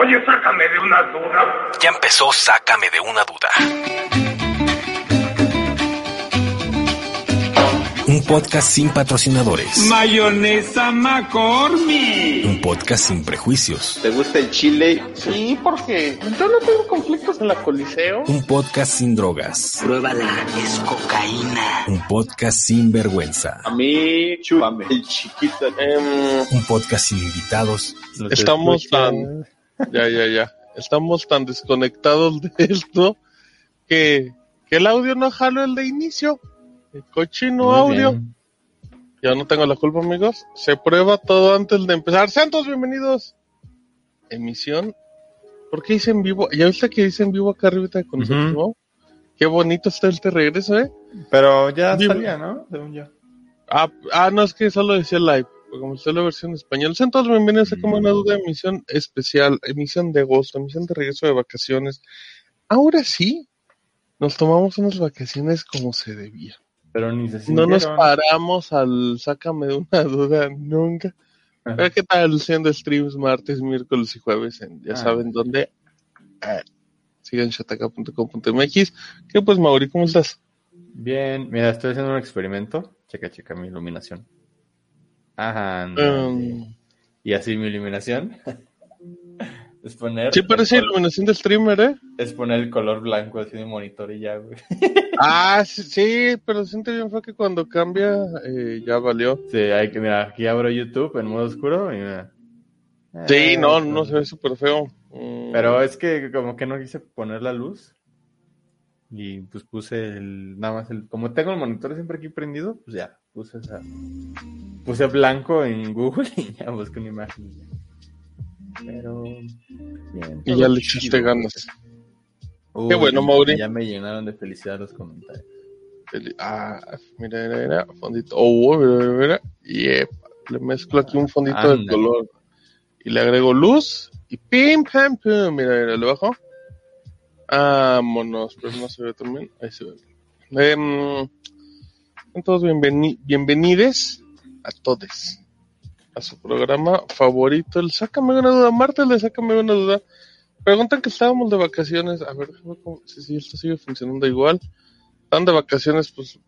Oye, sácame de una duda. Ya empezó Sácame de una duda. Un podcast sin patrocinadores. Mayonesa McCormick. Un podcast sin prejuicios. ¿Te gusta el chile? Sí, porque yo no tengo conflictos en la coliseo. Un podcast sin drogas. Pruébala, es cocaína. Un podcast sin vergüenza. A mí, chúpame, el chiquito. Un podcast sin invitados. Estamos tan, ya, ya, ya, estamos tan desconectados de esto que, que el audio no jaló el de inicio. El cochino Muy audio. bien. Yo no tengo la culpa, amigos. Se prueba todo antes de empezar. Sean todos bienvenidos. Emisión. ¿Por qué dice en vivo? ¿Ya viste que dice en vivo acá arriba con Ujú. nosotros, no? Qué bonito está este regreso, ¿eh? Pero ya Vivo. salía, ¿no? Según yo. Ah, ah, no, es que solo decía live. Como está la versión en español. Sean todos bienvenidos a como una duda, emisión especial, emisión de agosto, emisión de regreso de vacaciones. Ahora sí, nos tomamos unas vacaciones como se debía. Pero ni se No nos paramos al sácame de una duda nunca. Ajá. Pero ¿Qué tal? Haciendo streams martes, miércoles y jueves en ya Ah. saben dónde. Ah, sigan shataka.com.mx. ¿Qué pues, Mauri, cómo estás? Bien, mira, estoy haciendo un experimento. Checa, checa mi iluminación. Ajá. Um, Y así mi iluminación. es poner. sí parece el col- iluminación de streamer, ¿eh? Es poner el color blanco así de monitor y ya, güey. Ah, sí, sí, pero siente bien fue que cuando cambia eh, ya valió. Sí, hay que, mira, aquí abro YouTube en modo oscuro y mira. Sí, Eh, no, no se ve súper feo. Mm, Pero es que como que no quise poner la luz. Y pues puse el, nada más el, como tengo el monitor siempre aquí prendido, pues ya, puse esa, puse blanco en Google y ya busqué una imagen. Pero, bien. Y ya le echaste ganas. Uy, Qué bueno, Mauri. Ya me llenaron de felicidad los comentarios. Ah, mira, mira, mira, fondito. Oh, mira, mira, mira. Y eh, le mezclo aquí un fondito de color. Y le agrego luz. Y pim, pam, pum. Mira, mira, le bajo. Vámonos, pero no se ve también. Ahí se ve. Entonces, bienveni bienvenides a todos a su programa favorito, el Sácame una duda. Martes de Sácame una duda. Preguntan que estábamos de vacaciones. A ver, si, si esto sigue funcionando igual. Están de vacaciones, pues,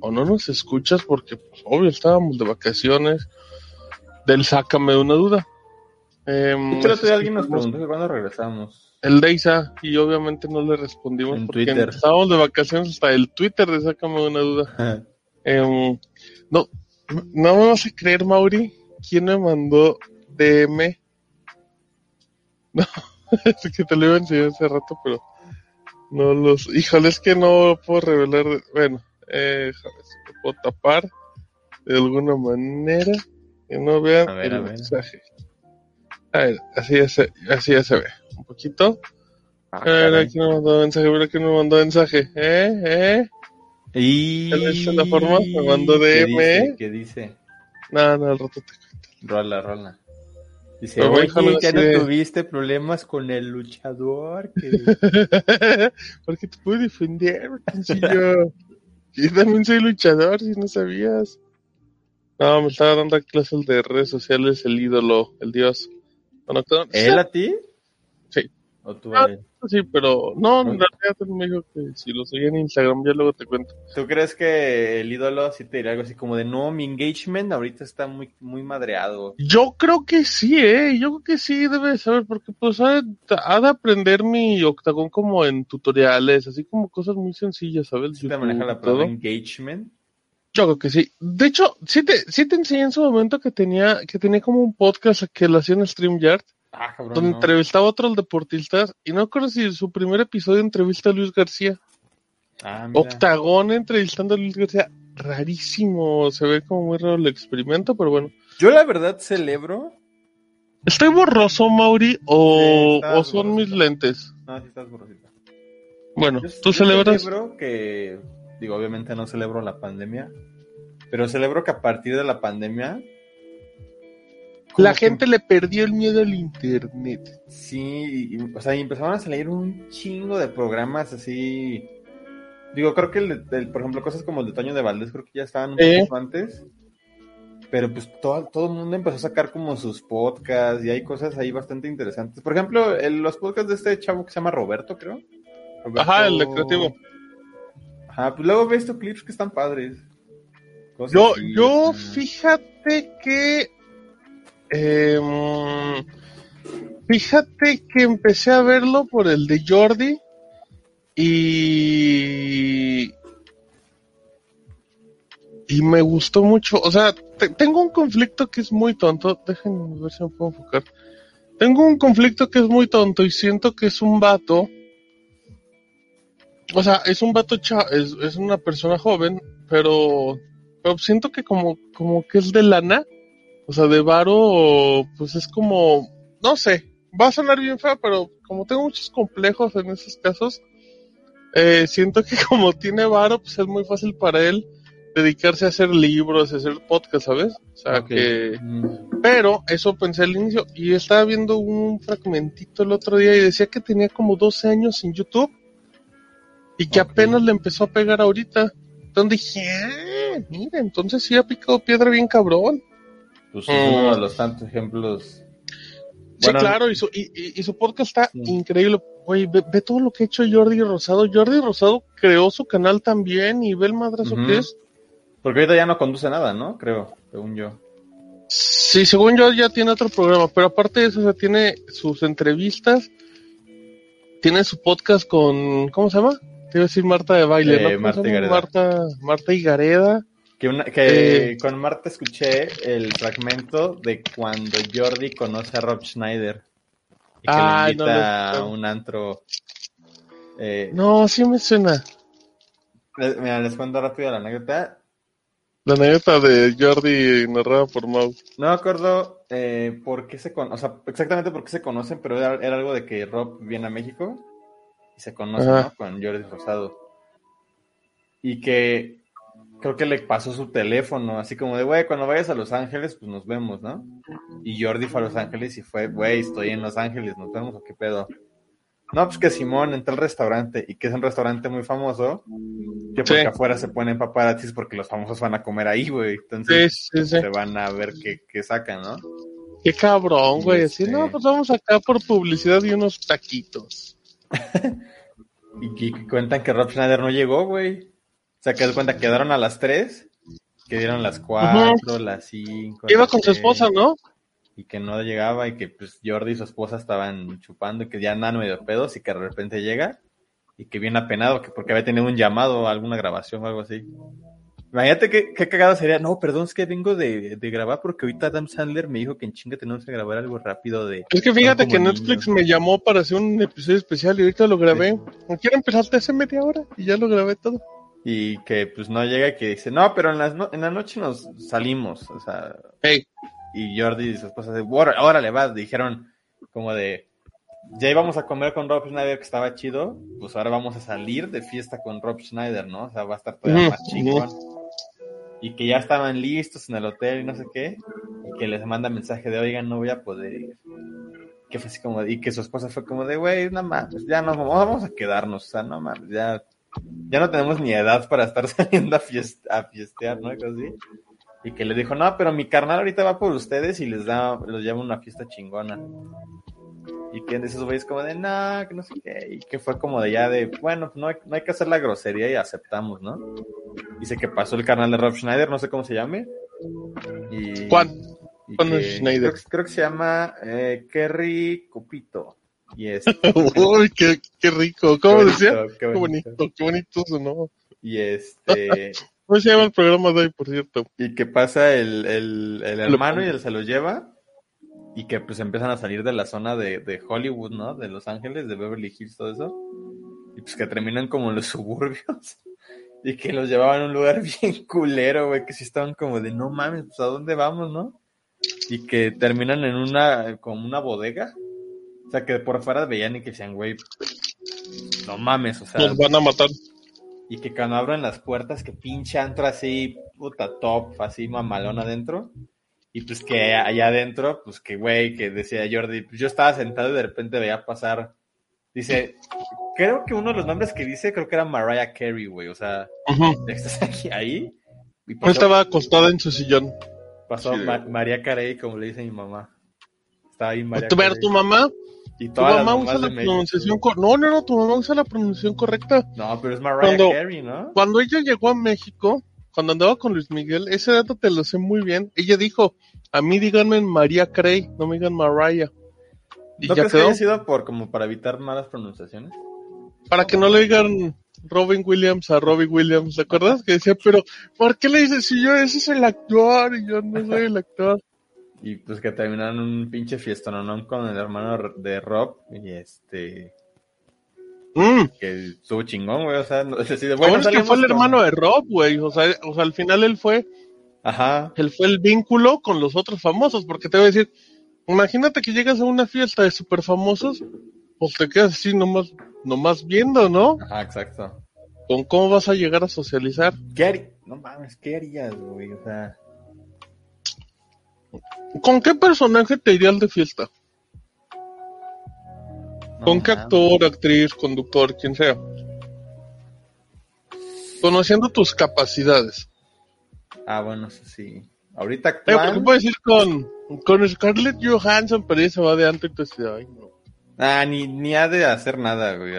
o no nos escuchas porque, pues, obvio, estábamos de vacaciones. Del Sácame una duda. Día alguien nos preguntó que cuándo regresamos. El Deisa, y obviamente no le respondimos En porque Twitter. estábamos de vacaciones hasta el Twitter de Sácame una duda. Em, no, no me vas a creer, Mauri, quién me mandó DM. No, es que te lo iba a enseñar hace rato, pero no los. Híjole, es que no puedo revelar. de- Bueno, eh, si puedo tapar de alguna manera que no vean ver, el mensaje. A ver, así ya se, así ya se ve. Un poquito. Ah, A ver, caray. aquí me mandó mensaje, mira que me mandó mensaje. ¿Eh? ¿Eh? Y... ¿Cuál es la forma? Me mandó ¿Qué DM, dice? ¿eh? ¿Qué dice? No, no, al rato te Rola, rola. Dice, Pero oye, ya no de- tuviste problemas con el luchador. que-". Porque te puedo defender, sencillo. Yo también soy luchador, si no sabías. No, me estaba dando clases de redes sociales el ídolo, el dios. Claro, ¿Él a ti? Sí. ¿O tú Ah. a él? Sí, pero no, en realidad me dijo que si lo seguía en Instagram, ya luego te cuento. ¿Tú crees que el ídolo sí te diría algo así como de no, mi engagement ahorita está muy, muy madreado? Yo creo que sí, eh. Yo creo que sí debe de saber, porque pues ha de, ha de aprender mi octagón como en tutoriales, así como cosas muy sencillas, ¿sabes? ¿Sí te YouTube maneja la palabra engagement? Yo creo que sí. De hecho, sí te, sí te enseñé en su momento que tenía, que tenía como un podcast que lo hacía en StreamYard, Ah, cabrón. donde no. entrevistaba a otros deportistas, y no recuerdo si su primer episodio entrevista a Luis García. Ah, mira. Octagón entrevistando a Luis García. Rarísimo, se ve como muy raro el experimento, pero bueno. Yo la verdad celebro. ¿Estoy borroso, Mauri, o, o son mis lentes? No, sí estás borrosita. Bueno, Yo- ¿tú yo celebras? celebro que, digo, obviamente no celebro la pandemia, pero celebro que a partir de la pandemia La que- gente le perdió el miedo al internet. Sí, y- o sea, y empezaron a salir un chingo de programas así. Digo, creo que, el, por ejemplo, cosas como el de Toño de Valdés, creo que ya estaban un Eh. poco antes. pero pues todo, todo el mundo empezó a sacar como sus podcasts y hay cosas ahí bastante interesantes. Por ejemplo, el- los podcasts de este chavo que se llama Roberto, creo. Roberto- Ajá, el de creativo. Ajá, pues luego ves estos clips que están padres. Cosas Yo, así, yo, fíjate que. em, fíjate que empecé a verlo por el de Jordi. Y. Y me gustó mucho. O sea, te- tengo un conflicto que es muy tonto. Déjenme ver si me puedo enfocar. Tengo un conflicto que es muy tonto y siento que es un vato. O sea, es un vato cha es, es una persona joven, pero pero siento que como, como que es de lana, o sea, de varo, pues es como, no sé, va a sonar bien feo, pero como tengo muchos complejos en esos casos, eh, siento que como tiene varo, pues es muy fácil para él dedicarse a hacer libros, a hacer podcast, ¿sabes? O sea, que, Mm. pero eso pensé al inicio, y estaba viendo un fragmentito el otro día y decía que tenía como 12 años en YouTube, y que apenas le empezó a pegar ahorita. Entonces dije, ah, mira, entonces sí ha picado piedra bien cabrón. Pues es uno de los tantos ejemplos. Sí, claro, y su, y, y- y su podcast está Sí. increíble. Güey, ve, ve todo lo que ha hecho Jordi Rosado. Jordi Rosado creó su canal también y ve el madrazo que es. Porque ahorita ya no conduce nada, ¿no? Creo, según yo. Sí, según yo ya tiene otro programa, pero aparte de eso, o sea, tiene sus entrevistas, tiene su podcast con, ¿cómo se llama? Te iba a decir Marta de baile, Eh, ¿no? ¿Cómo Marta? Higareda. Marta, Marta Higareda. Que, una, que Eh. con Marta escuché el fragmento de cuando Jordi conoce a Rob Schneider. Y que Ay, le no invita lo- a un antro. Eh, No, sí me suena. les- Mira, les cuento rápido la anécdota. La anécdota de Jordi narrada por Mau. No me acuerdo eh, por qué se conocen, o sea, exactamente por qué se conocen, pero era, era algo de que Rob viene a México y se conoce. ¿no? Con Jordi Rosado. Y que creo que le pasó su teléfono, así como de, güey, cuando vayas a Los Ángeles, pues nos vemos, ¿no? Y Jordi fue a Los Ángeles y fue, güey, estoy en Los Ángeles, nos vemos o qué pedo. No, pues que Simón entró al restaurante y que es un restaurante muy famoso, que porque Sí. afuera se ponen paparazzis porque los famosos van a comer ahí, güey. Entonces Sí, sí, sí. se van a ver qué, qué sacan, ¿no? Qué cabrón, güey. Así, Este- no, pues vamos acá por publicidad y unos taquitos. Y que, cuentan que Rob Schneider no llegó, güey. O sea, que de cuenta quedaron a las 3, que dieron las 4, las 5. Iba con su esposa, ¿no? Y que no llegaba y que pues Jordi y su esposa estaban chupando y que ya andaban medio pedos y que de repente llega y que viene apenado que porque había tenido un llamado, alguna grabación o algo así. Imagínate qué, qué cagado sería. No, perdón, es que vengo de, de grabar porque ahorita Adam Sandler me dijo que en chinga tenemos que grabar algo rápido de... Es que fíjate que Netflix me llamó para hacer un episodio especial y ahorita lo grabé. ¿No quiero empezar hace media hora? Y ya lo grabé todo. Y que pues no llega y que dice, no, pero en, las no- en la noche nos salimos. O sea, Hey, y Jordi y su esposa de, "Órale, vas, dijeron como de, ya íbamos a comer con Rob Schneider que estaba chido, pues ahora vamos a salir de fiesta con Rob Schneider, ¿no? O sea, va a estar todavía más chingón. Y que ya estaban listos en el hotel y no sé qué, y que les manda mensaje de, oigan, no voy a poder ir. Que fue así como, y que su esposa fue como de, güey, no mames, ya nos vamos, a quedarnos, o sea, no mames, ya, ya no tenemos ni edad para estar saliendo a, fiest- a fiestear, ¿no? Así. Y que le dijo, no, pero mi carnal ahorita va por ustedes y les da, los lleva una fiesta chingona. Y que de esos güeyes como de, no, que no sé qué. Y que fue como de ya de, bueno, no hay, no hay que hacer la grosería y aceptamos, ¿no? Dice que pasó el carnal de Rob Schneider, no sé cómo se llame. Y, Juan. y que- Schneider. Creo, que- creo que se llama eh, Kerry Copito. Y es... Uy, qué, qué rico. ¿Cómo Qué decía? bonito, Qué bonito, qué bonito sonó. Y este... ¿Cómo se llama el programa de hoy, por cierto? Y que pasa el, el, el hermano y él se lo lleva. Y que pues empiezan a salir de la zona de, de Hollywood, ¿no? De Los Ángeles, de Beverly Hills, todo eso. Y pues que terminan como en los suburbios. Y que los llevaban a un lugar bien culero, güey. Que sí estaban como de, no mames, pues a dónde vamos, ¿no? Y que terminan en una, como una bodega. O sea, que por fuera veían y que decían, güey, no mames, o sea. Nos van a matar. Y que cuando abren las puertas, que pinche antro así, puta top, así mamalón adentro. Y pues que allá adentro, pues que güey, que decía Jordi, pues yo estaba sentado y de repente veía pasar. Dice, creo que uno de los nombres que dice, creo que era Mariah Carey, güey. O sea, estás aquí, ahí. Y No pasó- estaba acostada en su sillón. Pasó Sí, Ma- María Carey, como le dice mi mamá. Estaba ahí María ¿Tu, Carey. tu mamá, Y tu mamá usa la pronunciación correcta. No, no, no, tu mamá usa la pronunciación correcta. No, pero es Mariah Cuando- Carey, ¿no? Cuando ella llegó a México, cuando andaba con Luis Miguel, ese dato te lo sé muy bien. Ella dijo, a mí díganme María Carey, no me digan Mariah. Y ¿No ya crees que haya sido por, como para evitar malas pronunciaciones? Para que no le digan Robin Williams a Robbie Williams, ¿te acuerdas? Que decía, pero, ¿por qué le dices si yo ese es el actor y yo no soy el actor? Y pues que terminaron un pinche fiestononón con el hermano de Rob. Y este. Mm. Que estuvo chingón, güey. O sea, no- es así de, bueno es que fue el hermano de Rob, güey. O sea, o sea, al final él fue, Ajá. él fue el vínculo con los otros famosos, porque te voy a decir, imagínate que llegas a una fiesta de super famosos, pues te quedas así nomás, nomás viendo, ¿no? Ajá, exacto. ¿Con cómo vas a llegar a socializar? ¿Qué harías? No mames, ¿qué harías, güey? O sea. ¿Con qué personaje te irías de fiesta? ¿Con qué actor, actriz, conductor, quien sea? Conociendo tus capacidades. Ah, bueno, sí. Ahorita actual. puedes ir con, con Scarlett Johansson, pero ella se va de antes y dices, ay, no. Ah, ni, ni ha de hacer nada, güey.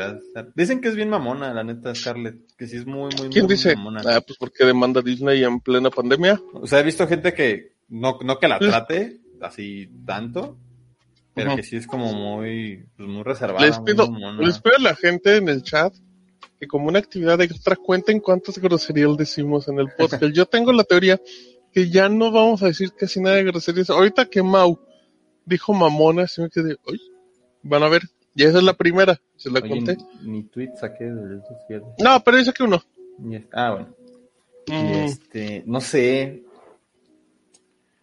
Dicen que es bien mamona, la neta, Scarlett. Que sí es muy, muy, ¿Quién muy dice? mamona. Ah, pues porque demanda Disney en plena pandemia. O sea, he visto gente que no, no que la trate así tanto, pero que sí es como muy, pues muy reservada. Les pido, les pido a la gente en el chat que como una actividad extra cuenten cuántas groserías decimos en el podcast. Yo tengo la teoría que ya no vamos a decir casi nada de groserías. Ahorita que Mau dijo mamona, se me quedé, uy, van a ver, ya esa es la primera, se la Oye, conté. ni, ni tweet saqué de estos fíjate. No, pero dice que uno. Ah, bueno. Y Mm, este, no sé.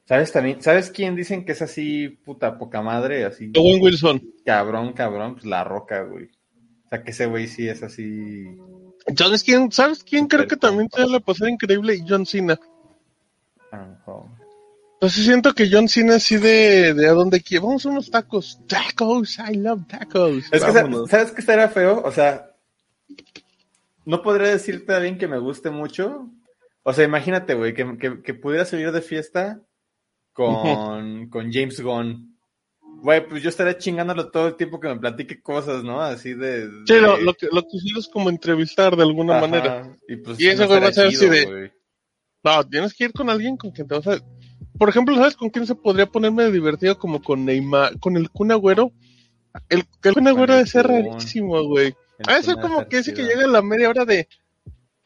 ¿Sabes también? ¿Sabes quién dicen que es así, puta poca madre? Así, Owen Wilson. cabrón, cabrón, pues la roca, güey. O sea, que ese güey sí es así. ¿Sabes quién? ¿Sabes quién creo que también te la pasar increíble? John Cena. a lo mejor. Pues sí siento que John Cena así de, de a donde quiera. Vamos a unos tacos. Tacos, I love tacos. Es que, Vámonos. ¿sabes qué estaría feo? O sea, no podría decirte a alguien que me guste mucho. O sea, imagínate, güey, que, que, que pudiera salir de fiesta con, con James Gunn. Güey, pues yo estaría chingándolo todo el tiempo que me platique cosas, ¿no? Así de... Sí, de- lo, lo que lo quisieras como entrevistar de alguna Ajá, manera. Y, pues, Y ese no güey va a ser así de- güey. No, tienes que ir con alguien con quien te vas a... Por ejemplo, ¿sabes con quién se podría ponerme divertido? Como con Neymar, con el Kun Agüero. El, el Kun Agüero debe ser rarísimo, güey. A veces como que ese que llega a la media hora de...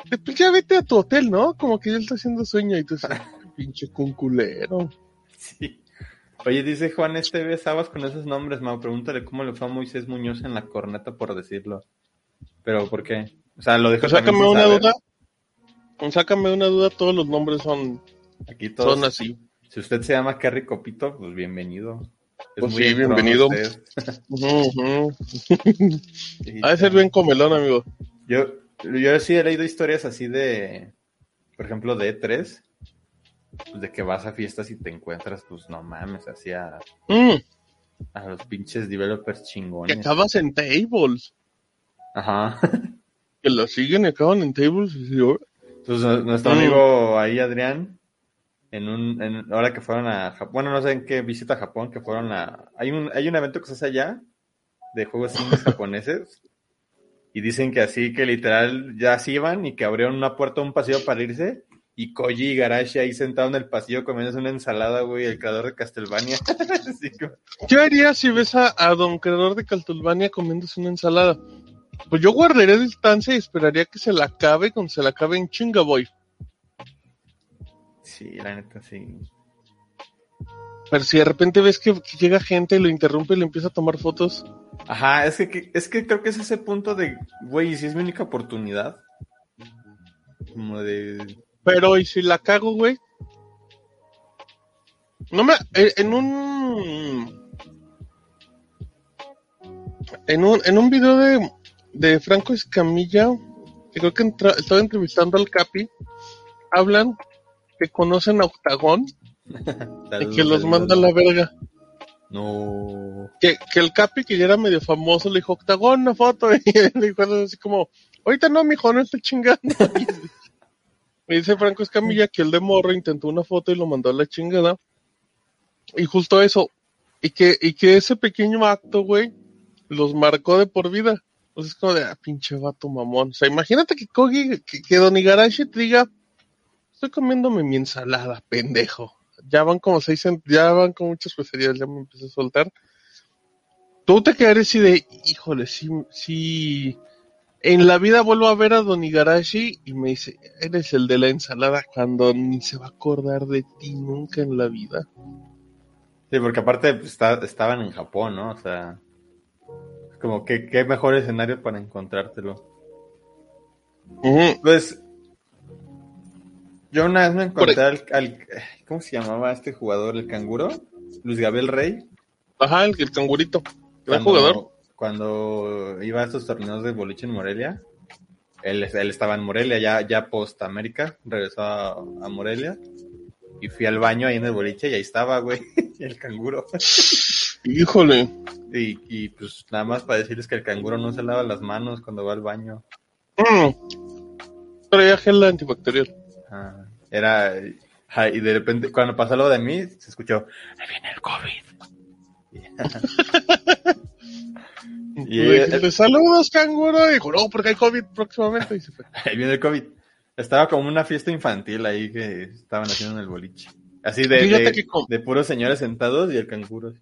de pues ya vete a tu hotel, ¿no? Como que ya está haciendo sueño y tú dices, pinche Kun culero. Sí. Oye, dice Juan Esteve Sabas con esos nombres, Mau. Pregúntale cómo le fue a Moisés Muñoz en la corneta por decirlo. ¿Pero por qué? O sea, lo dejo Pues sácame una saber. duda. Sácame una duda, todos los nombres son, Aquí todos. son así. Si usted se llama Kerry Copito, pues bienvenido. Es Pues muy sí, bienvenido. ujú. Sí, Ha de ser bien comelón, amigo. Yo, yo sí he leído historias así de, por ejemplo, de E3, pues de que vas a fiestas y te encuentras, pues no mames, así a, Mm, a los pinches developers que chingones. acabas en tables. Ajá. Que lo siguen y acaban en tables. nu- nuestro Mm. amigo ahí, Adrián, en un, en, ahora que fueron a Japón, bueno, no sé en qué visita a Japón, que fueron a, hay un, hay un evento que se hace allá de juegos indies japoneses y dicen que así, que literal ya se iban y que abrieron una puerta un pasillo para irse y Koji y Garashi ahí sentado en el pasillo comiéndose una ensalada, güey, el creador de Castlevania. Como- ¿Qué harías si ves a, a don creador de Castlevania comiéndose una ensalada? Pues yo guardaría distancia y esperaría que se la acabe cuando se la acabe en Chingaboy. sí, la neta, sí. Pero si de repente ves que, que llega gente y lo interrumpe y le empieza a tomar fotos. Ajá, es que, que- es que creo que es ese punto de, güey, si es mi única oportunidad. Como de, Pero ¿y si la cago, güey? No me... En un... En un, en un video de, de Franco Escamilla, que creo que entra- estaba entrevistando al Capi, hablan que conocen a Octagón y que los manda a la verga. No. Que, que el Capi, que ya era medio famoso, le dijo, Octagón, una foto. Y le dijo así como, ahorita no, mijo, no estoy chingando. Me dice Franco Escamilla que el de morro intentó una foto y lo mandó a la chingada. Y justo eso. Y que, y que ese pequeño acto, güey, los marcó de por vida. Entonces es como de, ah, pinche vato mamón. O sea, imagínate que Kogi, que, que Don Igarashi te diga, estoy comiéndome mi ensalada, pendejo. Ya van como seis, ya van con muchas pecerías, ya me empecé a soltar. Tú te quedarías así de, híjole, sí, sí. En la vida vuelvo a ver a Don Igarashi y me dice, eres el de la ensalada cuando ni se va a acordar de ti nunca en la vida. Sí, porque aparte pues, está- estaban en Japón, ¿no? O sea, es como que qué mejor escenario para encontrártelo. Pues, yo una vez me encontré al, al- ¿cómo se llamaba este jugador, el canguro? Luis Gabriel Rey. Ajá, el, el cangurito. Gran Cuando- jugador. Cuando iba a estos torneos de boliche en Morelia, él, él estaba en Morelia, ya, ya post América, regresó a, a Morelia. Y fui al baño ahí en el boliche y ahí estaba, güey, el canguro. Híjole. Y, y pues nada más para decirles que el canguro no se lava las manos cuando va al baño. Mm. Traía gel antibacterial. Ah, era. y de repente, cuando pasó lo de mí, se escuchó: Ahí viene el COVID. Y Le saludos, canguro. Y dijo, no, porque hay COVID próximamente. Y se fue. Ahí viene el COVID. Estaba como una fiesta infantil ahí que estaban haciendo en el boliche. Así de, de, que con- de puros señores sentados y el canguro así.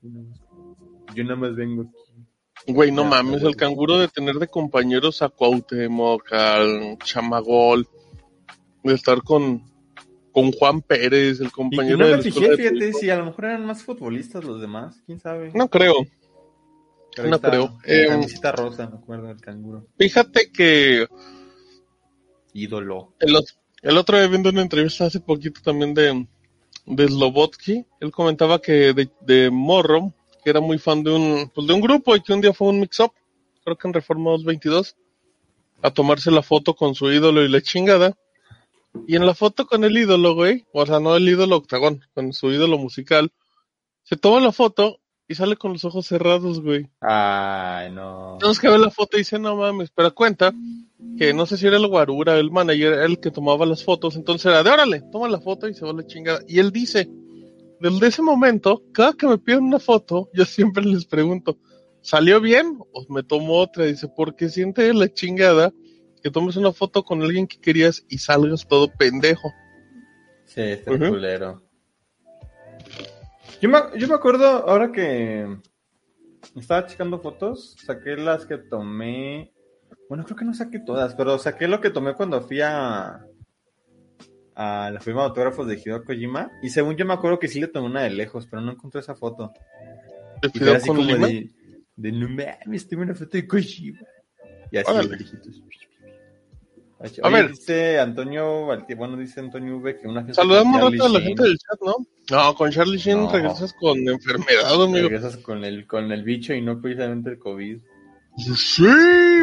Yo nada más vengo aquí. Güey, no Ya, mames, el canguro de tener de compañeros a Cuauhtémoc, al Chamagol, de estar con, con Juan Pérez, el Y, y compañero no me fijé, fíjate, si a lo mejor eran más futbolistas los demás, quién sabe. No creo. Pero no creo. Eh, camiseta rosa, me acuerdo del canguro. Fíjate que Ídolo. el, ot- el otro día viendo una entrevista hace poquito también de, de Slobotsky, él comentaba que de, de Morro, que era muy fan de un, pues de un grupo y que un día fue un mix-up, creo que en Reforma 222, a tomarse la foto con su ídolo y la chingada. Y en la foto con el ídolo, güey, o sea, no el ídolo octagón, con su ídolo musical, se toma la foto y sale con los ojos cerrados, güey. Ay, no. Tenemos que ver la foto y dice, no mames, pero cuenta que no sé si era el guarura, el manager, el que tomaba las fotos, entonces era de órale, toma la foto y se va la chingada. Y él dice, desde ese momento, cada que me piden una foto, yo siempre les pregunto, ¿salió bien? O me tomo otra, dice, porque siente la chingada que tomes una foto con alguien que querías y salgas todo pendejo. Sí, está Ujú. culero. Yo me, yo me acuerdo ahora que estaba checando fotos, saqué las que tomé. Bueno, creo que no saqué todas, pero saqué lo que tomé cuando fui a, a la firma de autógrafos de Hideo Kojima. Y según yo me acuerdo que sí le tomé una de lejos, pero no encontré esa foto. ¿Te Y pidió fue así como de, de no mames, tomé una foto de Kojima. Y así Órale. de Oye, A ver. dice Antonio Valti- bueno, dice Antonio V que una fiesta Saludamos un rato a la gente del chat, ¿no? No, con Charlie Sheen No. regresas con enfermedad, amigo. Regresas con el, con el bicho y no precisamente el COVID. Sí,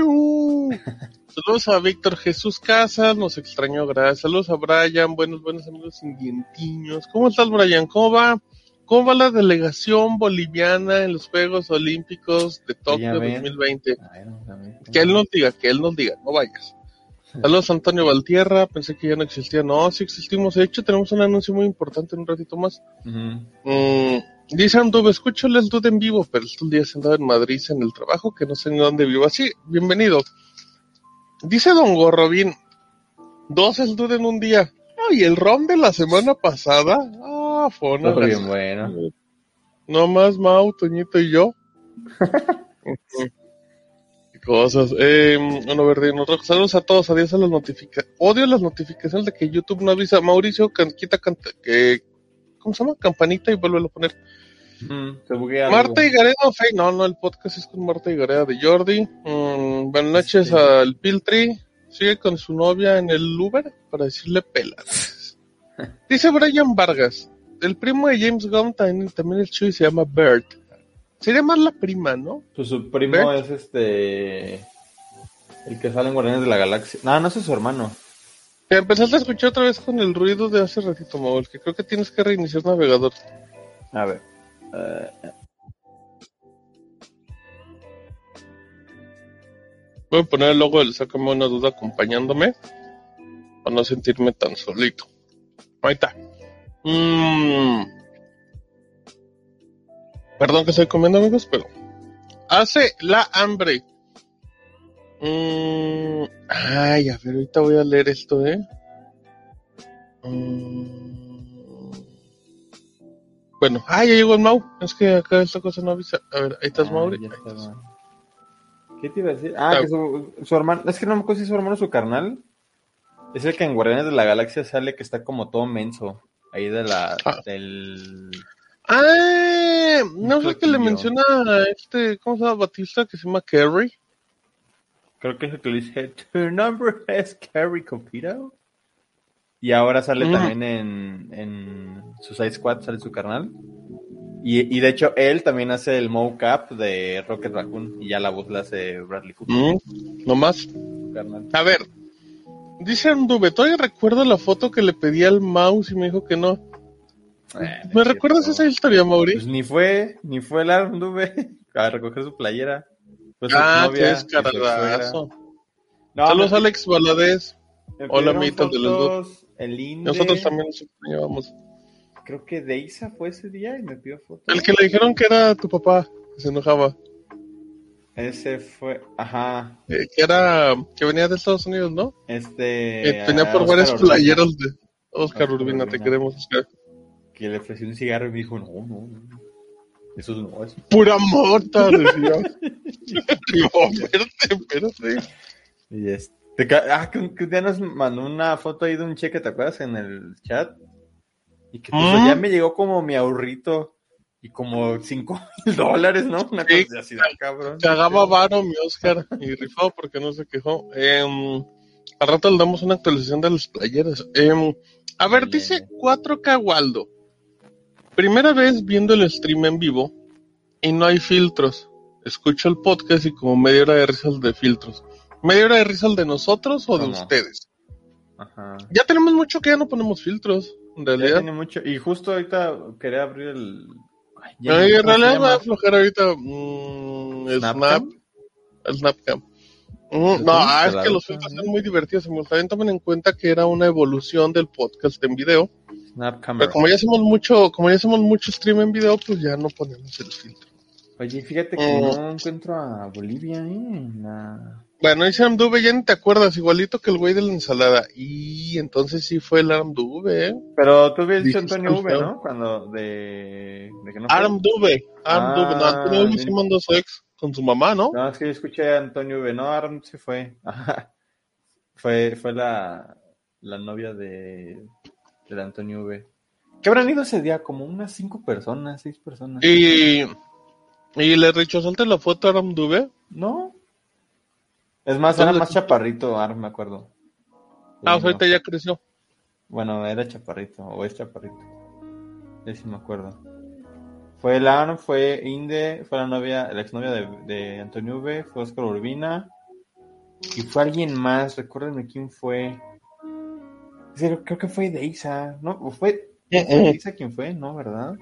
uh. Saludos a Víctor Jesús Casas, nos extrañó, gracias. Saludos a Brian, buenos, buenos amigos indientiños. ¿Cómo estás, Brian? ¿Cómo va? ¿Cómo va la delegación boliviana en los Juegos Olímpicos de Tokio Oye, a ver. 2020? Ay, no, también. Que él nos diga, que él nos diga, no vayas. Saludos a Antonio Valtierra, pensé que ya no existía. No, sí existimos. De hecho, tenemos un anuncio muy importante en un ratito más. Ujú. Mm, dice Anduve, escúchale el dude en vivo, pero estos días andaba en Madrid en el trabajo, que no sé ni dónde vivo. Así, bienvenido. Dice Don Gorrobín, dos el dude en un día. Ay, el ron de la semana pasada. Ah, fue una bien bueno. No más Mau, Toñito y yo. Cosas. Eh, uno rojo. Saludos a todos. Adiós a las notificaciones. Odio las notificaciones de que YouTube no avisa. Mauricio, can- quita ¿cómo se llama? Campanita y vuelve a poner. Marta y Gareda, Fe- no, no, el podcast es con Marta y Gareda de Jordi. Mm, buenas noches Sí. al Piltri. Sigue con su novia en el Uber para decirle pelas. Dice Brian Vargas, el primo de James Gunn también, también el Chuy se llama Bert. Sería más la prima, ¿no? Pues su primo es este. El que sale en Guardianes de la Galaxia. No, no ese es su hermano. Te empezaste a escuchar otra vez con el ruido de hace ratito, Maul, que creo que tienes que reiniciar el navegador. A ver. eh, Voy a poner el logo del Sácame una duda acompañándome. para no sentirme tan solito. Ahí está. Mm. Perdón que estoy comiendo, amigos, pero hace la hambre. Mm. Ay, a ver, ahorita voy a leer esto, ¿eh? Mm. Bueno, ah, ya llegó el Mau. Es que acá esta cosa no avisa. A ver, ahí estás, Ah, Mauri. Ahí estás. ¿Qué te iba a decir? Ah, Ah. que su, su hermano, es que no me acuerdo si su hermano o su carnal. Es el que en Guardianes de la Galaxia sale que está como todo menso. Ahí de la, Ah. del... Ah, no sé que le menciona a este, ¿cómo se llama? Batista, que se llama Kerry. Creo que es el que le dice, tu number es Carrie Copito. Y ahora sale Mm. también en, en Suicide Squad, sale su carnal. Y, y de hecho, él también hace el mocap de Rocket Raccoon. Y ya la voz la hace Bradley Cooper, Mm, no más. carnal. A ver, dice Anduve, todavía recuerdo la foto que le pedí al mouse y me dijo que no. Eh, ¿Me es recuerdas cierto. esa historia, Mauri? Pues ni fue, ni fue el Arnduve a recoger su playera. Ah, novia qué descaradazo. No, Saludos, me- Alex Valadez. Hola, amiguitos de los dos. fotos, El Inde, Nosotros también nos extrañábamos. Creo que Deisa fue ese día y me pidió fotos. El que le dijeron que era tu papá, que se enojaba. Ese fue, ajá, Eh, que era, que venía de Estados Unidos, ¿no? este... Eh, venía por varias Urbina, playeras de Oscar Oscar Urbina, te Urbina. queremos, Oscar. Que le ofreció un cigarro y me dijo, no, no, no. Eso no es. Pura morta, decía. no, espérate, espérate. Y este, ah, que, un- que un día nos mandó una foto ahí de un cheque, ¿te acuerdas? En el chat. Y que Mm. ya me llegó como mi ahorrito. Y como cinco mil dólares, ¿no? Una Sí. cosa así, ah, cabrón. Cagaba varo mi Oscar y rifado porque no se quejó. Em, al rato le damos una actualización de las playeras. Em, a ver, dice 4K Waldo. Primera vez viendo el stream en vivo y no hay filtros. Escucho el podcast y como media hora de risas de filtros. ¿Media hora de risas de nosotros o de ustedes? Ajá. Ya tenemos mucho que ya no ponemos filtros, en Ya realidad. tiene mucho. Y justo ahorita quería abrir el. Ay, ya no- en ¿cómo se realidad va a aflojar ahorita mm, Snap, ¿Snapcam? el Snapcam. Mm, ¿Cómo no, ah, es que los filtros son muy divertidos. También tomen en cuenta que era una evolución del podcast en video. Snap Camera. Pero como ya hacemos mucho, como ya hacemos mucho stream en video, pues ya no ponemos el filtro. Oye, fíjate que Mm. no encuentro a Bolivia, ¿eh? En la- Bueno, dice Amduve, ya ni te acuerdas, igualito que el güey de la ensalada. Y entonces sí fue el Amduve, ¿eh? Pero tú habías dicho Dijiste Antonio V. ¿no? Cuando de. de que no Aramduve, no, Ah, Antonio Duve sí bien. mandó su ex con su mamá, ¿no? No, es que yo escuché a Antonio V. No, Aram se fue. Fue, fue la, la novia de, del Antonio V. ¿Qué habrán ido ese día? Como unas cinco personas, seis personas. Y, y le rechazaste la foto a Aramduve. ¿No? Es más, era ¿Dónde más chaparrito, Aram, me acuerdo. Ah, no. ahorita ya creció. Bueno, era chaparrito, o es chaparrito. Ese sí me acuerdo. Fue el Aram, fue Inde, fue la novia, la exnovia de, de Antonio V, fue Oscar Urbina. Y fue alguien más, recuérdenme quién fue. Creo que fue Deisa, ¿no? ¿O fue, Deisa quien fue? No, ¿verdad?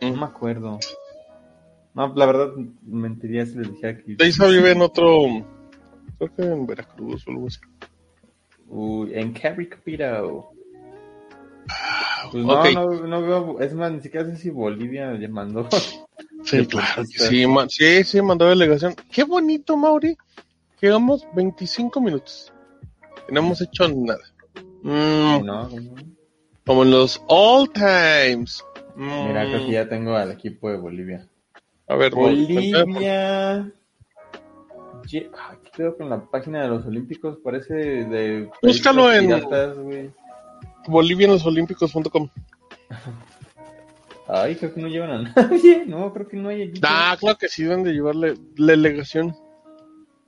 No me acuerdo. No, la verdad, mentiría si les dijera que... Deisa vive en otro, creo que en Veracruz o algo así. Uy, en Cabri Capito. Pues no, no, no veo, es más, ni siquiera sé si Bolivia le mandó. Sí, claro sí, sí, sí, mandó delegación. Qué bonito, Mauri. Llegamos 25 minutos. Y no hemos hecho nada. Mm, No, no. Como en los all times. Mm, Mira, creo que ya tengo al equipo de Bolivia. A ver. Bolivia. Ay, ¿Qué pedo con la página de los Olímpicos? Parece de. Búscalo en- piratas. Bolivianosolímpicos.com. Ay, creo que no llevan a nadie. No, creo que no hay equipo. Ah, claro que sí, deben de llevarle delegación.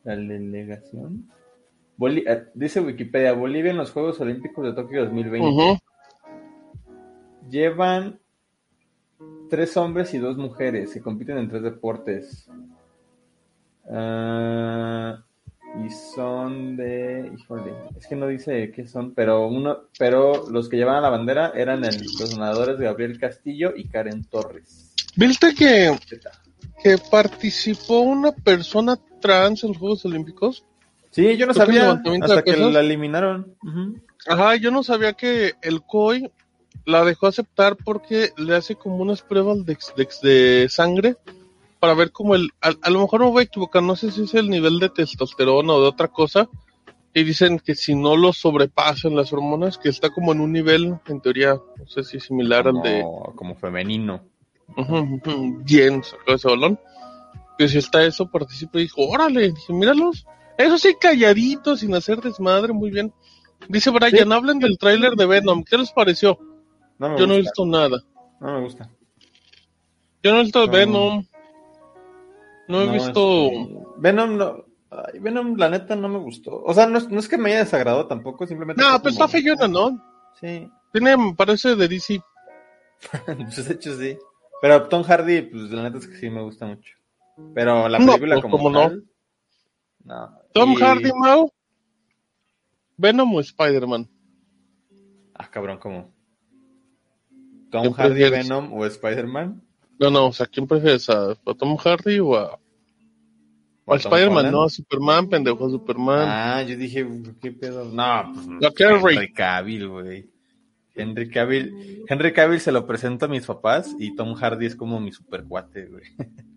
La delegación. Boli- eh, dice Wikipedia, Bolivia en los Juegos Olímpicos de Tokio 2020. Ujú. Llevan tres hombres y dos mujeres que compiten en tres deportes. Ah, y son de, híjole, es que no dice qué son, pero uno, pero los que llevaban la bandera eran el- los nadadores Gabriel Castillo y Karen Torres. ¿Viste que, que participó una persona trans en los Juegos Olímpicos? Sí, yo no sabía hasta que la eliminaron. Ajá, yo no sabía que el COI la dejó aceptar porque le hace como unas pruebas de, de, de sangre para ver como el, a, a lo mejor me voy a equivocar, no sé si es el nivel de testosterona o de otra cosa, y dicen que si no lo sobrepasan las hormonas, que está como en un nivel, en teoría, no sé si similar al de Como, como femenino. Bien sacó ese balón. Que si está eso, participa y dijo, órale, dije, míralos. Eso sí, calladitos, sin hacer desmadre, muy bien. Dice Brian, hablen del tráiler de Venom, ¿qué les pareció? No Yo no he visto nada. No me gusta. Yo no he visto No. Venom. No he No, visto... este, Venom, no. ay, Venom, la neta, no me gustó. O sea, no, es- no es que me haya desagradado tampoco, simplemente. No, pues está feyona, ¿no? Sí, Tiene, me parece de DC. pues de hecho sí. Pero Tom Hardy, pues la neta es que sí me gusta mucho. Pero la No, película pues, como ¿cómo no? tal. No. Tom Y- Hardy, Mau. Venom o Spider-Man. Ah, cabrón, ¿cómo? Tom ¿Quién Hardy, prefieres? Venom o Spider-Man. No, no, o sea, ¿quién prefieres? ¿A, a Tom Hardy o a, o a ¿O Tom Spider-Man? No, a Superman, pendejo, a Superman. Ah, yo dije, ¿qué pedo? No, pues La Carrie. Henry Cavill, güey. Henry Cavill, Henry Cavill se lo presento a mis papás y Tom Hardy es como mi super cuate, güey.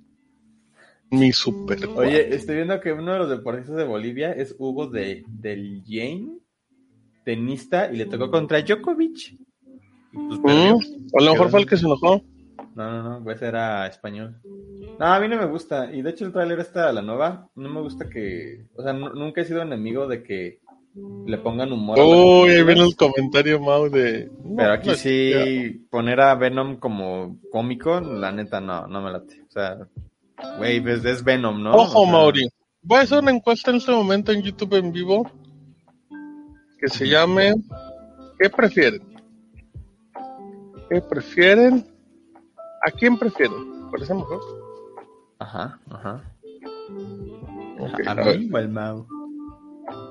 Mi super. Oye, estoy viendo que uno de los deportistas de Bolivia es Hugo de, del Jane, tenista, y le tocó contra Djokovic. Pues perdió. Mm, a lo mejor fue el que se enojó. No, no, no, pues era español. No, a mí no me gusta. Y de hecho el tráiler está la nueva. No me gusta que... O sea, nu- nunca he sido enemigo de que le pongan humor. Uy, ahí viene el comentario, Mau, de... Pero aquí No, sí, poner a Venom como cómico, la neta no, no me late. O sea, güey, es, es Venom, ¿no? Ojo, O sea, Mauri. Voy a hacer una encuesta en este momento en YouTube en vivo que se llame ¿Qué prefieren? ¿Qué prefieren? ¿A quién prefieren? ¿Parece mejor? Ajá, ajá. ¿A mí o al Mau?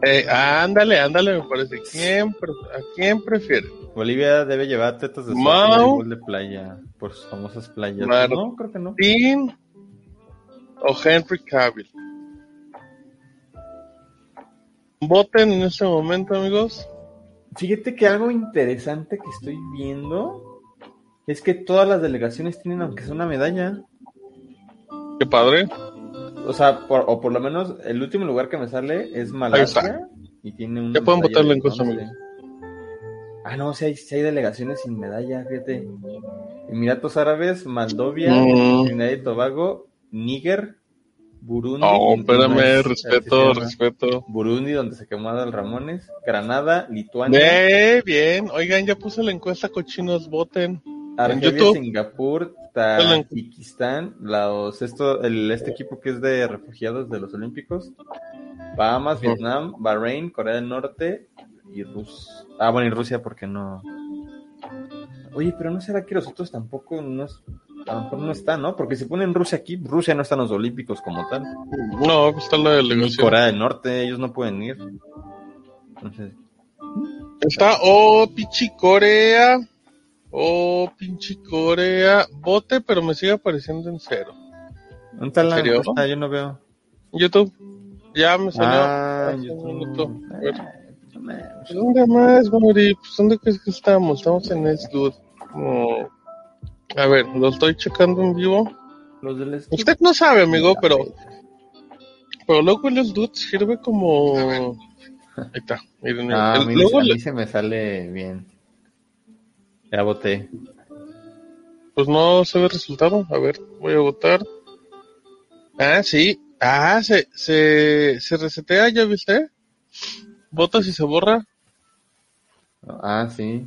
Eh, ándale, ándale, me parece. ¿Quién ¿A quién prefieren? Bolivia debe llevar tetas de Mau. de playa por sus famosas playas. Claro. No, creo que no. ¿Dean o Henry Cavill? Voten en este momento, amigos. Fíjate que algo interesante que estoy viendo es que todas las delegaciones tienen aunque sea una medalla. Qué padre. O sea, por- o por lo menos el último lugar que me sale es Malasia y tiene una Ya pueden medalla votar la de encuesta, bronce. amigos. Ah, no, si hay, sí hay delegaciones sin medalla, fíjate. Emiratos Árabes, Moldovia, Mm. Trinidad y Tobago, Níger, Burundi. Y espérame, respeto, respeto. Burundi, donde se quemó Adal Ramones, Granada, Lituania, Eh, bien. Oigan, ya puse la encuesta, cochinos, voten. Argelia. Singapur. Tajikistán, los, esto, el, este equipo que es de refugiados de los Olímpicos, Bahamas. Vietnam, Bahrein, Corea del Norte y Rusia. Ah, bueno, y Rusia porque no. Oye, pero no será que los otros tampoco no es- a lo mejor no están, ¿no? Porque si ponen Rusia aquí, Rusia no está en los Olímpicos como tal. No, pues está la delegación. Corea del Norte, ellos no pueden ir. Entonces, Está, oh, pinche Corea. Oh, pinche Corea. Vote, pero me sigue apareciendo en cero. ¿dónde está la encuesta? Yo no veo. YouTube. Ya me salió. Ah, Hace un YouTube. minuto. A ver. Ah, no mames. ¿Dónde más, Mauri? Pues, ¿dónde crees que estamos? Estamos en Xdude. No. A ver, lo estoy checando en vivo. Los del Usted no sabe, amigo, pero, pero luego el Xdude sirve como... Ahí está. Miren, Ah, el- mira, luego a le- mí se me sale bien. Ya voté. Pues no se ve el resultado. A ver, voy a votar. Ah, sí. Ah, se, se, se resetea, ¿ya viste? Votas y se borra. Ah, sí.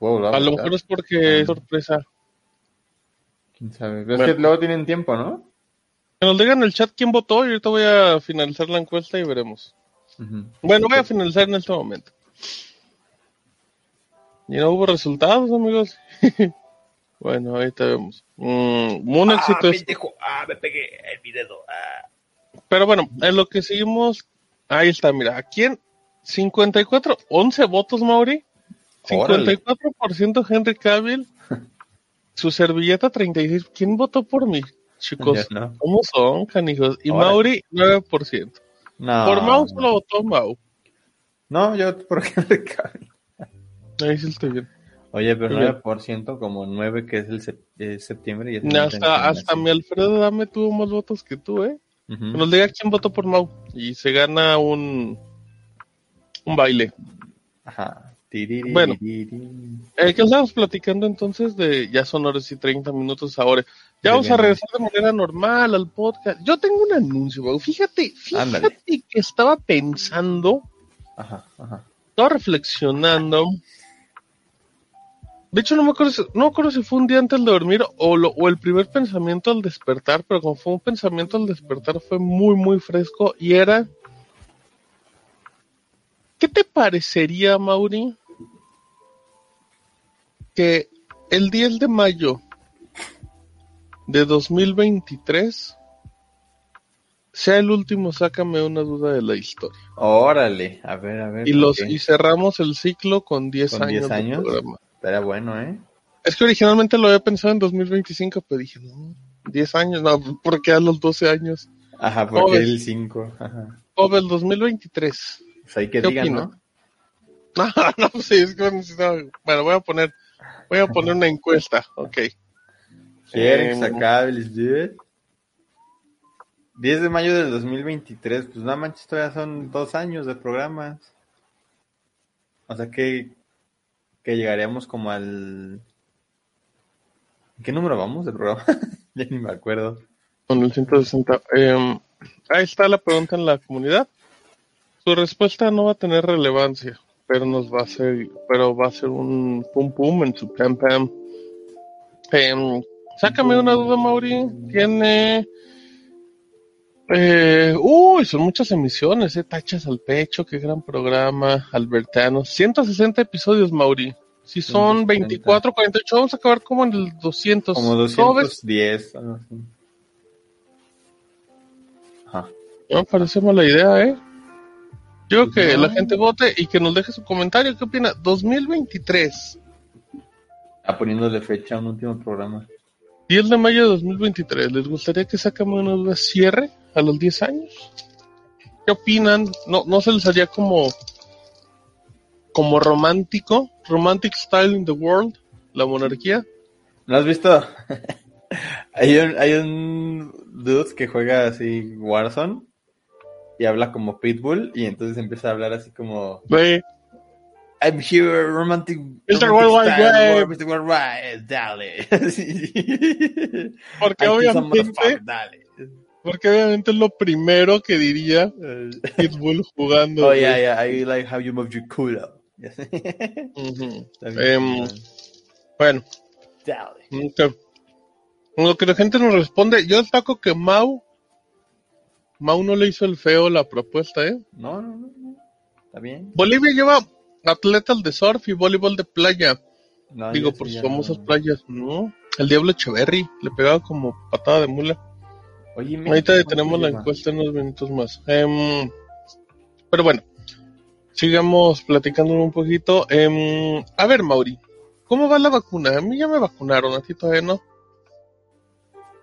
A lo mejor es porque Ah. es sorpresa. ¿Quién sabe? Pero Bueno. Es que luego tienen tiempo, ¿no? Que nos digan en el chat quién votó y ahorita voy a finalizar la encuesta y veremos. Bueno, voy a finalizar en este momento. Y no hubo resultados, amigos. bueno, ahorita vemos. Mm, un éxito es- Ah, me pegué el video. Ah. Pero bueno, en lo que seguimos, ahí está, mira, aquí en 54, 11 votos, Mauri. Órale. 54% Henry Cavill. Su servilleta 36. ¿Quién votó por mí, chicos? No. ¿Cómo son, canijos? Y Órale. Mauri, 9%. No. Por Mau solo votó Mau. No, yo por Henry Cavill. Ahí sí estoy bien. Oye, pero Muy bien. 9%, como 9 que es el sep- eh, septiembre. Y es el Hasta, hasta mi Alfredo Dame tuvo más votos que tú, ¿eh? Nos diga quién votó por Mau. Y se gana un, un baile. Ajá. Bueno. Eh, ¿Qué estamos platicando entonces de ya son horas y 30 minutos ahora? Ya vamos a regresar de manera normal al podcast. Yo tengo un anuncio, Mau. Fíjate, fíjate Ándale. que estaba pensando, Ajá, ajá. estaba reflexionando. De hecho, no me acuerdo si, no me acuerdo si fue un día antes de dormir o, lo- o el primer pensamiento al despertar, pero como fue un pensamiento al despertar fue muy, muy fresco y era... ¿Qué te parecería, Mauri, que el 10 de mayo de 2023 sea el último Sácame una duda de la historia? Órale, a ver, a ver. Y, ¿por los, qué? y cerramos el ciclo con 10 ¿Con años, 10 de años? programa. Estaría bueno, ¿eh? Es que originalmente lo había pensado en 2025, pero dije, no, 10 años, no, porque a los 12 años. Ajá, ¿Cómo porque el 5. Ajá. O del 2023. Pues ahí que ¿Qué digan? ¿no? No, no, sí, es que necesitaba- Bueno, voy a poner, voy a poner una encuesta, ok. ¿Quieren Em, sacar el dude? 10 de mayo del 2023, pues no manches, todavía son dos años de programas. O sea que, que llegaríamos como al... ¿En qué número vamos de programa? ya ni me acuerdo. Con el 160. Em, ahí está la pregunta en la comunidad. Su respuesta no va a tener relevancia, pero nos va a ser, pero va a ser un pum pum en su pam pam. Em, sácame una duda, Mauri. Tiene. Eh, uy, son muchas emisiones, eh. Tachas al pecho, qué gran programa. Albertano. 160 episodios, Mauri. Si son 160. 24, 48, vamos a acabar como en el 200. Como ¿Cómo ves? 210. algo así. Ajá. No me parece mala idea, ¿eh? Yo que la gente vote y que nos deje su comentario. ¿Qué opina? 2023, Ah, poniéndole fecha a un último programa. 10 de mayo de 2023. ¿Les gustaría que sacamos una duda cierre a los 10 años? ¿Qué opinan? ¿No, no se les haría como, como romántico? Romantic style in the world, la monarquía. ¿No has visto? hay, un, hay un dude que juega así Warzone y habla como Pitbull y entonces empieza a hablar así como I'm here, romantic. Mr. Worldwide. Mr. Worldwide, dale. Porque obviamente, dale. porque obviamente es lo primero que diría Pitbull jugando. oh, güey. yeah, yeah, I like how you move your culo. Bien Em, chido. bueno, Dale. Ok. Lo que la gente nos responde, yo destaco que Mau, Mau no le hizo el feo la propuesta, ¿eh? No, no, no, no. Está bien. Bolivia lleva atletas de surf y voleibol de playa, No, digo, por sus famosas no. playas, ¿no? El Diablo Echeverry le pegaba como patada de mula. Oye, Ahorita detenemos ¿cuánto la encuesta en unos minutos más. Em, pero bueno, sigamos platicando un poquito. Em, a ver, Mauri, ¿cómo va la vacuna? A mí ya me vacunaron, a ti todavía no.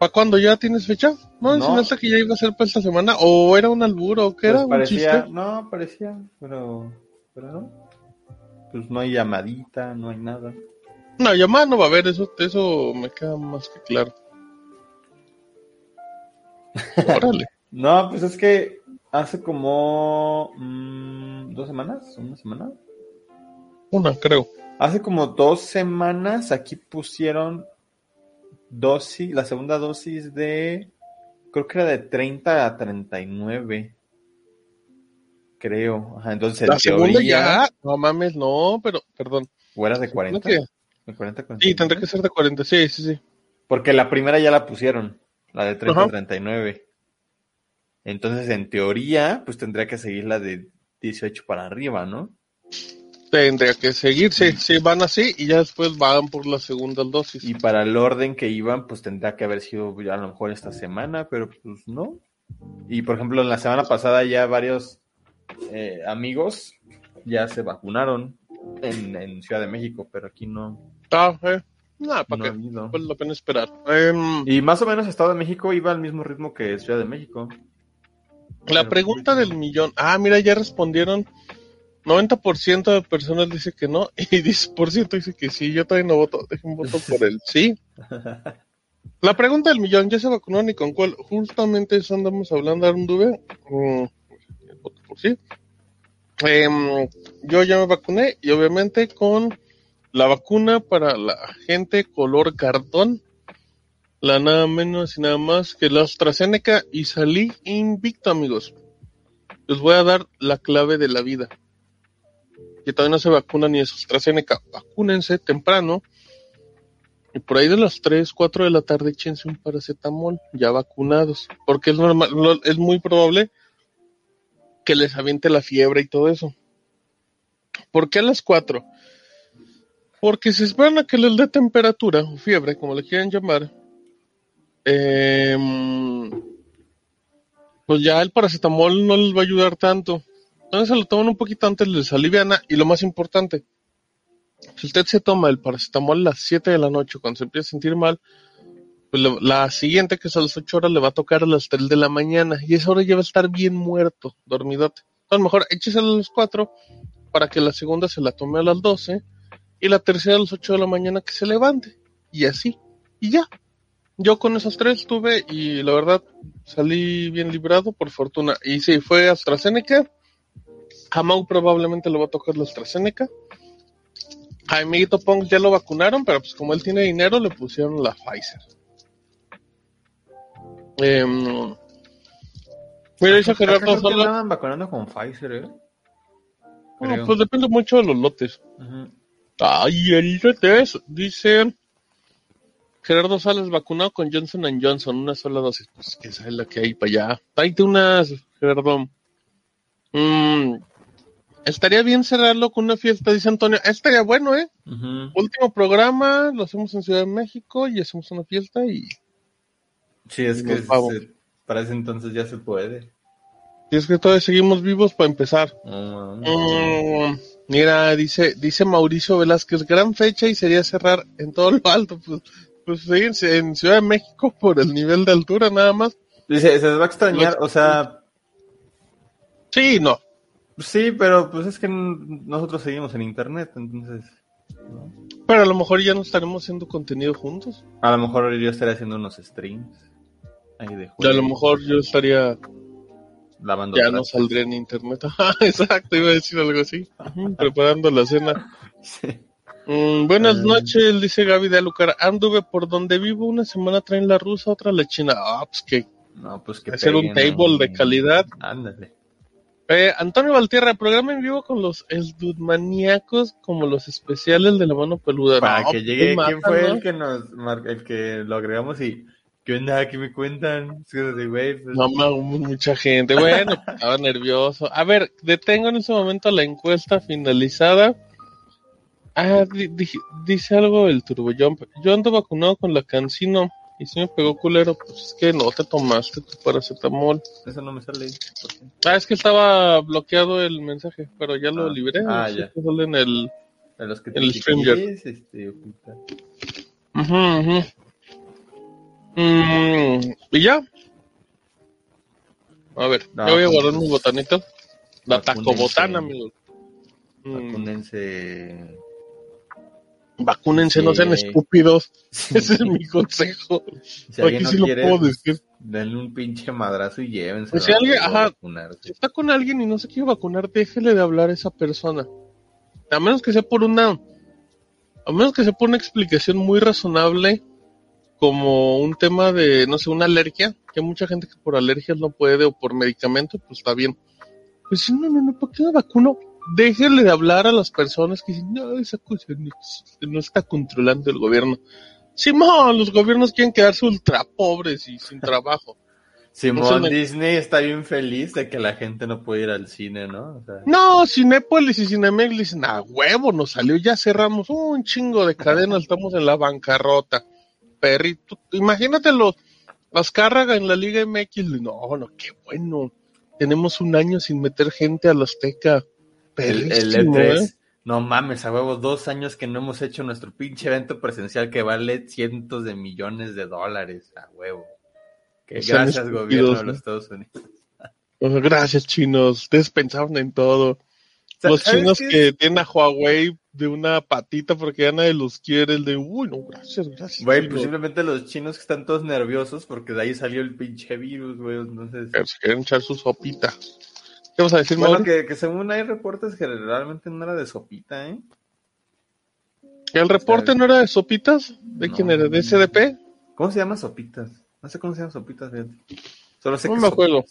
¿Para cuándo ya tienes fecha? ¿No No. enseñaste que ya iba a ser para esta semana? ¿O era un alburo? ¿O qué Pues era? ¿Un parecía, chiste? no, parecía, pero, pero no. Pues no hay llamadita, no hay nada. No, llamada no va a haber, eso, eso me queda más que claro. Órale. No, pues es que hace como mm, dos semanas, una semana. Una, creo. Hace como dos semanas aquí pusieron dosis, la segunda dosis de, creo que era de 30 a 39. Creo. Ajá, entonces en La segunda teoría, ya. No mames, no, pero, perdón. ¿o era de 40? ¿No que? ¿De 40 a Sí, 49? tendría que ser de 40, sí, sí, sí. Porque la primera ya la pusieron, la de 30 Ajá. a 39. Entonces, en teoría, pues tendría que seguir la de 18 para arriba, ¿no? Tendría que seguir, sí, sí, van así y ya después van por la segunda dosis. Y para el orden que iban, pues tendría que haber sido a lo mejor esta semana, pero pues no. Y por ejemplo, la semana pasada ya varios eh, amigos ya se vacunaron en, en Ciudad de México, pero aquí no, Ah, eh. Nada, ¿para no qué? habido. Vale la pena esperar. Em, Y más o menos Estado de México iba al mismo ritmo que Ciudad de México. La pregunta del millón. Ah, mira, ya respondieron. 90% de personas dice que no y 10% dice que sí. Yo todavía no voto. Un voto por el sí. La pregunta del millón. ¿Ya se vacunó ni con cuál? Justamente eso andamos hablando, Arunduve. Mm, voto por sí. Em, yo ya me vacuné y obviamente con la vacuna para la gente color cartón. La nada menos y nada más que la AstraZeneca y salí invicto, amigos. Les voy a dar la clave de la vida. Que todavía no se vacuna ni es AstraZeneca. Vacúnense temprano. Y por ahí de las 3, 4 de la tarde échense un paracetamol ya vacunados. Porque es normal, es muy probable que les aviente la fiebre y todo eso. ¿Por qué a las 4? Porque se esperan a que les dé temperatura o fiebre, como le quieran llamar. Em, pues ya el paracetamol no les va a ayudar tanto. Entonces se lo toman un poquito antes, les aliviana. Y lo más importante, si usted se toma el paracetamol a las 7 de la noche, cuando se empieza a sentir mal, pues la siguiente, que es a las 8 horas, le va a tocar a las 3 de la mañana. Y esa hora ya va a estar bien muerto, dormidote. Entonces mejor échese a las 4 para que la segunda se la tome a las 12 y la tercera a las 8 de la mañana que se levante. Y así. Y ya. Yo con esas tres tuve y la verdad salí bien librado por fortuna. Y sí, fue AstraZeneca. A Mau probablemente le va a tocar la AstraZeneca. A mi amiguito Pong ya lo vacunaron, pero pues como él tiene dinero le pusieron la Pfizer. Em, mira, dice Gerardo Sola. andaban vacunando con Pfizer, ¿eh? Bueno, pues depende mucho de los lotes. Ujú. Ay, el RTS, dice Gerardo Salas vacunado con Johnson Johnson, una sola dosis. Pues que esa es la que hay para allá. Tráete unas, Gerardo. Mm, estaría bien cerrarlo con una fiesta, dice Antonio. Estaría bueno, ¿eh? Último programa, lo hacemos en Ciudad de México y hacemos una fiesta y... Sí, es que se- para ese entonces ya se puede. Y es que todavía seguimos vivos para empezar. No, Mm, mira, dice, dice Mauricio Velázquez, gran fecha y sería cerrar en todo lo alto. Pues, pues sí, en, en Ciudad de México por el nivel de altura nada más. Dice, se les va a extrañar, o sea, Sí, no. Sí, pero pues es que nosotros seguimos en internet, entonces Pero a lo mejor ya no estaremos haciendo contenido juntos. a lo mejor yo estaré haciendo unos streams ahí de Y a lo mejor yo estaría, lavando ya no saldría en internet. Exacto, iba a decir algo así. Preparando la cena. Sí. Mm, buenas Ah. noches, dice Gaby de Alucar. Anduve por donde vivo, una semana traen la rusa, otra la china. Ah, pues que No, pues que hacer un table de calidad. Ándale. Eh, Antonio Valtierra, programa en vivo con los maníacos como los especiales de la mano peluda. Para No, que pues, llegue, ¿quién fue ¿no? el que nos mar- el que lo agregamos y qué onda? ¿Qué me cuentan? Sí, güey, pues, No, no, mucha gente. Bueno, estaba nervioso. A ver, detengo en ese momento la encuesta finalizada. Ah, di- di- dice algo el Turbo Jump. Yo ando vacunado con la Cancino y si me pegó culero, pues es que no te tomaste tu paracetamol. eso no me sale. ¿por qué? Ah, es que estaba bloqueado el mensaje, pero ya lo Ah. libré. Ah, ya. que sale en el... Los que El te StreamYard. quieres, este, ocultar. Ujú, ujú. Mm, y ya. A ver, No, yo voy a pues, guardar mi botanita. La vacúnense. tacobotana, amigos. Mm, Vacúnense. no sean Sí. estúpidos. Ese es mi consejo. Si Aquí no sí lo puedo decir. denle un pinche madrazo y llévense. Pues si alguien- ajá. Si está con alguien y no se quiere vacunar, déjele de hablar a esa persona. A menos que sea por una. A menos que sea por una explicación muy razonable, como un tema de, no sé, una alergia, que hay mucha gente que por alergias no puede o por medicamento, pues está bien. Pues sí, no, no, no, ¿por qué me vacuno? Déjele de hablar a las personas que dicen, no, esa cosa no está controlando el gobierno. Simón, los gobiernos quieren quedarse ultra pobres y sin trabajo. Simón No Disney está bien feliz de que la gente no puede ir al cine, ¿no? O sea, No, Cinépolis y Cinemex dicen, a huevo, nos salió, ya cerramos un chingo de cadenas, estamos en la bancarrota. Perrito, imagínate los, cargas en la Liga MX, no, no, qué bueno. Tenemos un año sin meter gente a la Azteca. El, el Perrísimo, E3. ¿eh? No mames, a huevo, dos años que no hemos hecho nuestro pinche evento presencial que vale cientos de millones de dólares. A huevo. Que gracias, gobierno de los Estados Unidos. Gracias, chinos. Ustedes pensaban en todo. Los ¿sabes chinos qué? que tienen a Huawei de una patita porque ya nadie los quiere. El de, uy, no, gracias, gracias. Güey, chinos". pues simplemente los chinos que están todos nerviosos porque de ahí salió el pinche virus, güey. Entonces. Quieren echar su sopita. ¿Qué vas a decir, Bueno, que, que según hay reportes que realmente no era de sopita, ¿eh? ¿Que el reporte no era de sopitas? ¿De No. quién era? ¿De SDP? ¿Cómo se llama sopitas? No sé cómo se llama sopitas, fíjate. Solo sé No que me sop- acuerdo.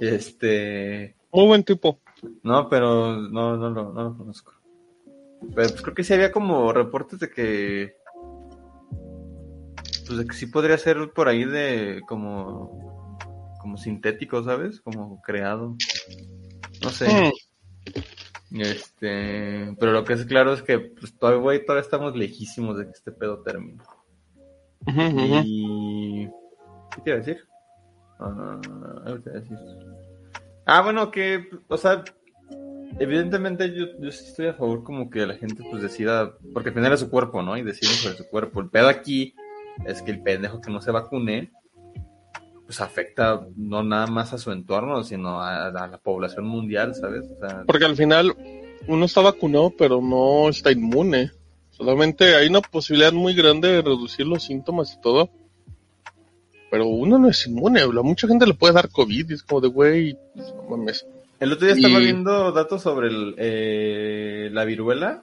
Este. Muy buen tipo. No, pero no, no, lo- no lo conozco. Pero pues creo que sí había como reportes de que. Pues de que sí podría ser por ahí de como. Como sintético, ¿sabes? Como creado. No sé. Mm. Este. Pero lo que es claro es que pues, todavía, güey, todavía estamos lejísimos de que este pedo termine. Y. ¿Qué te iba a decir? Ah, algo te iba a decir. Ah, bueno, que, o sea, evidentemente yo, yo sí estoy a favor como que la gente pues decida, porque al final es su cuerpo, ¿no? Y deciden sobre su cuerpo. El pedo aquí es que el pendejo que no se vacune, pues afecta no nada más a su entorno, sino a, a la población mundial, ¿sabes? O sea, Porque al final uno está vacunado, pero no está inmune. Solamente hay una posibilidad muy grande de reducir los síntomas y todo. Pero uno no es inmune. A mucha gente le puede dar COVID y es como de, güey, pues, no mames. El otro día estaba viendo datos sobre el, eh, la viruela.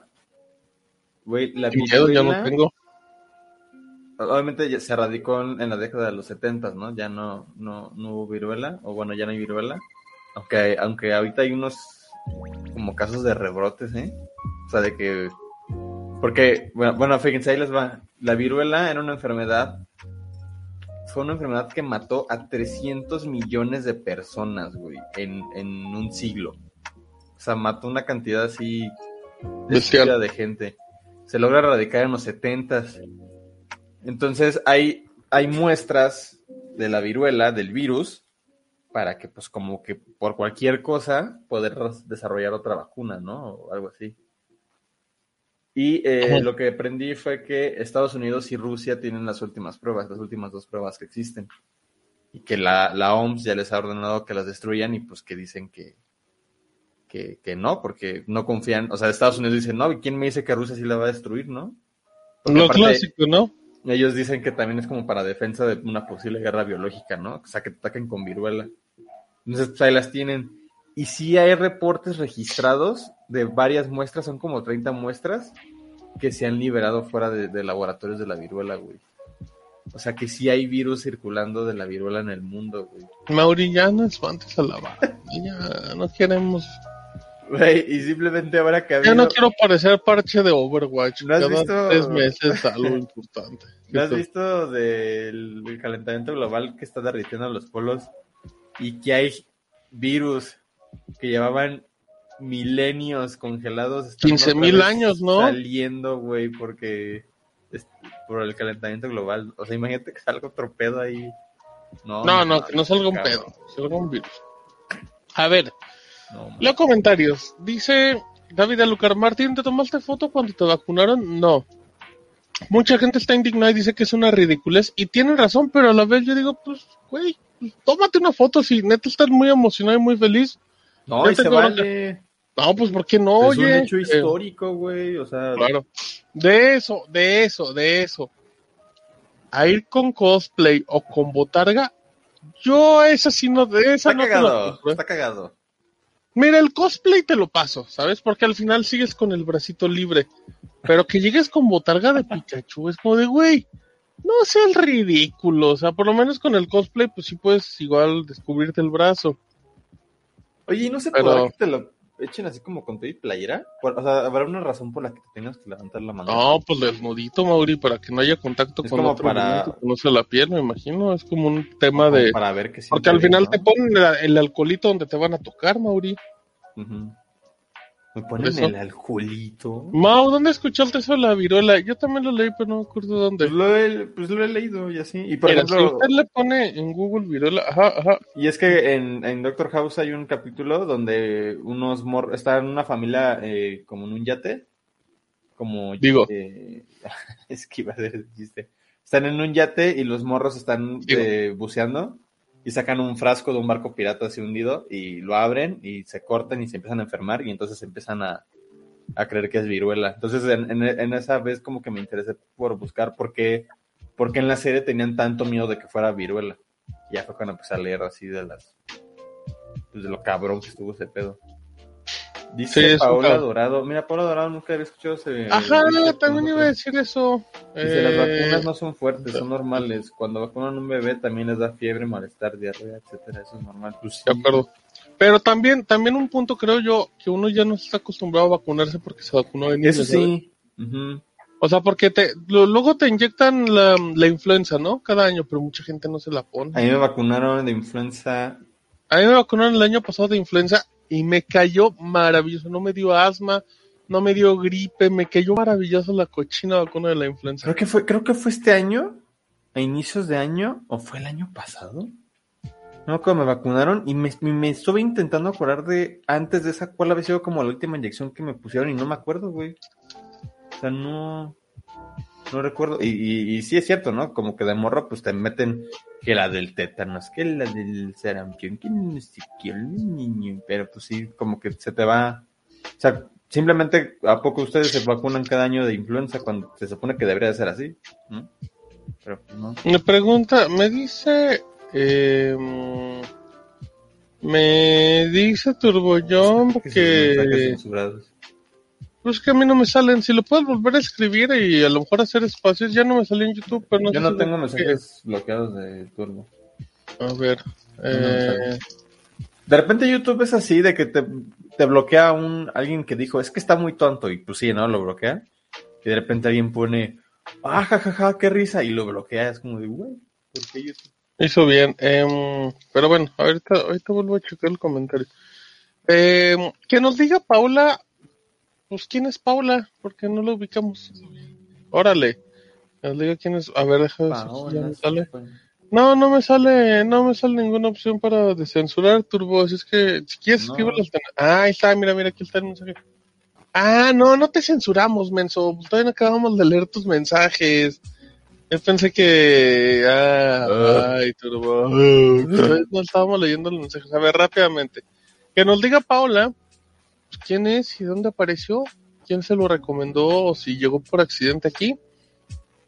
Güey, la Qué miedo, ya viruela. no tengo. Obviamente ya se radicó en, la década de los 70, ¿no? Ya no, no, no hubo viruela, o bueno, ya no hay viruela. Aunque, aunque ahorita hay unos como casos de rebrotes, ¿eh? O sea, de que... Porque, bueno, bueno, fíjense, ahí les va. La viruela era una enfermedad, fue una enfermedad que mató a 300 millones de personas, güey, en, en un siglo. O sea, mató una cantidad así estúpida de gente. Se logra erradicar en los 70 entonces hay, hay muestras de la viruela, del virus, para que pues como que por cualquier cosa poder desarrollar otra vacuna, ¿no? O algo así. Y eh, lo que aprendí fue que Estados Unidos y Rusia tienen las últimas pruebas, las últimas dos pruebas que existen. Y que la, la OMS ya les ha ordenado que las destruyan y pues que dicen que, que, que no, porque no confían. O sea, Estados Unidos dice, no, ¿y quién me dice que Rusia sí la va a destruir, no? Porque Lo aparte- clásico, ¿no? Ellos dicen que también es como para defensa de una posible guerra biológica, ¿no? O sea, que te ataquen con viruela. Entonces, pues ahí las tienen. Y sí hay reportes registrados de varias muestras, son como 30 muestras, que se han liberado fuera de, de laboratorios de la viruela, güey. O sea, que sí hay virus circulando de la viruela en el mundo, güey. Mauri, ya no espantes a la banda. Ya no queremos. Güey, y simplemente ahora que ha Ya no habido- quiero parecer parche de Overwatch. ¿No has Cada visto- tres meses algo importante. ¿No has visto del del calentamiento global que está derritiendo los polos y que hay virus que llevaban milenios congelados? están 15,000 otra vez años, ¿no? Saliendo, güey, porque es por el calentamiento global. O sea, imagínate que salga otro pedo ahí. No, No, no, no salga un pedo, salga un virus. A ver, No, leo comentarios. Dice David Alucar, Martín, ¿te tomaste foto cuando te vacunaron? No. Mucha gente está indignada y dice que es una ridiculez. Y tienen razón, pero a la vez yo digo, pues, güey, pues, tómate una foto si neta estás muy emocionado y muy feliz. No, y se vale. No, pues, ¿por qué no? es un Oye, hecho Eh, histórico, güey. O sea, Claro. De eso, de eso, de eso. A ir con cosplay o con botarga, yo esa sí no, de esa está no te la cagado. compro, ¿eh? Está cagado. Mira, el cosplay te lo paso, ¿sabes? Porque al final sigues con el bracito libre. Pero que llegues con botarga de Pikachu es como de, güey, no seas ridículo. O sea, por lo menos con el cosplay, pues sí puedes igual descubrirte el brazo. Oye, ¿y no se Pero- podrá que te lo echen así como con tu playera? O sea, ¿habrá una razón por la que te tengas que levantar la mano? No, pues desnudito, Mauri, para que no haya contacto Es con como otro para- que no sea la piel, me imagino. Es como un tema Como de... Para ver que sí Porque al final bien, te ponen el, el alcoholito donde te van a tocar, Mauri. Ujú. Me ponen el alcoholito. Mau, ¿dónde escuchaste eso de la viruela? Yo también lo leí, pero no me acuerdo dónde. Pues lo, he, pues lo he leído y así. Y por Mira, si usted le pone en Google viruela, ajá, ajá, y es que en, en Doctor House hay un capítulo donde unos mor está en una familia eh, como en un yate. Como Digo. eh, es que iba a ser el chiste. Están en un yate y los morros están eh, buceando. Y sacan un frasco de un barco pirata así hundido y lo abren y se cortan y se empiezan a enfermar y entonces empiezan a, a creer que es viruela. Entonces en, esa vez como que me interesé por buscar por qué, por qué en la serie tenían tanto miedo de que fuera viruela. Y ya fue cuando empecé a leer así de las pues de lo cabrón que estuvo ese pedo. Dice Sí, un Paola. Dorado. Mira, Paola Dorado nunca había escuchado ese. Ajá, dice también iba a decir eso. Dice, las Eh, vacunas no son fuertes, son normales. Cuando vacunan a un bebé también les da fiebre, malestar, diarrea, etcétera. Eso es normal. Pues sí. De acuerdo. Pero también, también un punto creo yo que uno ya no está acostumbrado a vacunarse porque se vacunó de niño. Eso sí. O sea, porque te, lo- luego te inyectan la, la influenza, ¿no? Cada año, pero mucha gente no se la pone. A mí me vacunaron de influenza. A mí me vacunaron el año pasado de influenza y me cayó maravilloso. No me dio asma, no me dio gripe, me cayó maravilloso la cochina vacuna de la influenza. Creo que fue, creo que fue este año, a inicios de año, o fue el año pasado. No, cuando me vacunaron y me, me- me estuve intentando acordar de antes de esa cuál había sido como la última inyección que me pusieron y no me acuerdo, güey. O sea, no, no recuerdo. Y, y, y sí es cierto, ¿no? Como que de morro pues te meten que la del tétanos, que la del sarampión, que no sé qué, niño. Pero pues sí, como que se te va. O sea, simplemente a poco ustedes se vacunan cada año de influenza cuando se supone que debería de ser así. ¿no? Pero pues no. Me pregunta, me dice, eh, me dice Turboyón Que pues que a mí no me salen. Si lo puedes volver a escribir y a lo mejor hacer espacios, ya no me salió en YouTube, pero no Yo no tengo mensajes bloqueados de Turbo. A ver, eh, De repente YouTube es así, de que te, te bloquea un alguien que dijo, es que está muy tonto, y pues sí, ¿no? Lo bloquea. Y de repente alguien pone, ah, jajaja, qué risa, y lo bloquea. Es como de, güey, ¿por qué YouTube? hizo bien. Em, pero bueno, ahorita, ahorita vuelvo a checar el comentario. Em, que nos diga Paula, pues quién es Paula, porque no lo ubicamos. Órale. Que nos diga quién es. A ver, deja ver si ya Paola, me sale. fue. No, no me sale, no me sale ninguna opción para descensurar Turbo. Así es que, si quieres, No. Ah, ahí está, mira, mira, aquí está el mensaje. Ah, no, no te censuramos, menso. Todavía no acabamos de leer tus mensajes. Yo pensé que. Ah, Ah. ay, Turbo. Todavía no estábamos leyendo los mensajes. A ver, rápidamente. Que nos diga Paula pues, quién es y dónde apareció, quién se lo recomendó o si llegó por accidente aquí.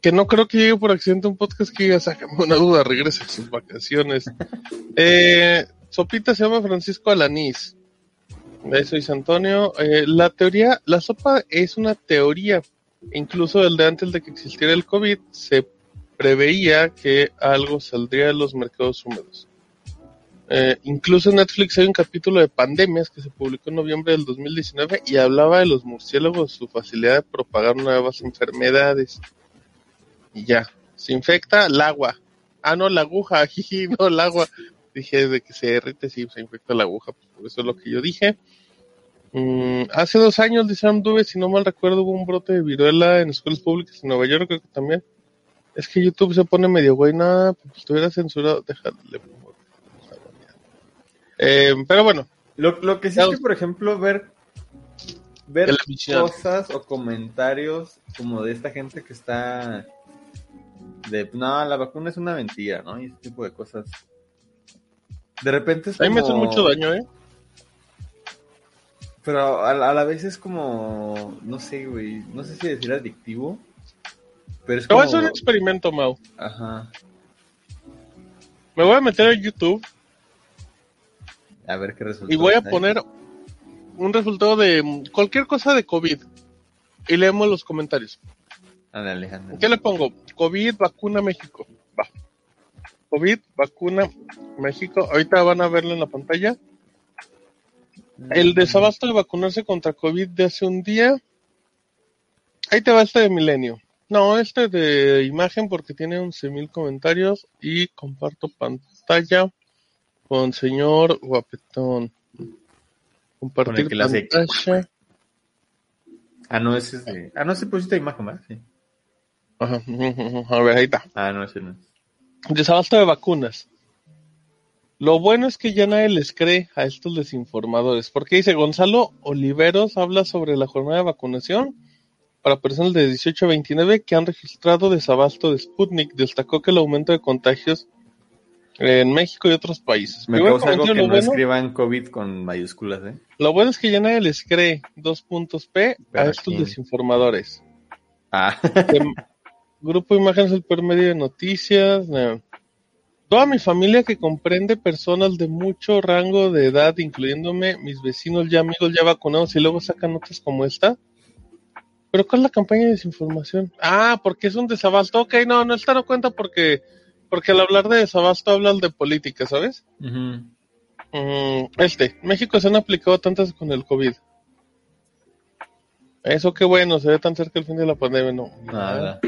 Que no creo que llegue por accidente un podcast que diga, sácame una duda, regresa a sus vacaciones. eh, Sopita se llama Francisco Alanís. Eh, soy Antonio. Eh, la teoría, la sopa es una teoría. Incluso el de antes de que existiera el COVID, se preveía que algo saldría de los mercados húmedos. Eh, incluso en Netflix hay un capítulo de pandemias que se publicó en noviembre del 2019 y hablaba de los murciélagos, su facilidad de propagar nuevas enfermedades. Y ya, se infecta el agua. Ah, no, la aguja, no, el agua. Dije de que se derrite, sí, se infecta la aguja, pues, eso es lo que yo dije. Mm, hace dos años, dice Amduve, si no mal recuerdo, hubo un brote de viruela en escuelas públicas en Nueva York, creo que también. Es que YouTube se pone medio güey, nada, pues estuviera censurado, déjale. Eh, pero bueno, Lo, lo que sí es que, por ejemplo, ver, ver cosas o comentarios como de esta gente que está de, no, la vacuna es una mentira, ¿no? Y ese tipo de cosas. De repente es a mí me como- hacen mucho daño, ¿eh? Pero a, la- a la vez es como, no sé, güey, no sé si decir adictivo, pero es Te voy como... a hacer un experimento, Mau. Ajá, Me voy a meter a YouTube a ver qué resulta. y voy a poner un resultado de mm, cualquier cosa de COVID. Y leemos los comentarios. Ándale, ándale. ¿Qué le pongo? COVID, vacuna México. Va. COVID, vacuna México. Ahorita van a verlo en la pantalla. El desabasto de vacunarse contra COVID de hace un día. Ahí te va este de Milenio. No, este de imagen porque tiene 11.000 comentarios y comparto pantalla con señor guapetón. Compartir hace- pantalla. Ah, no, ese es de... Ah, no, ese pusiste imagen, ¿verdad? Sí. Ajá, A ver, ahí está. Ah, no, ese no es. Desabasto de vacunas. Lo bueno es que ya nadie les cree a estos desinformadores, porque dice Gonzalo Oliveros habla sobre la jornada de vacunación para personas de 18 a 29 que han registrado desabasto de Sputnik. Destacó que el aumento de contagios En México y otros países. Me causa algo que no bueno, escriban COVID con mayúsculas, ¿eh? lo bueno es que ya nadie les cree dos puntos P a estos ¿quién? desinformadores. Ah, Em, Grupo Imágenes el peor medio de noticias. no. Toda mi familia que comprende personas de mucho rango de edad, incluyéndome mis vecinos ya amigos ya vacunados y luego sacan notas como esta. ¿Pero cuál es la campaña de desinformación? Ah, porque es un desabasto. Ok, no, no está no cuenta porque, porque al hablar de desabasto hablan de política, ¿sabes? Mm, este, México se han aplicado tantas con el COVID. Eso qué bueno, se ve tan cerca el fin de la pandemia, no. nada.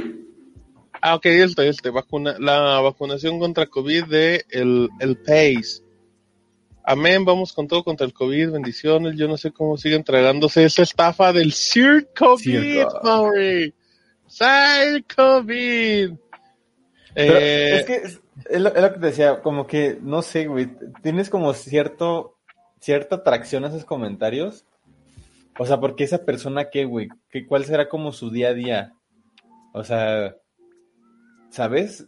Ah, ok, este, este, vacuna, la vacunación contra COVID de el, el PACE. Amén, vamos con todo contra el COVID, bendiciones, yo no sé cómo siguen tragándose esa estafa del Sir COVID. Mauri. Sir COVID. Eh, es que es, es lo, es lo que te decía, como que, no sé, güey, tienes como cierto, cierta atracción a esos comentarios. O sea, porque esa persona, ¿qué, güey? ¿Qué, ¿Cuál será como su día a día? O sea, ¿sabes?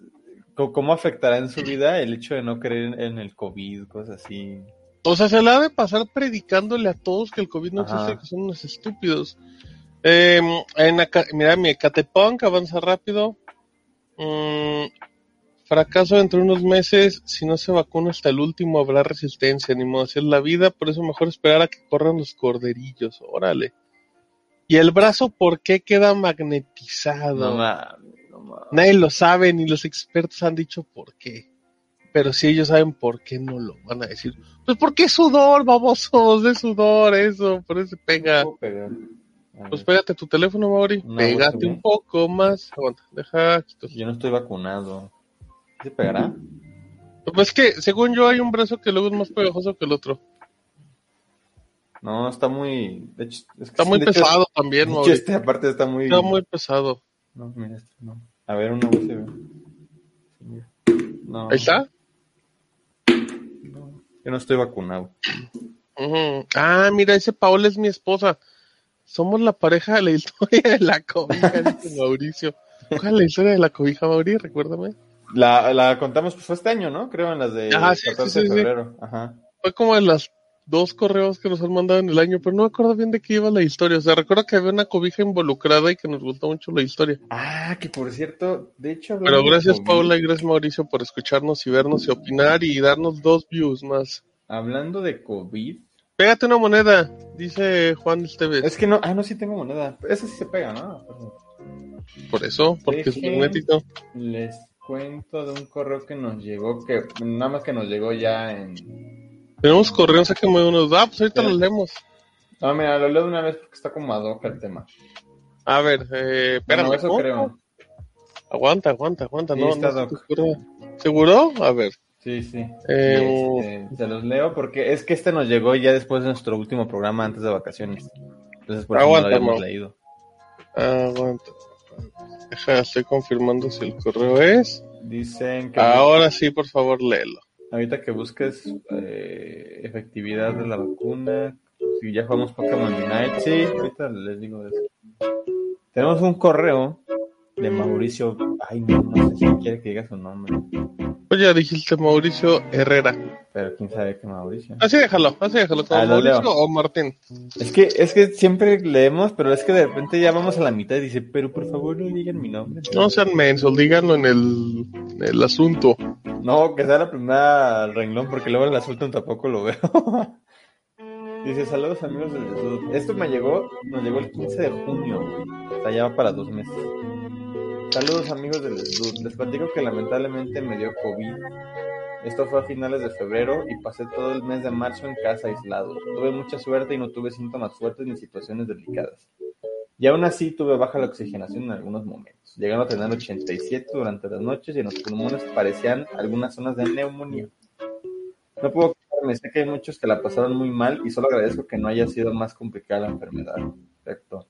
¿Cómo afectará en su vida el hecho de no creer en el COVID, cosas así? O sea, se la ha de pasar predicándole a todos que el COVID no Ajá. existe, que son unos estúpidos. Eh, en mira, mi Ecatepunk avanza rápido. Mm, fracaso dentro de unos meses. Si no se vacuna hasta el último, habrá resistencia. Ni modo, así es la vida. Por eso mejor esperar a que corran los corderillos. Órale. Y el brazo, ¿por qué queda magnetizado? No mames, no mames. Nadie lo sabe, ni los expertos han dicho por qué. Pero si ellos saben por qué, no lo van a decir. Pues porque es sudor, babosos, es sudor, eso, por eso se pega. A Pues pégate tu teléfono, Mauri. No, Pégate un poco más. Aguanta, deja. Yo no estoy vacunado. ¿Se pegará? Pues es que, según yo, hay un brazo que luego es más pegajoso que el otro. No, está muy... De hecho, es que Está sí, muy hecho, pesado también, hecho, Mauri. este aparte está muy... Está muy pesado. No, mira, este no. A ver, una USB. No, Ahí está. no, yo no estoy vacunado. Ah, mira, ese Paola es mi esposa. Somos la pareja de la historia de la cobija, dice Mauricio. ¿Cuál es la historia de la cobija, Mauri? Recuérdame. La, la contamos, pues fue este año, ¿no? Creo en las de Ajá, sí, 14 sí, sí, de sí. febrero. Ajá. Fue como de las dos correos que nos han mandado en el año, pero no me acuerdo bien de qué iba la historia. O sea, recuerdo que había una cobija involucrada y que nos gustó mucho la historia. Ah, que por cierto, de hecho... Pero gracias Paula y gracias Mauricio por escucharnos y vernos y opinar y darnos dos views más. Hablando de COVID... Pégate una moneda, dice Juan Esteves. Es que no... Ah, no, sí tengo moneda. Esa sí se pega, ¿no? Por eso, porque es Deje- magnético. Les cuento de un correo que nos llegó, que nada más que nos llegó ya en... Tenemos correo, sáquenme unos. Ah, pues ahorita los leemos. No, mira, lo leo de una vez porque está como ad hoc el tema. A ver, eh, espérame. Bueno, eso ¿cómo? creo. Aguanta, aguanta, aguanta. Sí, no, está no. ¿Seguro? A ver. Sí, sí. Eh, Este, se los leo porque es que este nos llegó ya después de nuestro último programa antes de vacaciones. Entonces por eso no lo habíamos leído. Aguanta. Deja, estoy confirmando si el correo es. Dicen que Ahora sí, por favor, léelo. ahorita que busques eh, efectividad de la vacuna, si ya jugamos Pokémon Unite, sí, ahorita les digo eso. Tenemos un correo de Mauricio, ay no, no sé si quiere que diga su nombre, Pues ya dijiste Mauricio Herrera. pero quién sabe qué Mauricio. Así déjalo, así déjalo. como Ah, Mauricio leo. o Martín. Es que, es que siempre leemos, pero es que de repente ya vamos a la mitad y dice, pero por favor no digan mi nombre. No sean mensos, díganlo en el, en el asunto. No, que sea la primera renglón, porque luego el asunto tampoco lo veo. Dice, saludos amigos del. Esto me llegó, nos llegó el 15 de junio, güey. O sea, ya va para dos meses. Saludos amigos del Sud. Les platico que lamentablemente me dio COVID. Esto fue a finales de febrero y pasé todo el mes de marzo en casa aislado. Tuve mucha suerte y no tuve síntomas fuertes ni situaciones delicadas. Y aún así tuve baja la oxigenación en algunos momentos, llegando a tener 87 durante las noches y en los pulmones parecían algunas zonas de neumonía. No puedo quejarme, sé que hay muchos que la pasaron muy mal y solo agradezco que no haya sido más complicada la enfermedad. Perfecto.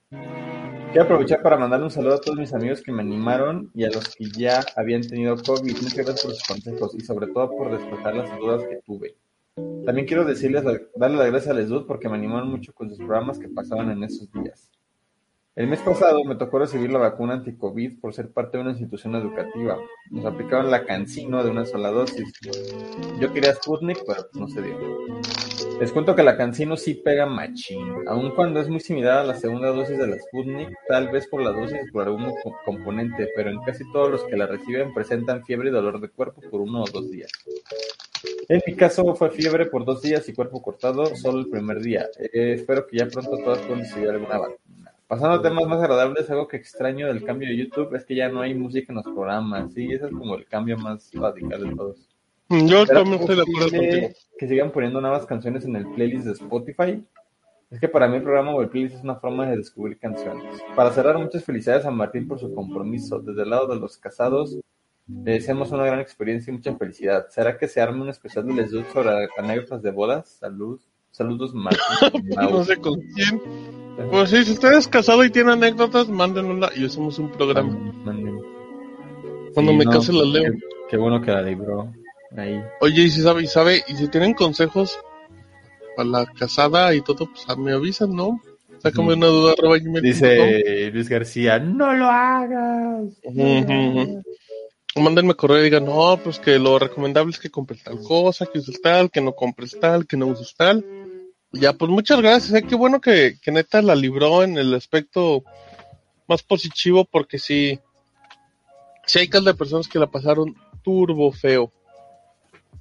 Quiero aprovechar para mandar un saludo a todos mis amigos que me animaron y a los que ya habían tenido COVID. Muchas gracias por sus consejos y sobre todo por despejar las dudas que tuve. También quiero decirles, darle las gracias a Lesud porque me animaron mucho con sus programas que pasaban en esos días. El mes pasado me tocó recibir la vacuna anti-COVID por ser parte de una institución educativa. Nos aplicaron la cancino de una sola dosis. Yo quería Sputnik, pero pues no se dio. Les cuento que la cancino sí pega machín, aun cuando es muy similar a la segunda dosis de la Sputnik, tal vez por la dosis por algún co- componente, pero en casi todos los que la reciben presentan fiebre y dolor de cuerpo por uno o dos días. En mi caso fue fiebre por dos días y cuerpo cortado solo el primer día. Eh, espero que ya pronto todas puedan recibir alguna vacuna. Pasando a temas más agradables, algo que extraño del cambio de YouTube es que ya no hay música en los programas. Sí, ese es como el cambio más radical de todos. Yo ¿Será también estoy de acuerdo contigo. que sigan poniendo nuevas canciones en el playlist de Spotify? Es que para mí el programa o el playlist es una forma de descubrir canciones. Para cerrar, muchas felicidades a Martín por su compromiso. Desde el lado de los casados, le deseamos una gran experiencia y mucha felicidad. ¿Será que se arme un especial de Les sobre anécdotas de bodas? Salud. Saludos, Martín. No sé con quién. Pues sí, si usted es casado y tiene anécdotas, mándenla y hacemos un programa. Cuando Sí, me no, case la leo. Qué, qué bueno que la libró. Ahí. Oye, y si sabe, y sabe, y si tienen consejos para la casada y todo, pues ah, me avisan, ¿no? Sácame una duda, arroba gmail punto com. Dice Luis García, no lo hagas. Ujú. O Mándenme correo y digan, no, pues que lo recomendable es que compres tal cosa, que uses tal, que no compres tal, que no uses tal. Ya, pues muchas gracias, eh, qué bueno que, que neta la libró en el aspecto más positivo, porque sí, sí hay casos de personas que la pasaron turbo feo.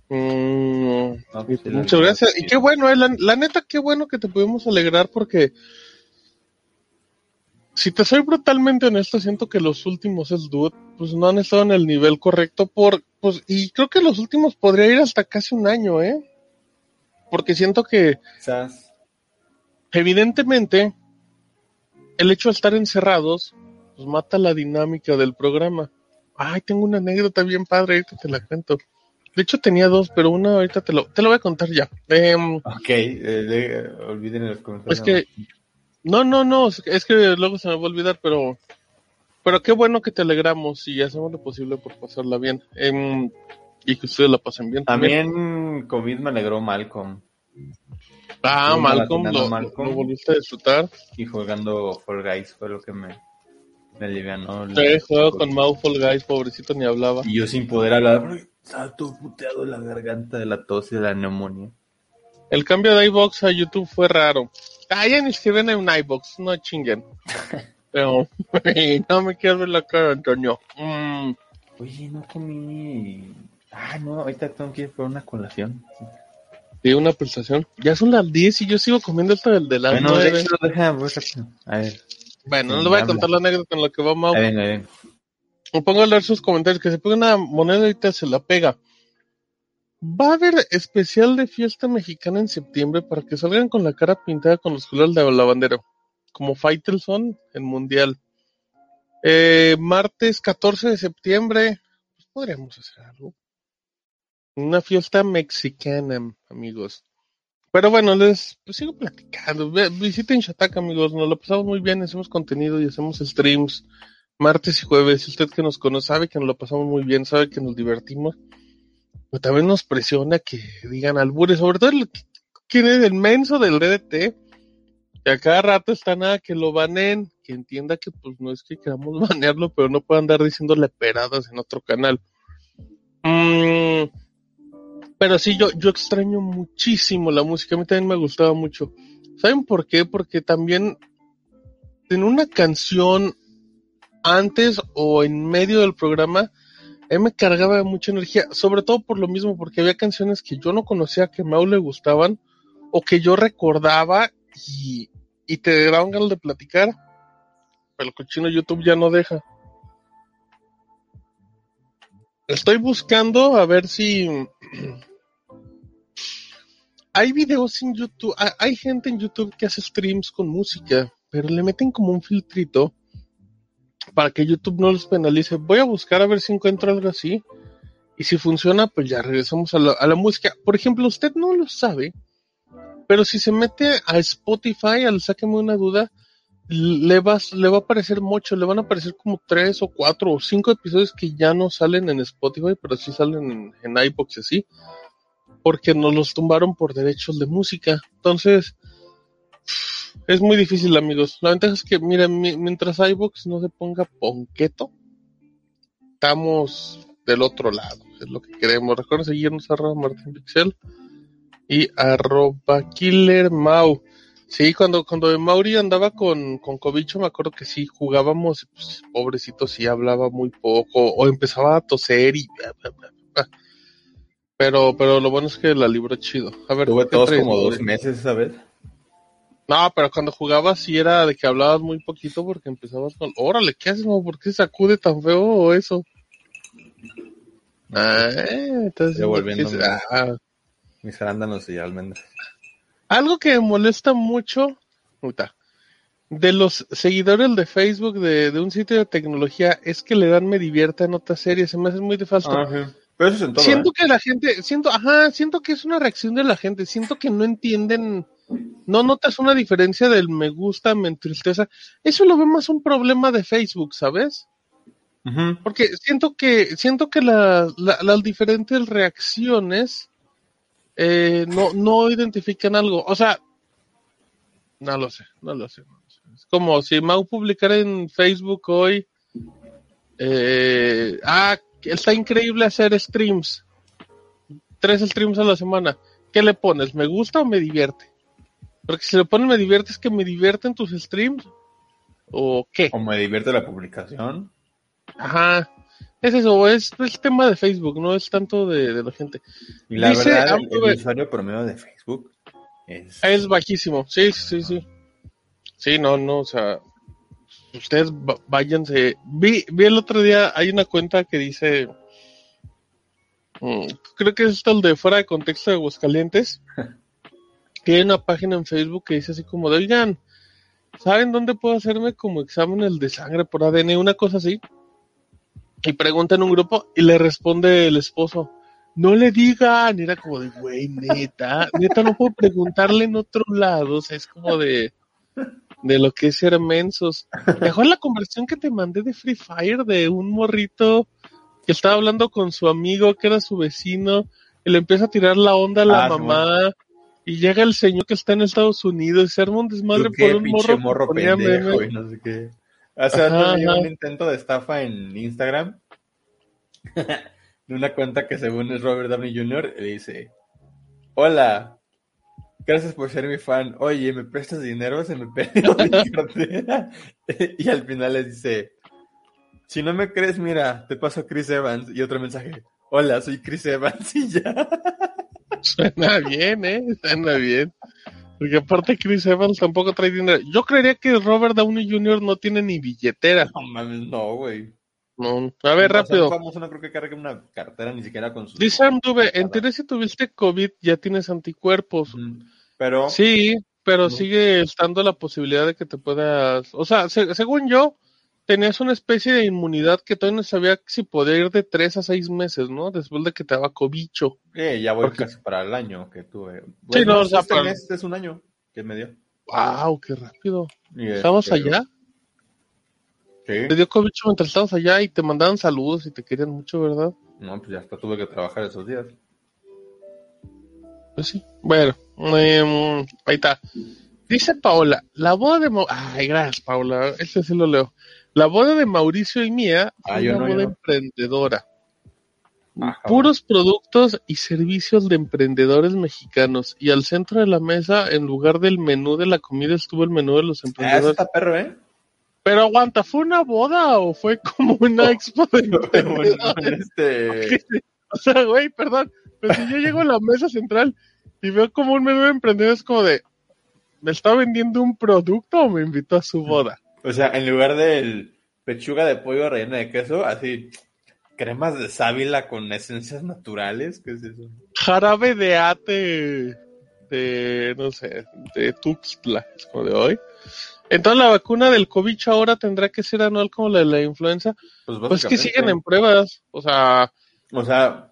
Mm, No, sí, muchas gracias. Y qué bueno, eh, la, la neta, qué bueno que te pudimos alegrar porque si te soy brutalmente honesto, siento que los últimos es Dude, pues no han estado en el nivel correcto por, pues, y creo que los últimos podría ir hasta casi un año, ¿eh? Porque siento que, Quizás. evidentemente, el hecho de estar encerrados, pues mata la dinámica del programa. Ay, tengo una anécdota bien padre, ahorita te la cuento. De hecho tenía dos, pero una ahorita te lo, te lo voy a contar ya. Em, Ok, eh, de- olviden en los comentarios. es que, no, no, no, es que- es que luego se me va a olvidar, pero, pero qué bueno que te alegramos y hacemos lo posible por pasarla bien. Em, y que ustedes la pasen bien. También COVID me alegró Malcolm Ah, Malcolm, lo, Malcolm. lo volviste a disfrutar. y jugando Fall Guys fue lo que me, me alivianó. Sí, he jugado con Mau Fall Guys, pobrecito, ni hablaba. Y yo sin poder hablar, estaba todo puteado en la garganta de la tos y de la neumonía. El cambio de iBox a YouTube fue raro. Ah, ya ni siquiera en un iBox, no chinguen. Pero, no me quiero ver la cara, Antonio. Mm, Oye, no comí. Ah, no, ahorita tengo que ir por una colación. di una prestación. Ya son las 10 y yo sigo comiendo hasta el de las Bueno, de 9. hecho, déjame voy rápido. A ver, Bueno, no Sí, le voy a contar la anécdota en lo que va Mau. venga, ahí venga. Me pongo a leer sus comentarios. Que se pega una moneda y ahorita se la pega. Va a haber especial de fiesta mexicana en septiembre para que salgan con la cara pintada con los colores de la bandera. Como Faitelson en Mundial. Eh, martes 14 de septiembre. Pues podríamos hacer algo. Una fiesta mexicana, amigos. Pero bueno, les pues, sigo platicando. Visiten Shataka, amigos. Nos lo pasamos muy bien. Hacemos contenido y hacemos streams martes y jueves. Usted que nos conoce sabe que nos lo pasamos muy bien, sabe que nos divertimos. Pero también nos presiona que digan albures, sobre todo el, quién es el menso del DDT. Que a cada rato está nada que lo banen, que entienda que pues no es que queramos banearlo, pero no puede andar diciéndole peradas en otro canal. Mm, pero sí, yo, yo extraño muchísimo la música, a mí también me gustaba mucho. ¿Saben por qué? Porque también en una canción antes o en medio del programa, a mí me cargaba de mucha energía, sobre todo por lo mismo, porque había canciones que yo no conocía, que a Mau le gustaban, o que yo recordaba y, y te daban ganas de platicar, pero el cochino YouTube ya no deja. Estoy buscando a ver si hay videos en YouTube, ha- hay gente en YouTube que hace streams con música, pero le meten como un filtrito para que YouTube no los penalice. Voy a buscar a ver si encuentro algo así. Y si funciona, pues ya regresamos a la, a la música. Por ejemplo, usted no lo sabe, pero si se mete a Spotify, al sáqueme una duda, le va, le va a aparecer mucho, le van a aparecer como tres o cuatro o cinco episodios que ya no salen en Spotify, pero sí salen en, en iBox y así, porque nos los tumbaron por derechos de música. Entonces, es muy difícil, amigos. La ventaja es que, miren, mi- mientras iVoox no se ponga ponqueto, estamos del otro lado. Es lo que queremos. Recuerden seguirnos arroba Martín Pixel y arroba Killer Mau. Sí, cuando, cuando Mauri andaba con, con Cobicho, me acuerdo que sí, jugábamos, pues, pobrecito, sí hablaba muy poco, o empezaba a toser y... Pero, pero lo bueno es que la libró chido. A ver, Tuve ¿qué todos como dos meses esa vez. No, pero cuando jugabas sí era de que hablabas muy poquito porque empezabas con, órale, ¿qué haces, mo? ¿Por qué sacude tan feo eso? Ah, entonces, Devolviéndome. ¿qué es? Ah, Mis arándanos y almendras. algo que me molesta mucho, puta, de los seguidores de Facebook de, de un sitio de tecnología es que le dan me divierte en otras series, se me hace muy de falso. Pero eso es en todo. siento ¿eh? que la gente, siento, ajá, siento que es una reacción de la gente, siento que no entienden, no notas una diferencia del me gusta, me entristeza. Eso lo veo más un problema de Facebook, ¿sabes? Porque siento que, siento que la- la- las diferentes reacciones eh, no, no identifican algo. O sea, no lo sé, no lo sé. no lo sé. Es como si Mau publicara en Facebook hoy, eh, ah, está increíble hacer streams. Tres streams a la semana. ¿Qué le pones? ¿Me gusta o me divierte? Porque si le pones me divierte es que me divierten tus streams. ¿O qué? O me divierte la publicación. Ajá. Es eso, es el tema de Facebook, no es tanto de, de la gente. Y la Dice verdad, el, el usuario promedio de Facebook es... Es bajísimo, sí, sí, sí. Sí, no, no, o sea, ustedes váyanse. Vi, vi el otro día, hay una cuenta que dice, mm, creo que es esto el de fuera de contexto de Aguascalientes, que hay una página en Facebook que dice así como de, oigan, ¿saben dónde puedo hacerme como exámenes de sangre por ADN? Una cosa así. Y pregunta en un grupo y le responde el esposo, no le digan, y era como de, güey, neta, neta no puedo preguntarle en otro lado, o sea, es como de, de lo que es ser mensos. Mejor la conversión que te mandé de Free Fire de un morrito que estaba hablando con su amigo que era su vecino y le empieza a tirar la onda a la Ah, mamá y llega el señor que está en Estados Unidos y se arma un desmadre qué por un morro, que morro pendejo y no sé qué. Hace Ajá, ajá. un intento de estafa en Instagram de una cuenta que según es Robert Downey Jr. le dice Hola, gracias por ser mi fan. Oye, ¿me prestas dinero? Se me perdió mi cartera. y al final les dice Si no me crees, mira, te paso a Chris Evans. Y otro mensaje Hola, soy Chris Evans y ya. Suena bien, ¿eh? Suena bien. Porque aparte Chris Evans tampoco trae dinero. Yo creería que Robert Downey Jr. no tiene ni billetera. No mames, no, güey. No. A ver, rápido. famoso no creo que cargue una cartera ni siquiera con sus... Dice Amduve, en teoría si tuviste COVID ya tienes anticuerpos. Pero Sí, pero No. sigue estando la posibilidad de que te puedas... O sea, se- según yo, tenías una especie de inmunidad que todavía no sabía si podía ir de tres a seis meses, ¿no? Después de que te daba cobicho. eh, ya voy Porque- casi para el año que tuve. Sí, no, o sea, este para- mes es un año que me dio. ¡Wow! ¡Qué rápido! Y, ¿Estabas este, allá? Sí. Te dio cobicho mientras estabas allá y te mandaban saludos y te querían mucho, ¿verdad? No, pues ya hasta tuve que trabajar esos días. Pues sí. Bueno, em, ahí está. Dice Paola, la boda de... Mau- Ay, gracias, Paola. Este sí lo leo. La boda de Mauricio y mía fue Ah, una no, boda no. emprendedora. Ajá. Puros productos y servicios de emprendedores mexicanos. Y al centro de la mesa, en lugar del menú de la comida, estuvo el menú de los Ah, emprendedores. está perro, ¿eh? Pero aguanta, ¿fue una boda o fue como una expo de emprendedores? este... O sea, güey, perdón, pero si yo llego a la mesa central y veo como un menú de emprendedores como de, ¿me está vendiendo un producto o me invitó a su boda? O sea, en lugar del pechuga de pollo rellena de queso, así, cremas de sábila con esencias naturales, ¿qué es eso? Jarabe de ate de, no sé, de Tuxtla, es como de hoy. Entonces la vacuna del COVID ahora tendrá que ser anual como la de la influenza. Pues, Pues que siguen en pruebas. O sea, O sea,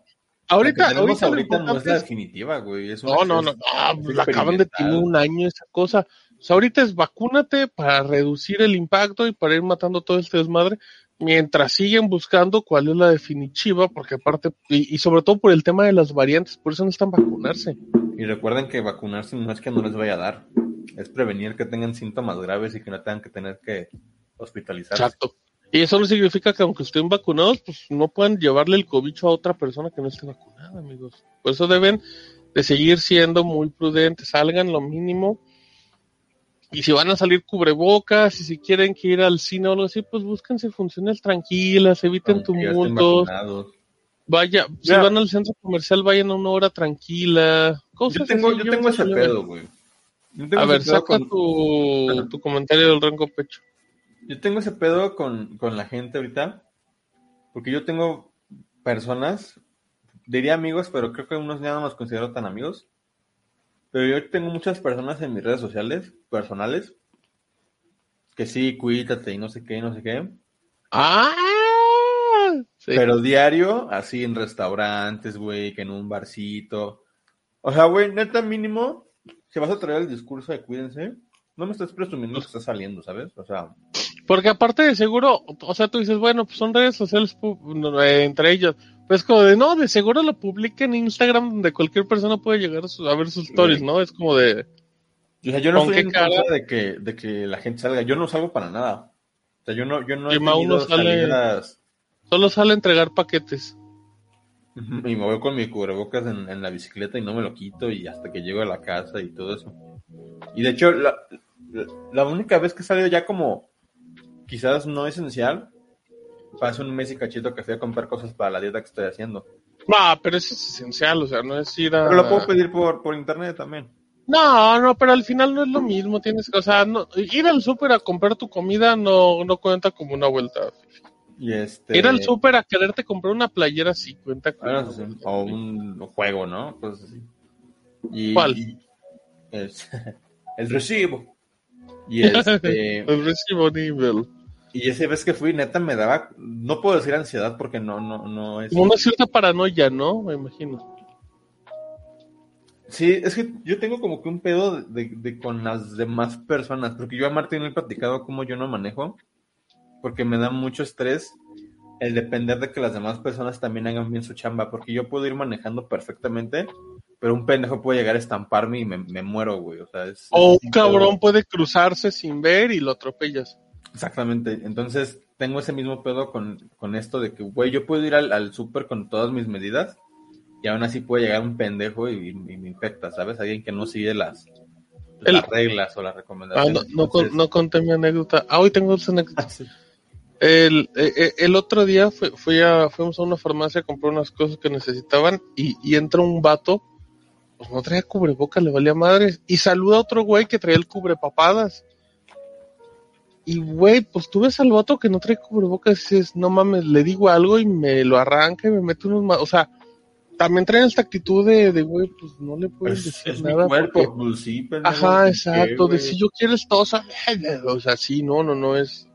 ahorita, no es la definitiva, güey. es No, una- no, no, ah, es pues la acaban de tener un año esa cosa. O sea, ahorita es vacúnate para reducir el impacto y para ir matando todo este desmadre, mientras siguen buscando cuál es la definitiva, porque aparte, y, y sobre todo por el tema de las variantes, por eso necesitan vacunarse. Y recuerden que vacunarse no es que no les vaya a dar. es prevenir que tengan síntomas graves y que no tengan que tener que hospitalizarse. Exacto. Y eso no significa que aunque estén vacunados, pues no puedan llevarle el cobicho a otra persona que no esté vacunada, amigos. Por eso deben de seguir siendo muy prudentes, salgan lo mínimo. Y si van a salir cubrebocas, y si quieren que ir al cine o algo así, pues búsquense funciones tranquilas, eviten tumultos. Vaya, si van al centro comercial, vayan a una hora tranquila. Cosas Yo tengo, así, yo tengo ese pedo, güey. A ver, saca con- tu, tu comentario del rango pecho. Yo tengo ese pedo con, con la gente ahorita, porque yo tengo personas, diría amigos, pero creo que unos ya no los considero tan amigos, pero yo tengo muchas personas en mis redes sociales, personales, que sí, cuídate y no sé qué, no sé qué, ¡Ah! Sí. pero diario, así en restaurantes, güey, que en un barcito. O sea, güey, neta mínimo, si vas a traer el discurso de cuídense, no me estás presumiendo que estás saliendo, ¿sabes? O sea, Porque aparte de seguro, o sea, tú dices, bueno, pues son redes sociales eh, entre ellos. Pues como de, no, de seguro lo publica en Instagram donde cualquier persona puede llegar a, su- a ver sus stories. ¿no? Es como de, O sea, yo no ¿Con estoy qué en cara? contra de que, de que la gente salga. Yo no salgo para nada. O sea, yo no, yo no he Que Mau no tenido sale- salidas solo sale a entregar paquetes. y me voy con mi cubrebocas en, en la bicicleta y no me lo quito y hasta que llego a la casa y todo eso. Y de hecho, la- la única vez que he salido ya como quizás no esencial, hace un mes y cachito que fui a comprar cosas para la dieta que estoy haciendo. No, pero eso es esencial, o sea, no es ir a... Pero lo puedo pedir por, por internet también. No, no, pero al final no es lo mismo, tienes que, o sea, no, ir al súper a comprar tu comida no, no cuenta como una vuelta. Y este... Ir al súper a quererte comprar una playera sí cuenta como... Sí, O un juego, ¿no? Cosas así. Y, ¿Cuál? y- es- el recibo. Y este El recibo nivel. Y esa vez que fui, neta, me daba, no puedo decir ansiedad porque no, no, no es. Como una cierta paranoia, ¿no? Me imagino. Sí, es que yo tengo como que un pedo de, de con las demás personas, porque yo a Martín le he platicado cómo yo no manejo, porque me da mucho estrés el depender de que las demás personas también hagan bien su chamba, porque yo puedo ir manejando perfectamente, pero un pendejo puede llegar a estamparme y me, me muero, güey. O sea, es, O es un cabrón puede cruzarse sin ver y lo atropellas. Exactamente. Entonces, tengo ese mismo pedo con, con esto de que, güey, yo puedo ir al, al súper con todas mis medidas y aún así puede llegar un pendejo y, y me infecta, ¿sabes? Alguien que no sigue las, El- las reglas o las Ah, recomendaciones. no, no, con- Entonces, no conté mi anécdota. Ah, hoy tengo otra anécdota. ah. El, eh, eh, el otro día fui, fui a, fuimos a una farmacia a comprar unas cosas que necesitaban y, y entra un vato, pues no traía cubrebocas, le valía madre, y saluda a otro güey que traía el cubrepapadas. Y güey, pues tú ves al vato que no trae cubrebocas y dices, no mames, le digo algo y me lo arranca y me mete unos más. O sea, también traen esta actitud de, de güey, pues no le puedes Es, decir es mi nada. cuerpo, porque- pues sí, Ajá, ¿qué, exacto. De si yo quiero esposa, o sea, sí, no, no, no es.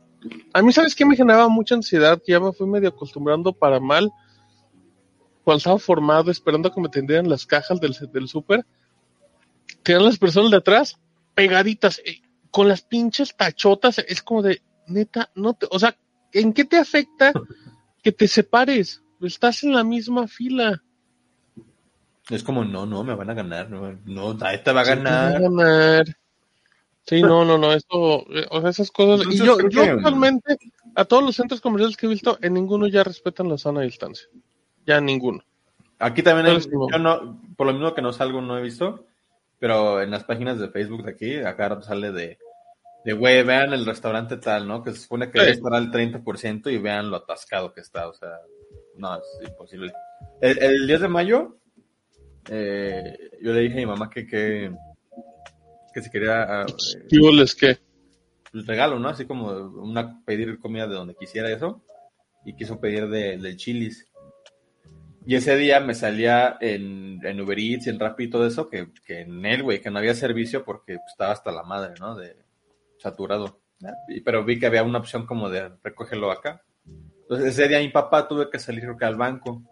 A mí, ¿sabes qué me generaba mucha ansiedad? Que ya me fui medio acostumbrando para mal. Cuando estaba formado, esperando a que me tendieran las cajas del, del súper, tenían las personas de atrás pegaditas, eh, con las pinches tachotas. Es como de, neta, no te. O sea, ¿en qué te afecta que te separes? Estás en la misma fila. Es como, no, no, me van a ganar. No, no te va a Sí, te va a ganar. ganar. Sí, no, no, no, esto, o sea, esas cosas. Entonces, y yo, yo que- actualmente, a todos los centros comerciales que he visto, en ninguno ya respetan la sana distancia. Ya ninguno. Aquí también hay, yo no, por lo mismo que no salgo, no he visto, pero en las páginas de Facebook de aquí, acá sale de, de güey, vean el restaurante tal, ¿no? Que se supone que Sí. debe estar al 30% y vean lo atascado que está, o sea, no, es imposible. El, el 10 de mayo, eh, yo le dije a mi mamá que, que, que si quería ah, eh, que, el regalo, ¿no? Así como una pedir comida de donde quisiera eso. Y quiso pedir de, del chilis. Y ese día me salía en, en Uber Eats y en Rappi y todo eso, que, que en él, güey, que no había servicio porque pues, estaba hasta la madre, ¿no? De saturado. Y- pero vi que había una opción como de recógelo acá. Entonces ese día mi papá tuve que salir creo que al banco.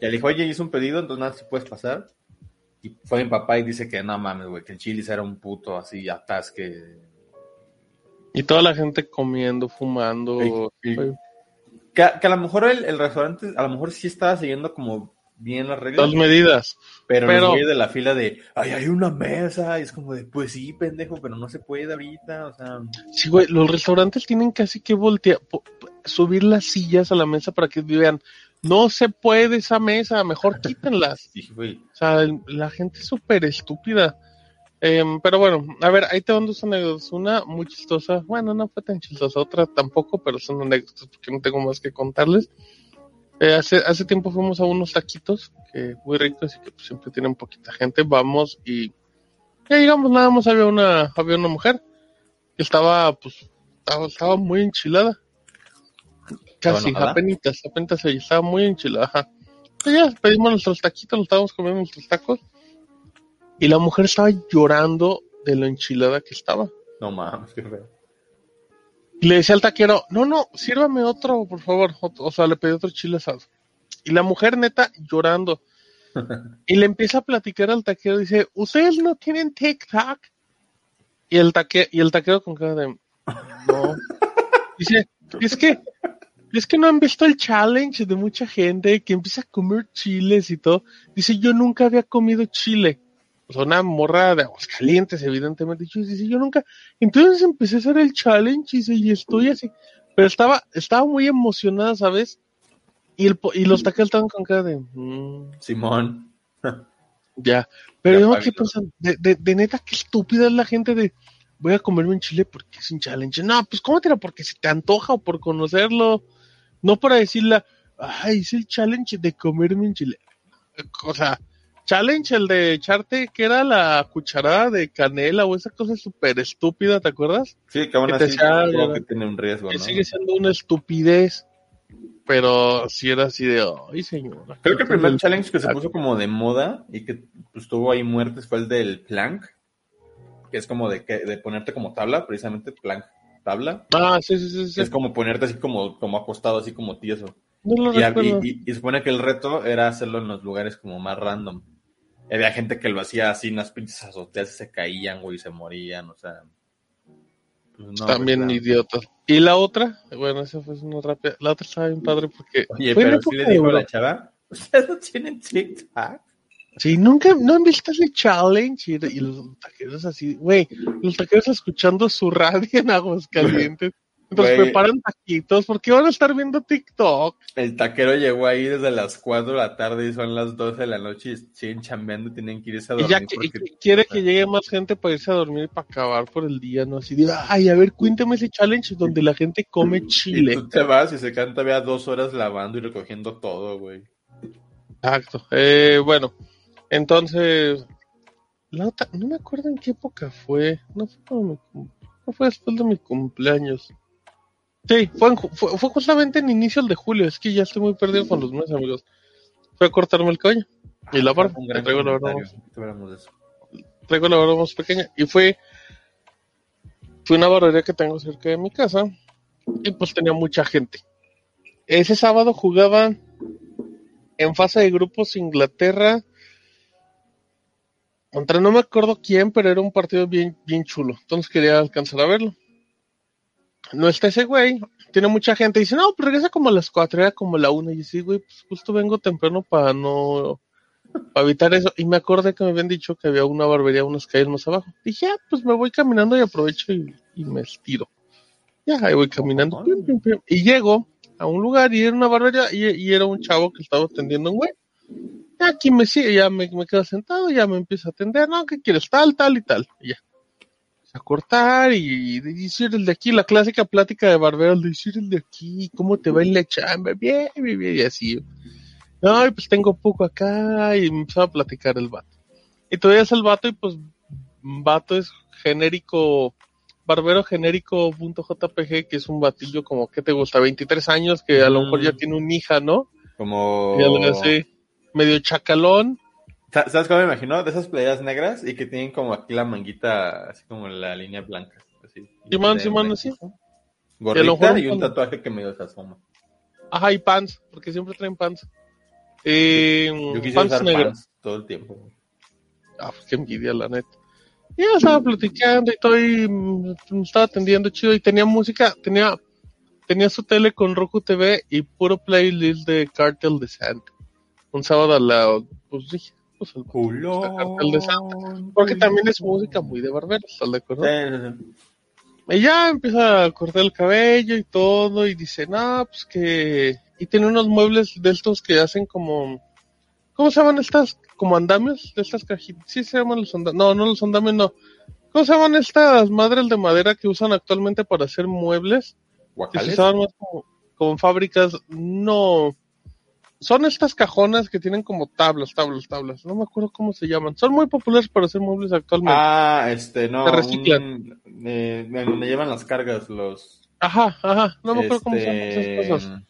Y le dijo, oye, hice un pedido, entonces nada, si puedes pasar. Y fue mi papá y dice que no mames, güey, que el chilis era un puto así atasque y toda la gente comiendo, fumando. Sí, sí. Güey, Que, a- que a lo mejor el, el restaurante, a lo mejor sí estaba siguiendo como bien las reglas. Las medidas. Pero, Pero- los güeyes de la fila de, ay, hay una mesa, y es como de, pues sí, pendejo, pero no se puede ahorita, o sea, Sí, güey, los restaurantes tienen casi que voltear, subir las sillas a la mesa para que vean, no se puede esa mesa, mejor quítenlas. sí, güey. O sea, el- la gente es súper estúpida. Em, pero bueno, a ver, ahí te van dos anécdotas. Una muy chistosa. Bueno, no fue tan chistosa. Otra tampoco, pero son anécdotas porque no tengo más que contarles. Eh, hace, hace tiempo fuimos a unos taquitos que muy ricos y que pues, siempre tienen poquita gente. Vamos y ya llegamos, nada más había una, había una mujer que estaba, pues, estaba, estaba muy enchilada. Casi, enojada? apenitas, apenitas ella, estaba muy enchilada. ajá. Y ya pedimos nuestros taquitos, nos estábamos comiendo nuestros tacos. Y la mujer estaba llorando de lo enchilada que estaba. No mames, qué feo. Y le decía al taquero, no, no, sírvame otro, por favor. O sea, le pedí otro chile asado. Y la mujer neta llorando. y le empieza a platicar al taquero, dice, ¿ustedes no tienen TikTok? Y el, taque, y el taquero con cara de, no. Dice, es que, es que no han visto el challenge de mucha gente que empieza a comer chiles y todo. Dice, yo nunca había comido chile. Sea, una morra de Aguascalientes, evidentemente. Yo, dice, yo nunca. Entonces empecé a hacer el challenge y, dice, y estoy así. Pero estaba, estaba muy emocionada, ¿sabes? Y, el, y los taqueros estaban con cara de, "Mm, Simón. ya. Pero yo. ¿qué pasa? De, de, de neta, qué estúpida es la gente de, voy a comerme un chile porque es un challenge. No, pues cómetelo porque se te antoja o por conocerlo. No para decirle, ay, es el challenge de comerme un chile. O sea, challenge el de echarte, que era la cucharada de canela o esa cosa súper estúpida, ¿te acuerdas? Sí, que aún Que así supongo que tiene un riesgo, que ¿no? sigue siendo una estupidez. Pero si era así de, ay, señora. Creo que el primer challenge que se puso como de moda y que pues, tuvo ahí muertes fue el del plank, que es como de, que, de ponerte como tabla, precisamente plank, tabla. Ah, sí, sí, sí. sí. Es como ponerte así como, como acostado, así como tieso. No lo Y, y, y- y supone que el reto era hacerlo en los lugares como más random. Había gente que lo hacía así en las pinches azoteas y se caían, güey, y se morían, o sea. pues, no, También pues, idiotas. Y la otra, bueno, esa fue una rápida. La otra estaba bien padre porque. Oye, pero sí le dijo a la chava, ¿ustedes no tienen TikTok? Sí, nunca, no han visto ese challenge. Y, y los taqueros así, güey, los taqueros escuchando su radio en Aguascalientes. Güey. preparan taquitos porque van a estar viendo TikTok. El taquero llegó ahí desde las 4 de la tarde y son las 12 de la noche y siguen chambeando y tienen que irse a Y dormir. ya que, y porque- que quiere que llegue más gente para irse a dormir y para acabar por el día, ¿no? Así de, ay, a ver, cuéntame ese challenge donde la gente come Y chile. tú te vas y se canta vea dos horas lavando y recogiendo todo, güey. Exacto. Eh, bueno, entonces, la otra, no me acuerdo en qué época fue. No fue, mi no fue después de mi cumpleaños. Sí, fue, en fue, fue justamente en inicios de julio. Es que ya estoy muy perdido con los meses, amigos. Fue a cortarme el cabello. Y la barba. Traigo la barba, traigo la barba más pequeña. Y fue, fue una barbería que tengo cerca de mi casa. Y pues tenía mucha gente. Ese sábado jugaban en fase de grupos Inglaterra. Contra no me acuerdo quién, pero era un partido bien, bien chulo. Entonces quería alcanzar a verlo. No está ese güey. Tiene mucha gente. Dice, no, pues regresa como a las 4, era como la 1. Y sí, güey, pues justo vengo temprano para no para evitar eso. Y me acordé que me habían dicho que había una barbería unas calles más abajo. Dije, ah, pues me voy caminando y aprovecho y, y me estiro. Ya, ahí voy caminando. Pim, pim, pim. Y llego a un lugar y era una barbería y, y era un chavo que estaba atendiendo un güey. Aquí me sigue, ya me, me quedo sentado, ya me empieza a atender. No, ¿qué quieres? Tal, tal y tal. Y ya. A cortar y, decir el de aquí, la clásica plática de barbero, decir el de aquí, ¿cómo te va en la chamba? Bien, bien, bien, y así. No, y pues tengo poco acá y me empezó a platicar el vato. Y todavía es el vato y pues vato es genérico, barbero genérico punto JPG, que es un batillo como que te gusta, 23 años, que a lo mejor ya Mm. tiene una hija, ¿no? Como. Y algo así, medio chacalón. Sa- ¿Sabes cómo me imagino? De esas playeras negras y que tienen como aquí la manguita, así como la línea blanca. Así, Simón, Simón, así. Gorrita Y un tatuaje que medio se asoma. Ajá, y pants, porque siempre traen pants. Eh, Yo quisiera pants usar negros. pants todo el tiempo. Ah, pues qué envidia, la neta. Y ya estaba platicando y todo, y mm, me estaba atendiendo chido y tenía música, tenía, tenía su tele con Roku TV y puro playlist de Cartel de Santa. un sábado a la, pues dije, pues el de Santa. Porque también es música muy de barberos, ¿estás de acuerdo? Sí, sí, sí. Y ya empieza a cortar el cabello y todo, y dice, no, pues que... Y tiene unos muebles de estos que hacen como... ¿Cómo se llaman estas? Como andamios, de estas cajitas. Sí se llaman los andamios. No, no los andamios, no. ¿Cómo se llaman estas madres de madera que usan actualmente para hacer muebles? Que se usaban más como, como fábricas. No. Son estas cajonas que tienen como tablas, tablas, tablas. No me acuerdo cómo se llaman. Son muy populares para hacer muebles actualmente. Ah, este, no. Se reciclan. un- eh, de donde llevan las cargas los. Ajá, ajá. No me acuerdo cómo se llaman este, esas cosas.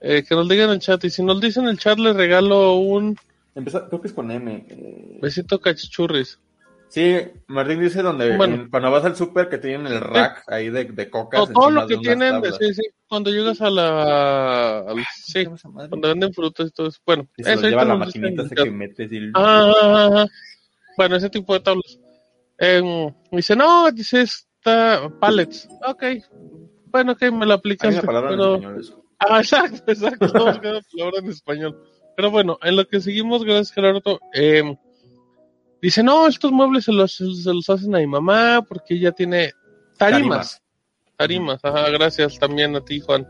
Eh, que nos digan en el chat. Y si nos dicen en el chat, les regalo un Empieza, creo que es con M. eh, besito cachichurris. Sí, Martín dice donde Bueno. en- cuando vas al súper que tienen el rack ahí de, de cocas. O todo lo de que unas tienen, tablas. sí, sí, cuando llegas a la... al- ¿Cómo sí, cuando venden frutas y todo eso. Bueno, Y se eso lleva la maquinita esa que metes y... Ah, ah, ah. Bueno, ese tipo de tablas. Em, dice, no, dice esta pallets. Ok. Bueno, ok, me la Hay aplicas. una palabra pero... en español eso. Ah, exacto, exacto. Palabra en español. Pero bueno, en lo que seguimos, gracias Gerardo. em, dice, no, estos muebles se los, se los hacen a mi mamá porque ella tiene tarimas. Tarimas, ajá, gracias también a ti, Juan.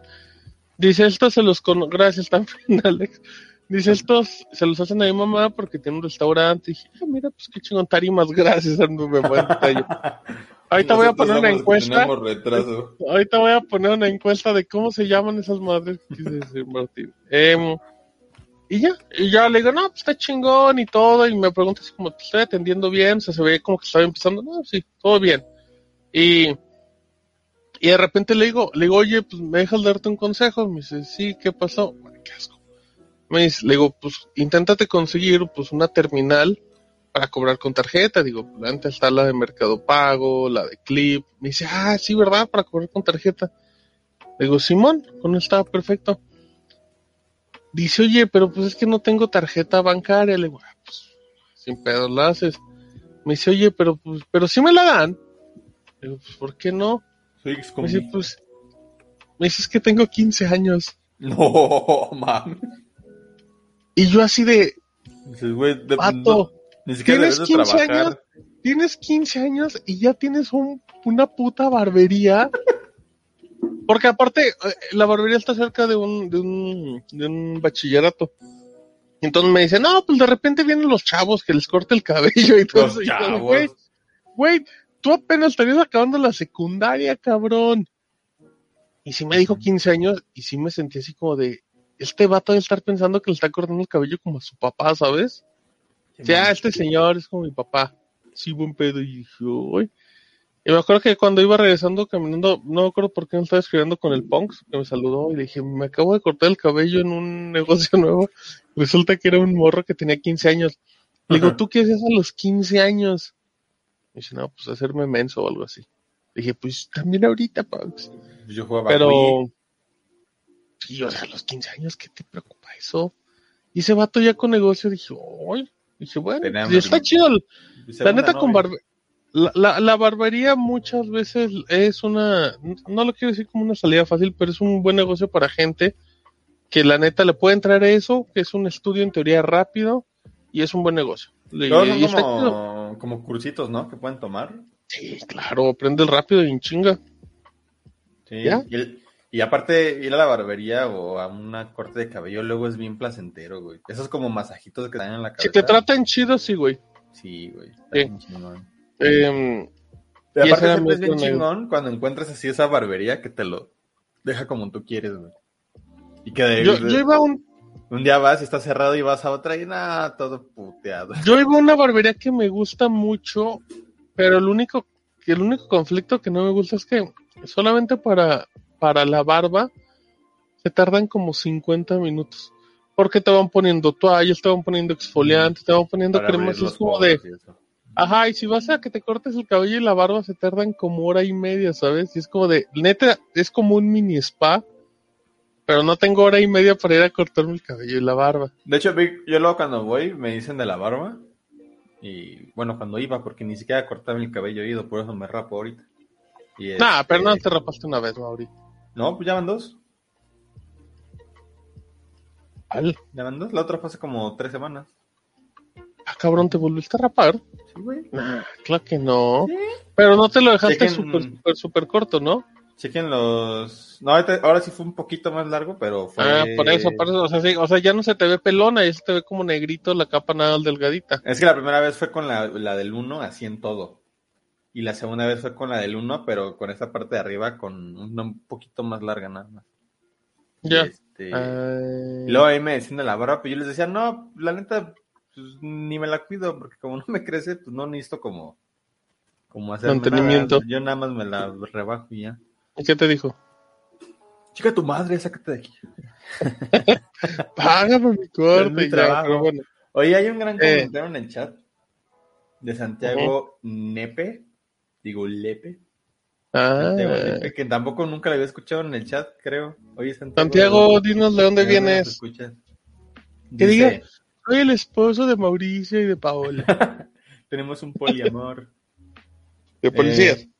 Dice, estos se los con... Gracias también, Alex. Dice, estos se los hacen a mi mamá porque tiene un restaurante. Y dije, ah, mira, pues qué chingón, tarimas, gracias, Arno, me buen detalle. Ahorita voy a poner una encuesta. Retraso. Ahorita voy a poner una encuesta de cómo se llaman esas madres que quise decir Martín. Em, y ya, y ya le digo, no, pues está chingón y todo, y me pregunta si como te estoy atendiendo bien, o sea, se ve como que estaba empezando, no, sí, todo bien. Y, y de repente le digo, le digo, oye, pues me dejas darte un consejo, me dice, sí, ¿qué pasó? Me dice, le digo, pues inténtate conseguir pues una terminal para cobrar con tarjeta. Digo, antes está la de Mercado Pago, la de Clip. Me dice, ah, sí, ¿verdad? Para cobrar con tarjeta. Le digo, Simón, con eso estaba perfecto. Dice, oye, pero pues es que no tengo tarjeta bancaria. Le digo, ah, pues sin pedo la haces. Me dice, oye, pero pues, pero sí me la dan. Le digo, pues, ¿por qué no? Soy Me dice, pues, me dice, es que tengo 15 años. No, man. Y yo así de, Dices, güey, de- pato, no- ni siquiera ¿tienes debes de 15 trabajar. años? tienes 15 años y ya tienes un, una puta barbería. Porque aparte, eh, la barbería está cerca de un, de un, de un bachillerato. Entonces me dice, no, pues de repente vienen los chavos que les corta el cabello y todo eso. Güey, güey, tú apenas estarías acabando la secundaria, cabrón. Y sí me dijo 15 años y sí me sentí así como de, este vato debe estar pensando que le está cortando el cabello como a su papá, ¿sabes? Ya, este señor es como mi papá. Sí, buen pedo. Y dije, "Uy". Y me acuerdo que cuando iba regresando caminando, no me acuerdo por qué me estaba escribiendo con el Punks, que me saludó y le dije, me acabo de cortar el cabello en un negocio nuevo. Resulta que era un morro que tenía 15 años. Le digo. ¿tú qué hacías a los 15 años? Me dice, no, pues hacerme menso o algo así. Le dije, pues también ahorita, Punks. Yo jugaba Pero, sí, o sea, a los 15 años, ¿qué te preocupa eso? Y ese vato ya con negocio, dije, uy, dije, bueno, Tenía pues, está chido. La neta, con barbe la, la, la barbería muchas veces es una, no lo quiero decir como una salida fácil, pero es un buen negocio para gente que la neta le puede entrar a eso, que es un estudio en teoría rápido y es un buen negocio. Son está como, cursitos, ¿no? Que pueden tomar. Sí, claro, aprende rápido y en chinga. Sí. ¿Ya? Y, el- y aparte, ir a la barbería o a una corte de cabello luego es bien placentero, güey. Esos como masajitos que dan en la cabeza. Si te tratan chido, sí, güey. Sí, güey. está Sí. bien. Eh, Y aparte siempre es bien chingón cuando encuentras así esa barbería que te lo deja como tú quieres, güey. Y que de, yo, de- yo iba a un, un día vas y está cerrado y vas a otra y nada, todo puteado. Yo iba a una barbería que me gusta mucho, pero el único, el único conflicto que no me gusta es que solamente para, para la barba se tardan como 50 minutos. Porque te van poniendo toallas, te van poniendo exfoliantes, te van poniendo cremas, es como de, eso. Ajá, y si vas a que te cortes el cabello y la barba se tardan como hora y media, ¿sabes? Y es como de, neta, es como un mini spa, pero no tengo hora y media para ir a cortarme el cabello y la barba. De hecho, yo luego cuando voy me dicen de la barba. Y bueno, cuando iba, porque ni siquiera cortaba el cabello he ido, por eso me rapo ahorita. Y Nah, este, pero no te rapaste una vez, Mauri. No, pues ya van dos. ¿Cuál? ¿Ya van dos? La otra fue hace como tres semanas. Ah, cabrón, ¿te volviste a rapar? Sí, güey. Nah, claro que no. Pero no te lo dejaste Chequen- súper, súper, súper corto, ¿no? Chequen los... No, ahorita- ahora sí fue un poquito más largo, pero fue... Ah, por eso, por eso. O sea, sí, o sea, ya no se te ve pelona, ya se te ve como negrito la capa nada delgadita. Es que la primera vez fue con la, la del 1, así en todo. Y la segunda vez fue con la del 1, pero con esa parte de arriba con una un poquito más larga nada más. Ya. Y, este, Ay. y luego ahí me decían de la barba, pues yo les decía, no, la neta, pues, ni me la cuido, porque como no me crece, pues no necesito como, como hacer Mantenimiento. Yo nada más me la rebajo y ya. ¿Y qué te dijo? Chica tu madre, sácate de aquí. Págame mi corte. ya, trabajo. pero bueno. Oye, hay un gran Eh. comentario en el chat de Santiago Nepe, digo Lepe, Santiago Ah, Lepe, que tampoco nunca lo había escuchado en el chat, creo. Oye, Santiago. Santiago, dinos de dónde ¿de vienes. escuchas? Que diga. Soy el esposo de Mauricio y de Paola. Tenemos un poliamor. De policías. Eh,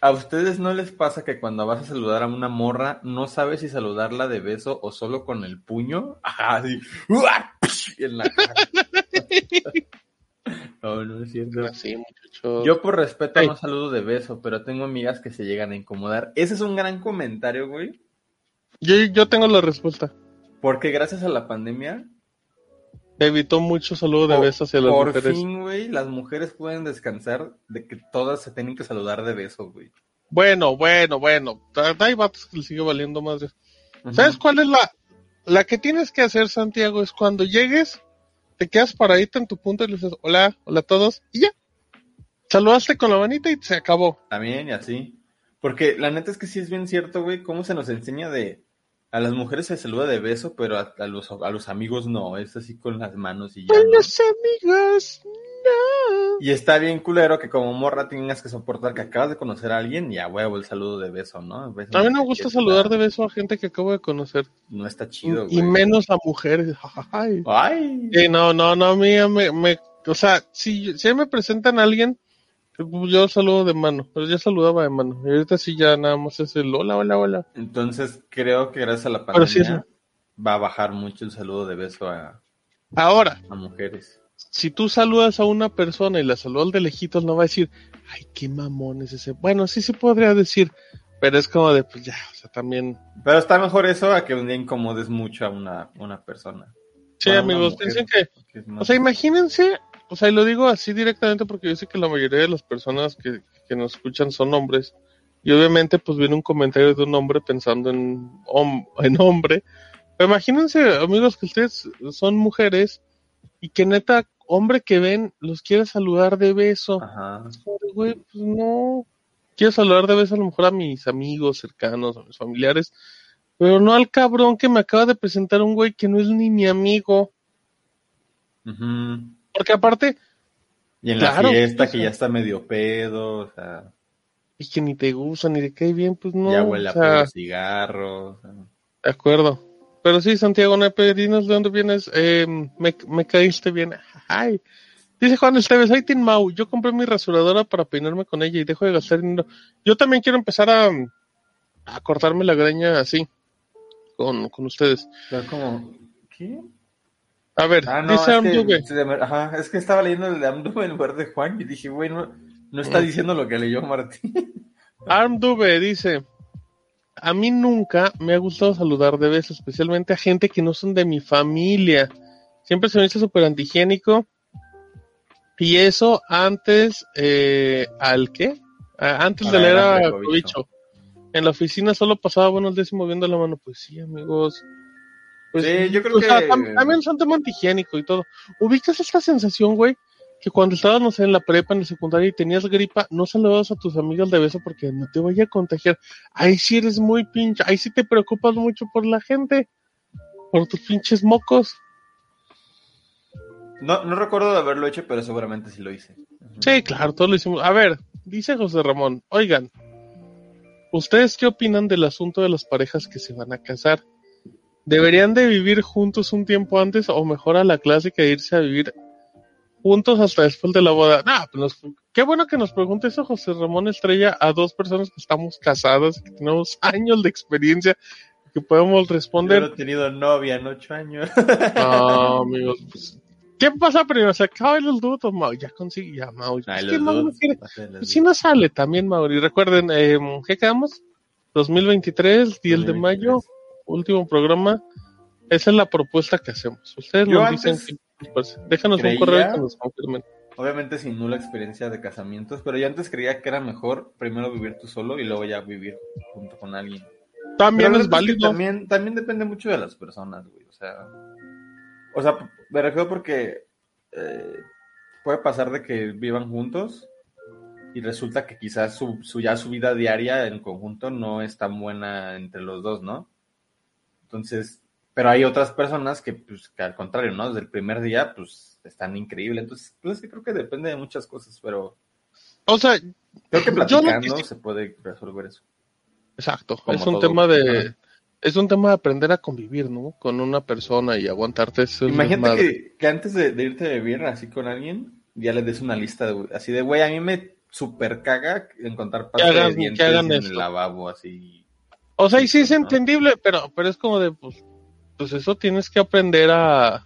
¿A ustedes no les pasa que cuando vas a saludar a una morra no sabes si saludarla de beso o solo con el puño? Ajá, así. ¡Uah! En la cara. No, no es cierto. Así, muchachos. Yo por respeto Ay. no saludo de beso, pero tengo amigas que se llegan a incomodar. Ese es un gran comentario, güey. yo, yo tengo la respuesta. Porque gracias a la pandemia, Evitó mucho saludo de por, besos hacia las por mujeres. fin, güey, las mujeres pueden descansar de que todas se tienen que saludar de beso, güey. Bueno, bueno, bueno. Hay vatos que le sigue valiendo más. ¿Sabes cuál es la, la que tienes que hacer, Santiago? Es cuando llegues, te quedas paradito en tu punto y le dices hola, hola a todos, y ya. Saludaste con la manita y se acabó. También y así. Porque la neta es que sí es bien cierto, güey, cómo se nos enseña de... A las mujeres se saluda de beso, pero a, a los, a los amigos no, es así con las manos y ya. Con ¿no? los amigos, no. Y está bien culero que como morra tengas que soportar que acabas de conocer a alguien y a huevo el saludo de beso, ¿no? Beso A mí me gusta saludar de beso a gente que acabo de conocer. No está Y, chido, y güey. menos a mujeres. Ay. Ay. Sí, no, no, no, a mí me, me- o sea, si, si me presentan a alguien, yo saludo de mano, pero yo saludaba de mano. Y ahorita sí ya nada más es el hola, hola, hola. Entonces creo que gracias a la sí pandemia va a bajar mucho el saludo de beso a, Ahora, a mujeres. si tú saludas a una persona y la saludas de lejitos, no va a decir, ay, qué mamón es ese. Bueno, sí se podría decir, pero es como de, pues ya, o sea, también. Pero está mejor eso a que un día incomodes mucho a una, una persona. Sí, amigos, piensen que, que o sea, imagínense, o sea, y lo digo así directamente porque yo sé que la mayoría de las personas que, que nos escuchan son hombres. Y obviamente, pues viene un comentario de un hombre pensando en, hom- en hombre. Pero imagínense, amigos, que ustedes son mujeres y que neta, hombre que ven, los quiere saludar de beso. Ajá. Güey, pues no. Quiero saludar de vez a lo mejor a mis amigos cercanos, a mis familiares, pero no al cabrón que me acaba de presentar un güey que no es ni mi amigo. Ujú. Porque aparte, Y en Claro, la fiesta o que ya está medio pedo, o sea, es que ni te gusta, ni te cae bien, pues no. ya huele a o sea, puro cigarro. o sea. de acuerdo. Pero sí, Santiago Nepe, dinos de dónde vienes. Eh, me, me caíste bien. Ay. Dice Juan Esteves, ay, Tin Mau, yo compré mi rasuradora para peinarme con ella y dejo de gastar dinero. Yo también quiero empezar a, a cortarme la greña así, con, con ustedes. Pero como, ¿qué? A ver, Ah, no, dice es que, ajá, es que estaba leyendo el de Amduve en lugar de Juan y dije, güey, no, no está Mm. diciendo lo que leyó Martín. Armdube dice, a mí nunca me ha gustado saludar de beso, especialmente a gente que no son de mi familia. Siempre se me hizo súper antihigiénico. Y eso antes, eh, ¿al qué? Antes de hambre, cobicho. cobicho. En la oficina solo pasaba buenos días moviendo la mano. Pues sí, amigos. Pues, Sí, yo creo o sea, que- tam- también son tema antihigiénico y todo. ¿Ubicas esta sensación, güey? Que cuando estabas, no sé, en la prepa, en la secundaria y tenías gripa, no saludabas a tus amigas de beso porque no te vaya a contagiar. Ahí sí eres muy pinche, ahí sí te preocupas mucho por la gente, por tus pinches mocos. No, no recuerdo de haberlo hecho, pero seguramente sí lo hice. Sí, claro, todos lo hicimos. A ver, dice José Ramón, oigan, ¿ustedes qué opinan del asunto de las parejas que se van a casar? ¿Deberían de vivir juntos un tiempo antes o mejor a la clásica de irse a vivir juntos hasta después de la boda? Nah, pues nos- qué bueno que nos pregunte eso José Ramón Estrella a dos personas que estamos casadas, que tenemos años de experiencia que podemos Yo responder. no he tenido novia en ocho años. No, amigos, pues, ¿qué pasa primero? Se acaba el dudo, Mau, ya consigue, ya, Mau. Ay, es los que Mau no dudes, quiere- pasen los pues, si no sale también, Mauri. Recuerden, eh, ¿qué quedamos? 2023, 10 de mayo, último programa. Esa es la propuesta que hacemos. Ustedes Yo nos dicen. Déjanos creía- un correo que nos confirmen. Obviamente sin nula experiencia de casamientos, pero yo antes creía que era mejor primero vivir tú solo y luego ya vivir junto con alguien. También Pero es válido. También, también depende mucho de las personas, güey. O sea, o sea, me refiero porque eh, puede pasar de que vivan juntos y resulta que quizás su, su- ya su vida diaria en conjunto no es tan buena entre los dos, ¿no? Entonces, pero hay otras personas que, pues, que al contrario, ¿no? Desde el primer día, pues, están increíbles. Entonces, pues es que creo que depende de muchas cosas, pero O sea, creo que Yo platicando que se puede resolver eso. exacto. Como es un todo. tema de. Ajá. Es un tema de aprender a convivir, ¿no? Con una persona y aguantarte ese Imagínate que, que antes de, de irte a vivir así con alguien, ya les des una lista de, así de, güey, a mí me super caga encontrar pasta de dientes en esto. el lavabo, así. O sea, y sí es entendible, pero, pero es como de, pues, pues eso tienes que aprender a,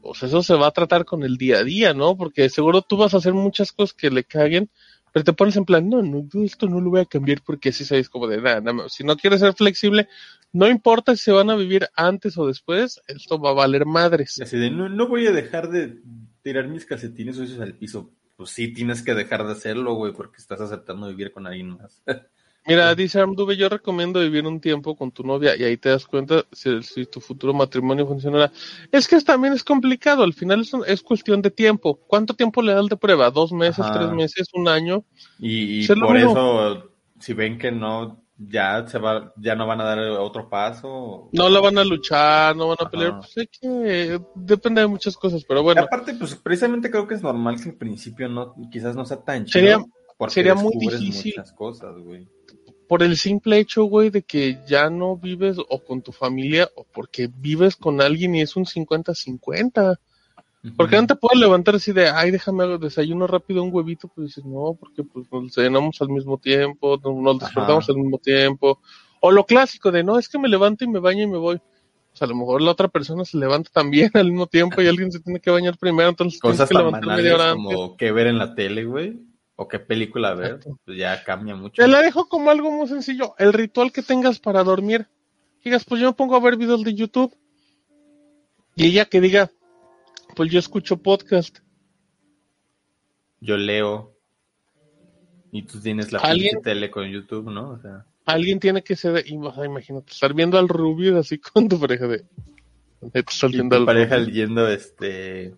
pues eso se va a tratar con el día a día, ¿no? Porque seguro tú vas a hacer muchas cosas que le caguen, pero te pones en plan, no, no, yo esto no lo voy a cambiar porque así sabes como de nada. Si no quieres ser flexible, no importa si se van a vivir antes o después, esto va a valer madres. Así de, no, no voy a dejar de tirar mis calcetines sucios al piso. Pues sí, tienes que dejar de hacerlo, güey, porque estás aceptando vivir con alguien más. Mira, dice Armdube, yo recomiendo vivir un tiempo con tu novia y ahí te das cuenta si, si tu futuro matrimonio funcionará. Es que también es complicado, al final es, cuestión de tiempo. ¿Cuánto tiempo le das de prueba? ¿Dos meses, Ajá. tres meses, un año? Y, y por eso, si ven que no, ya se va, ya no van a dar otro paso. No la van a luchar, no van a Ajá. pelear, pues es que depende de muchas cosas, pero Y bueno, aparte, pues precisamente creo que es normal que al principio no, quizás no sea tan chido. Sería- sería muy difícil. muchas cosas, güey. Por el simple hecho, güey, de que ya no vives o con tu familia o porque vives con alguien y es un 50-50. Porque no te puedes levantar así de, ay, déjame desayuno rápido un huevito, pues dices, no, porque pues nos desayunamos al mismo tiempo, nos, despertamos Ajá. al mismo tiempo. O lo clásico de, no, es que me levanto y me baño y me voy. O sea, a lo mejor la otra persona se levanta también al mismo tiempo y alguien se tiene que bañar primero, entonces Cosas tienes que levantar media hora antes. como qué ver en la tele, güey. O qué película ver. Pues ya cambia mucho. Te la dejo como algo muy sencillo. El ritual que tengas para dormir. Digas, pues yo me pongo a ver videos de YouTube. Y ella que diga, pues yo escucho podcast. Yo leo. Y tú tienes la tele con YouTube, ¿no? O sea. Alguien tiene que ser, imagínate, estar viendo al Rubio así con tu pareja de... Viendo tu al pareja leyendo este.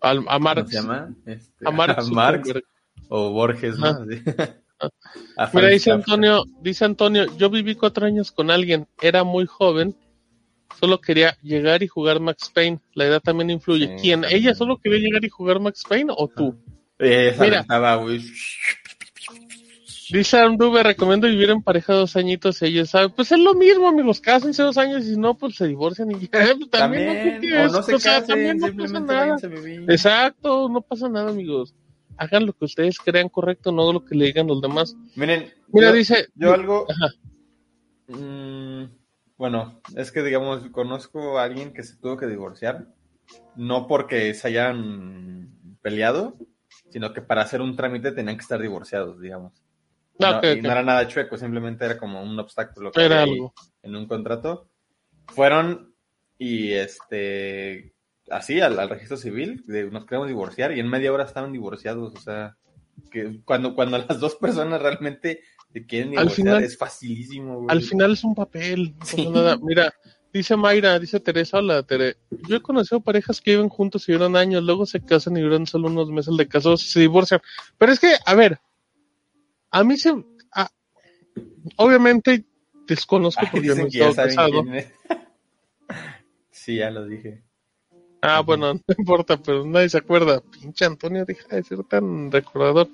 Al- a ¿Cómo Marx. se llama? Este, A Marx. Marx Zuckerberg. O Borges, ¿no? Mira, dice Kafka. Antonio, dice Antonio, yo viví cuatro años con alguien, era muy joven, solo quería llegar y jugar Max Payne. La edad también influye. Sí, ¿Quién? también. ¿Ella solo quería llegar y jugar Max Payne o tú? Eh, Mira. güey. Dice Andube, recomiendo vivir en pareja dos añitos y ella sabe. Pues es lo mismo, amigos, cásense dos años y si no, pues se divorcian y ya. También, También, no o es, no se o sea, también no pasa nada. Exacto, no pasa nada, amigos. Hagan lo que ustedes crean correcto, no lo que le digan los demás. Miren, Mira, yo, dice, yo algo. Mm, bueno, es que digamos, conozco a alguien que se tuvo que divorciar, no porque se hayan peleado, sino que para hacer un trámite tenían que estar divorciados, digamos. Ah, no, ok, y no era nada chueco, simplemente era como un obstáculo que era algo. en un contrato. Fueron y este así al, al registro civil, de, nos queremos divorciar y en media hora estaban divorciados, o sea, que cuando, cuando las dos personas realmente se quieren Al divorciar final- es facilísimo, güey. Al final es un papel, no pasa Sí. nada. Mira, dice Mayra, dice Teresa, hola Tere. Yo he conocido parejas que viven juntos y duran años, luego se casan y duran solo unos meses de casados y se divorcian. Pero es que, a ver, a mí se... a- obviamente desconozco Ay, porque no he estado casado. sí, ya lo dije. Ah, bueno, no importa, pero nadie se acuerda. Pinche Antonio, deja de ser tan recordador.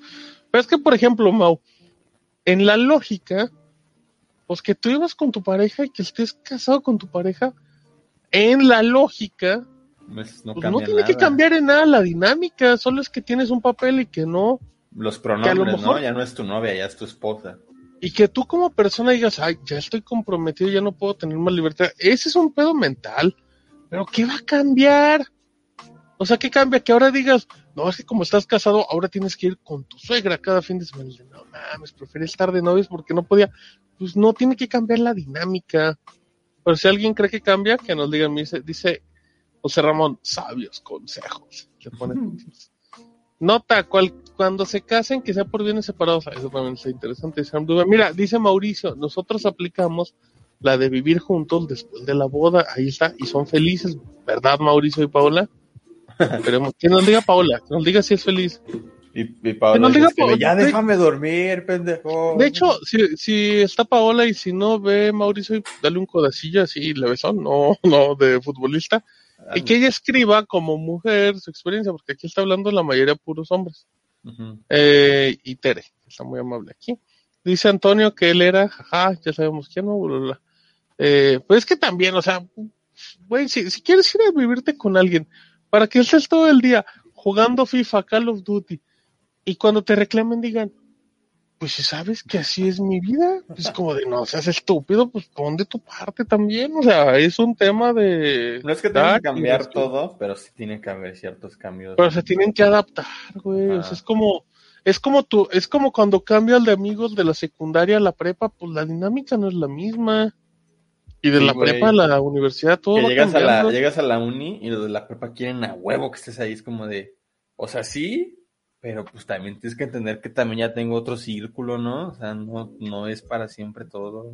Pero es que, por ejemplo, Mau, en la lógica, pues que tú ibas con tu pareja y que estés casado con tu pareja, en la lógica, Pues no pues no tiene que cambiar en nada la dinámica, solo es que tienes un papel y que no. Los lo pronombres, mejor- ¿no? Ya no es tu novia, ya es tu esposa. y que tú como persona digas, ay, ya estoy comprometido, ya no puedo tener más libertad. Ese es un pedo mental. Pero ¿qué va a cambiar? O sea, ¿qué cambia? Que ahora digas, no, es que como estás casado, ahora tienes que ir con tu suegra cada fin de semana. No mames, prefiero estar de novios porque no podía. Pues no, tiene que cambiar la dinámica. Pero si alguien cree que cambia, que nos digan, dice, dice José Ramón, sabios consejos. Le pone Nota, cual, cuando se casen, que sea por bienes separados. Ah, Eso también está interesante. Mira, dice Mauricio, nosotros aplicamos la de vivir juntos después de la boda. Ahí está, y son felices, ¿verdad, Mauricio y Paola? Esperemos. Que nos diga Paola, que nos diga si es feliz. Y, y Pablo Que ya déjame dormir, pendejo. De hecho, si, si está Paola y si no ve Mauricio, y dale un codacillo así, levesón, no, no de futbolista. Ah, Y que ella escriba como mujer su experiencia, porque aquí está hablando la mayoría puros hombres. Ujú. Eh, y Tere, que está muy amable aquí. Dice Antonio que él era, jaja, ya sabemos quién, no, bla. Eh, pues es que también, o sea, güey, si, si quieres ir a vivirte con alguien, para que estés todo el día jugando FIFA, Call of Duty, y cuando te reclamen digan, pues si sabes que así es mi vida, es como de no seas estúpido, pues pon de tu parte también, o sea, es un tema de... No es que tenga dar que cambiar todo, pero sí tiene que haber ciertos cambios. pero se tienen que adaptar, güey. O sea, es como, es como tú, es como cuando cambias de amigos de la secundaria a la prepa, pues la dinámica no es la misma. Y de Sí, la güey. prepa a la universidad todo que va llegas a, la, llegas a la uni y los de la prepa quieren a huevo que estés ahí. Es como de, o sea, sí, pero pues también tienes que entender que también ya tengo otro círculo, ¿no? O sea, no, no es para siempre todo.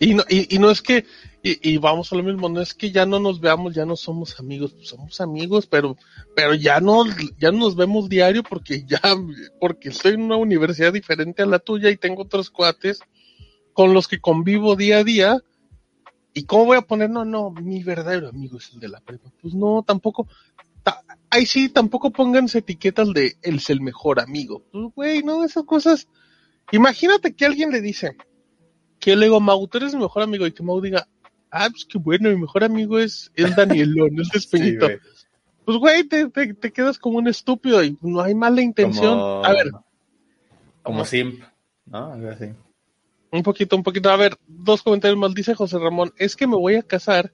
Y no, y, y no es que, y, y vamos a lo mismo, no es que ya no nos veamos, ya no somos amigos, pues somos amigos, pero, pero ya no, ya no nos vemos diario porque ya, porque estoy en una universidad diferente a la tuya y tengo otros cuates con los que convivo día a día. ¿Y cómo voy a poner, no, no, mi verdadero amigo es el de la prepa? Pues no, tampoco, ta- ahí sí, tampoco pónganse etiquetas de él es el mejor amigo. Pues güey, no, esas cosas. Imagínate que alguien le dice, que le digo, Mau, tú eres mi mejor amigo, y que Mau diga, ah, pues qué bueno, mi mejor amigo es el Danielón, el Sí, despeñito. güey. pues güey, te, te, te quedas como un estúpido y no hay mala intención. Como- A ver, Como simp, ¿no? Algo así. Un poquito, un poquito. A ver, dos comentarios más. Dice José Ramón, es que me voy a casar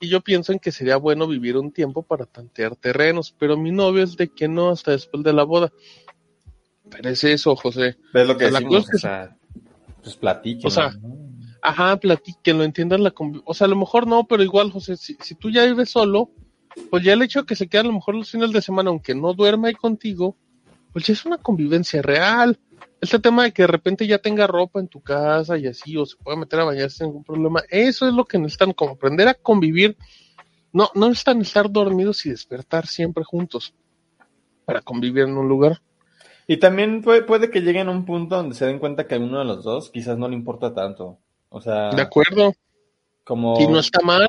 y yo pienso en que sería bueno vivir un tiempo para tantear terrenos, pero mi novio es de que no hasta después de la boda. Pero es eso, José. ¿Ves lo que decimos? es que- O sea, pues platiquen. O sea, ¿no? Ajá, platiquen, lo entiendan la O sea, a lo mejor no, pero igual, José, si, si tú ya vives solo, pues ya el hecho de que se quede a lo mejor los fines de semana, aunque no duerma ahí contigo, pues ya es una convivencia real. Este tema de que de repente ya tenga ropa en tu casa y así, o se pueda meter a bañarse sin ningún problema, eso es lo que necesitan, como aprender a convivir. No, no necesitan estar dormidos y despertar siempre juntos para convivir en un lugar. Y también puede, puede que lleguen a un punto donde se den cuenta que a uno de los dos quizás no le importa tanto. O sea, De acuerdo. como... Y no está mal.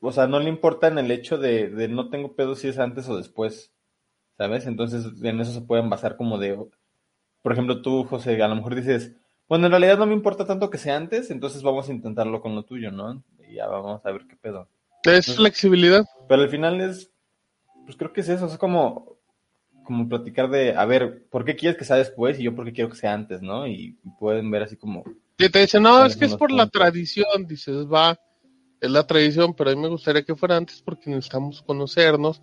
o sea, no le importa en el hecho de, de no tengo pedo si es antes o después, ¿sabes? Entonces en eso se pueden basar como de, por ejemplo, tú, José, a lo mejor dices, bueno, en realidad no me importa tanto que sea antes, entonces vamos a intentarlo con lo tuyo, ¿no? Y ya vamos a ver qué pedo. Es flexibilidad. Pero al final es, pues creo que es eso, es como, como platicar de, a ver, ¿por qué quieres que sea después y yo por qué quiero que sea antes, ¿no? Y, pueden ver así como, Y te dicen, no, ¿Cuáles es que es por la tradición, dices, va, es la tradición, pero a mí me gustaría que fuera antes porque necesitamos conocernos,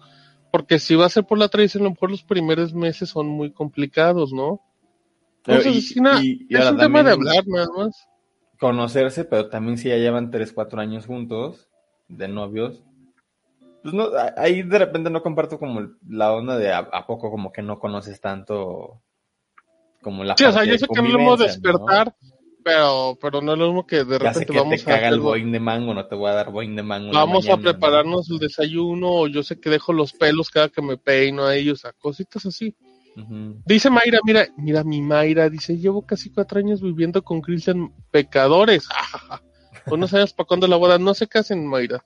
porque si va a ser por la tradición, a lo mejor los primeros meses son muy complicados, ¿no? Entonces, y- es un tema de hablar nada más. conocerse, pero también si ya llevan 3, 4 años juntos, de novios, pues no, a- ahí de repente no comparto como el- la onda de a, a poco como que no conoces tanto como la Sí, o sea, yo sé que no lo hemos convivencia, ¿no? despertar, pero, pero no es lo mismo que de Ya sé repente que vamos te a caga el hacer- boing de mango, no te voy a dar boing de mango. vamos a prepararnos el desayuno, o yo sé que dejo los pelos cada que me peino ahí, o sea, cositas así. Dice Mayra, mira, mira mi Mayra, dice, llevo casi cuatro años viviendo con Cristian pecadores. Unos años para cuando la boda, no se casen, Mayra.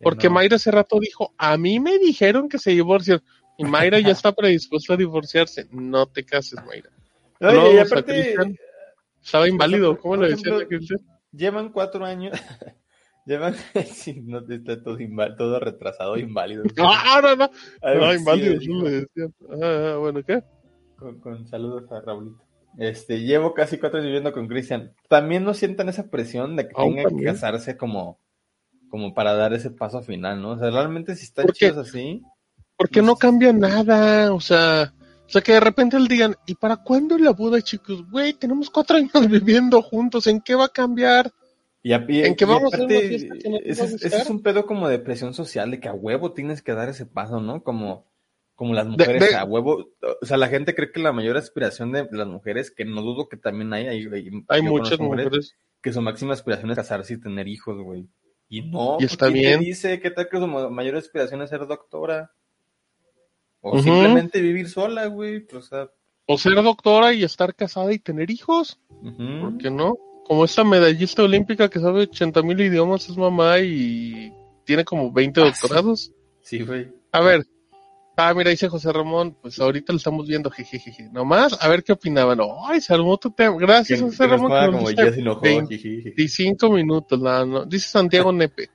Porque no. Mayra hace rato dijo, a mí me dijeron que se divorcian. Y Mayra ya está predispuesta a divorciarse. No te cases, Mayra. No, y o aparte, Estaba inválido, ¿cómo le ejemplo, decían a Cristian? llevan cuatro años, llevan, sí, no está todo, retrasado, inválido. Ah, no, no, no, así inválido, le eso dijo. le decían. Ah, bueno, ¿qué? Con, con saludos a Raulito. Este, llevo casi cuatro años viviendo con Cristian. También no sientan esa presión de que tengan que también. casarse como, como para dar ese paso final, ¿no? O sea, realmente si están chidos así, Porque no cambia nada, o sea, o sea que de repente le digan, ¿y para cuándo la boda, chicos? Güey, tenemos cuatro años viviendo juntos, ¿en qué va a cambiar? Y, a- y- ¿En qué y vamos a hacer una que no ese, a es- gustar? ese es un pedo como de presión social, de que a huevo tienes que dar ese paso, ¿no? Como, como las mujeres de- a huevo, o sea, la gente cree que la mayor aspiración de las mujeres, que no dudo que también hay, hay, hay- muchas mujeres. que su máxima aspiración es casarse y tener hijos, güey. Y no, Y está ¿quién bien. dice qué tal que su ma- mayor aspiración es ser doctora? O simplemente vivir sola, güey. O sea, O ser doctora y estar casada y tener hijos. ¿por qué no? Como esta medallista olímpica que sabe 80 mil idiomas, es mamá y tiene como 20 Ah, doctorados. sí, güey. A ver. Ah, mira, dice José Ramón, pues ahorita lo estamos viendo, jejeje. Nomás, a ver qué opinaban. Ay, se armó tu tema. Gracias, José que Ramón. que como ya se enojó. 20 jiji. 25 minutos, no, no. Dice Santiago Nepe.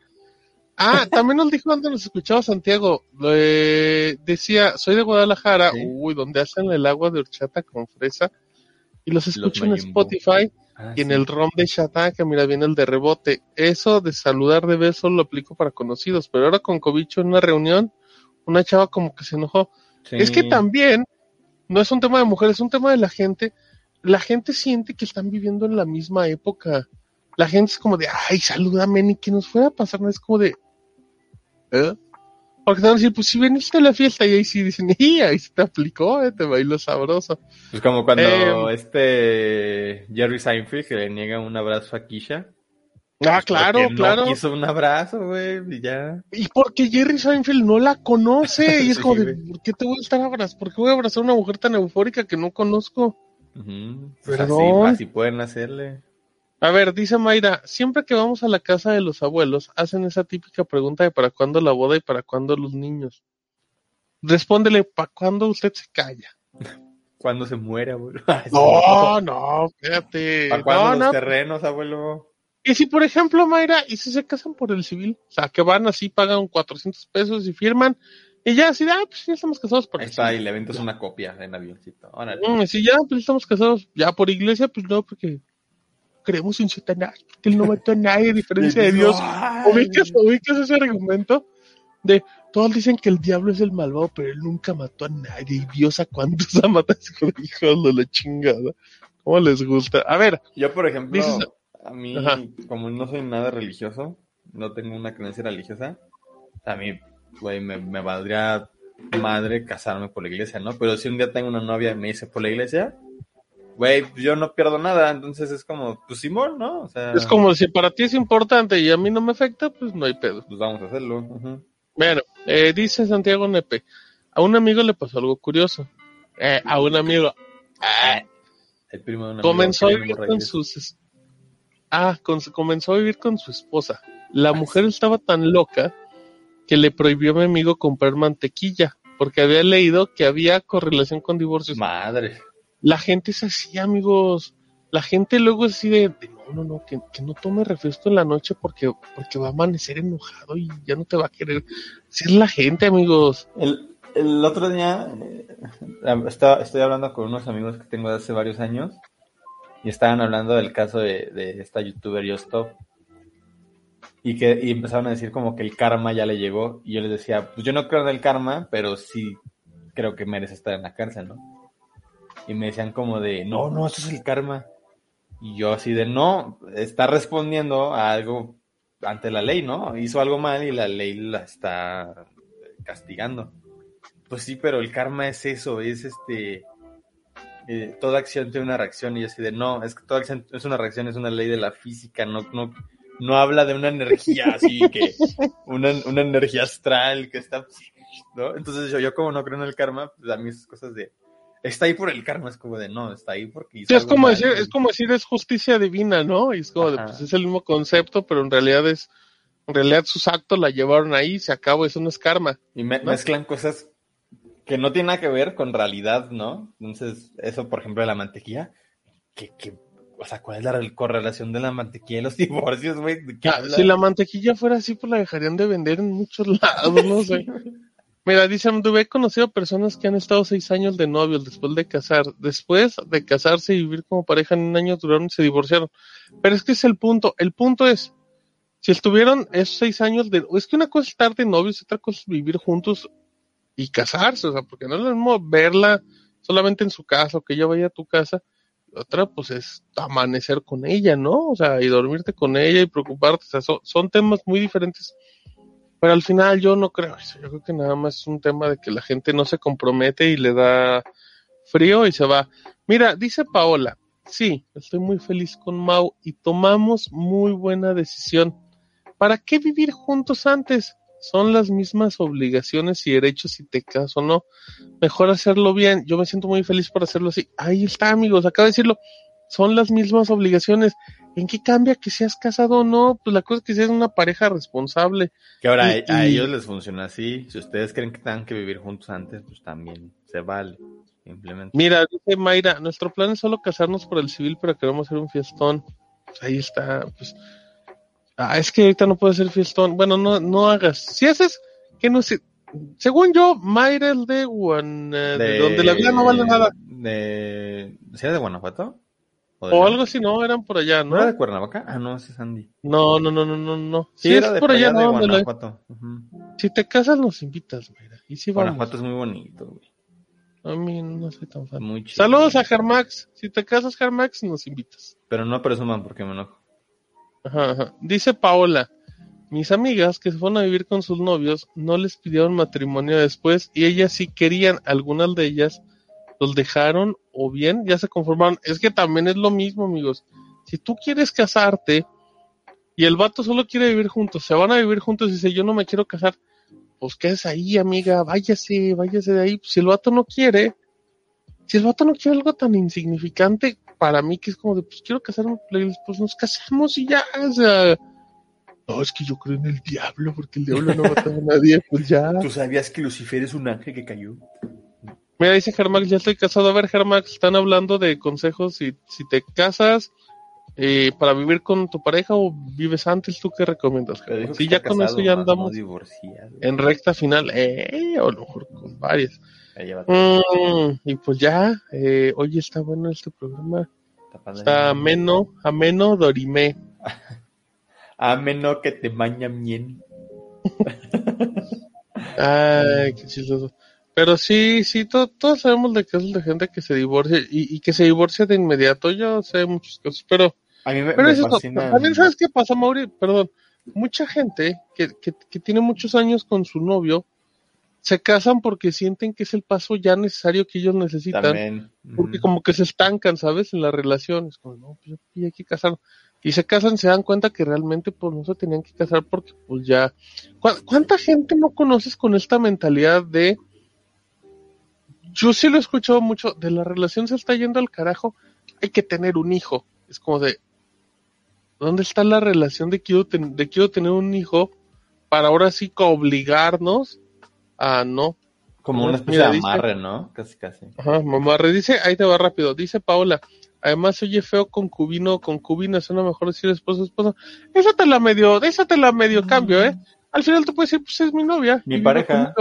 Ah, también nos dijo antes nos escuchaba Santiago. eh, decía, soy de Guadalajara, Sí. uy, donde hacen el agua de horchata con fresa. Y los escucho en. Spotify Ah, y en sí. el rom de Chataca, mira, viene el de rebote. Eso de saludar de beso lo aplico para conocidos, pero ahora con Cobicho en una reunión, una chava como que se enojó. Sí. Es que también no es un tema de mujeres, es un tema de la gente. La gente siente que están viviendo en la misma época. La gente es como de, ay, salúdame, ni que nos fuera a pasar, no es como de, ¿eh? Porque te van a decir, pues si veniste a la fiesta y ahí sí dicen, y ahí se te aplicó, eh, te bailó sabroso. Pues como cuando Eh, este Jerry Seinfeld que le niega un abrazo a Kisha. Ah, Pues claro, porque claro. No quiso un abrazo, güey, y ya. Y porque Jerry Seinfeld no la conoce, y es Sí, como de. ¿por qué te voy a estar abrazando? ¿Por qué voy a abrazar a una mujer tan eufórica que no conozco? Perdón. así, así pueden hacerle. A ver, dice Mayra, siempre que vamos a la casa de los abuelos, hacen esa típica pregunta de para cuándo la boda y para cuándo los niños. Respóndele, ¿para cuándo usted se calla? Cuando se muera, güey. No, no, espérate. ¿Para cuándo No, los no. terrenos, abuelo? Y si, por ejemplo, Mayra, y si se casan por el civil, o sea, que van así, pagan 400 pesos y firman, y ya así, ah, pues ya estamos casados por Ahí el está, y le aventas una copia en avioncito. Órale. Mm, si ya, pues estamos casados, ya por iglesia, pues no, porque creemos en Satanás, porque él no mató a nadie, a diferencia de Dios. ¿Ubicas, ubicas ese argumento? De todos dicen que el diablo es el malvado, pero él nunca mató a nadie. Y Dios a cuántos ha matado. Hijos de la chingada. ¿Cómo les gusta? A ver, Yo, por ejemplo, Dices- a mí, Ajá. como no soy nada religioso, no tengo una creencia religiosa, a mí, güey, me, me valdría madre casarme por la iglesia, ¿no? Pero si un día tengo una novia y me dice por la iglesia, güey, yo no pierdo nada, entonces es como, pues Simón, ¿no? O sea, es como si para ti es importante y a mí no me afecta, pues no hay pedo. pues vamos a hacerlo. Bueno, eh, dice Santiago Nepe, a un amigo le pasó algo curioso. Eh, a un amigo. eh, El primo de un amigo comenzó a vivir con sus ah con- comenzó a vivir con su esposa la mujer estaba tan loca que le prohibió a mi amigo comprar mantequilla porque había leído que había correlación con divorcios Madre. La gente es así amigos. La gente luego es así de, no no no que, no tome refresco en la noche porque porque va a amanecer enojado y ya no te va a querer Así es la gente amigos. El, el otro día eh, estaba- estoy hablando con unos amigos que tengo de hace varios años y estaban hablando del caso de, de esta youtuber Yostop. Y que y empezaron a decir como que el karma ya le llegó y yo les decía, pues yo no creo en el karma, pero sí creo que merece estar en la cárcel, ¿no? Y me decían como de, no, no, eso es el karma. Y yo así de, no, está respondiendo a algo ante la ley, ¿no? Hizo algo mal y la ley la está castigando. Pues sí, pero el karma es eso, es este... eh, toda acción tiene una reacción y yo así de, no, es que toda acción es una reacción, es una ley de la física, no, no, no habla de una energía así que, una, una energía astral que está, ¿no? Entonces yo, yo como no creo en el karma, pues a mí esas cosas de, está ahí por el karma, es como de, no, está ahí porque Sí, es como decir, es como decir es justicia divina, ¿no? Y es como de, pues es el mismo concepto, pero en realidad es, en realidad sus actos la llevaron ahí, se acabó, eso no es karma. Y me- ¿no? mezclan cosas que no tienen nada que ver con realidad, ¿no? Entonces, eso, por ejemplo, de la mantequilla, que, que, o sea, ¿cuál es la rel- correlación de la mantequilla y los divorcios, güey? ¿De qué Ya, hablas? si la mantequilla fuera así, pues la dejarían de vender en muchos lados, no sé. Mira, dice Amduve, he conocido personas que han estado seis años de novios después de casar, después de casarse y vivir como pareja en un año duraron y se divorciaron. Pero es que es el punto, el punto es, si estuvieron esos seis años de, es que una cosa es estar de novios, otra cosa es vivir juntos y casarse, o sea, porque no es lo mismo verla solamente en su casa o que ella vaya a tu casa, otra pues es amanecer con ella, ¿no? O sea, y dormirte con ella y preocuparte, o sea, son temas muy diferentes. Pero al final yo no creo eso, yo creo que nada más es un tema de que la gente no se compromete y le da frío y se va. Mira, dice Paola, sí, estoy muy feliz con Mau y tomamos muy buena decisión. ¿Para qué vivir juntos antes? Son las mismas obligaciones y derechos si te casas o no. Mejor hacerlo bien. Yo me siento muy feliz por hacerlo así. Ahí está, amigos, acabo de decirlo. Son las mismas obligaciones. ¿En qué cambia que seas casado o no? Pues la cosa es que seas una pareja responsable. Que ahora Y- a, y- ellos les funciona así. Si ustedes creen que tengan que vivir juntos antes, pues también se vale. Simplemente. Mira, dice Mayra, nuestro plan es solo casarnos por el civil, pero queremos hacer un fiestón. Pues ahí está, pues. Ah, es que ahorita no puede ser fiestón. Bueno, no, no hagas. Si haces, que no sé. Según yo, Mayra es de, Guan- eh, de donde la vida no vale nada. De... ¿Sí era de Guanajuato? De O algo así, no, eran por allá, ¿No era de ¿no? Cuernavaca? Ah, no, ese es Andy. No, no, no, no, no, no. Sí, es por allá, de no, la- Guanajuato. Ujú. Si te casas, nos invitas, Mayra. Y si vamos. Guanajuato es muy bonito, güey. A mí no soy tan fan. Muy chido. Saludos a Germax. Si te casas, Germax, nos invitas. Pero no presuman porque me enojo. Ajá, ajá. Dice Paola, mis amigas que se fueron a vivir con sus novios no les pidieron matrimonio después y ellas sí querían, algunas de ellas los dejaron o bien ya se conformaron. Es que también es lo mismo, amigos. Si tú quieres casarte y el vato solo quiere vivir juntos, se van a vivir juntos y dice yo no me quiero casar, pues quédese ahí, amiga, váyase, váyase de ahí. Si el vato no quiere, si el vato no quiere algo tan insignificante para mí que es como de, pues quiero casarme, pues nos casamos y ya, o sea, no, es que yo creo en el diablo, porque el diablo no mata a nadie, pues ya. ¿Tú sabías que Lucifer es un ángel que cayó? Mira, dice Germax, ya estoy casado. A ver, Germax, están hablando de consejos si, si te casas eh, para vivir con tu pareja o vives antes, ¿tú qué recomiendas, Germax? Sí, ya con casado, eso ya andamos en recta final, eh, o a lo mejor con varias. Mm, y pues ya, eh, oye, está bueno este programa. está ameno, ameno, Dorime. Ameno que te baña bien. Ay, qué chistoso. Pero sí, sí, to- todos sabemos de casos de gente que se divorcia y, y que se divorcia de inmediato. Yo sé muchos casos, pero, A mí me, pero me es eso. fascina. También sabes qué pasa, Mauri, perdón. Mucha gente que, que, que tiene muchos años con su novio se casan porque sienten que es el paso ya necesario que ellos necesitan. También. Porque Ujú. como que se estancan, ¿sabes? En la relación. Es como, no, pues ya hay que casar. Y se casan, se dan cuenta que realmente pues no se tenían que casar porque pues ya... ¿Cu- ¿Cuánta gente no conoces con esta mentalidad de... Yo sí lo he escuchado mucho, de la relación se está yendo al carajo, hay que tener un hijo. Es como de... ¿Dónde está la relación de quiero, ten- de quiero tener un hijo para ahora sí que obligarnos a no? Como una especie Mira, de dice- amarre, ¿no? Casi, casi. Ajá, mamarre. Dice, ahí te va rápido. Dice Paola, además oye feo concubino, concubina, suena mejor decir esposo, esposo. Esa te la medio, esa te la medio cambio, ¿eh? Al final tú puedes decir, pues es mi novia. Mi pareja.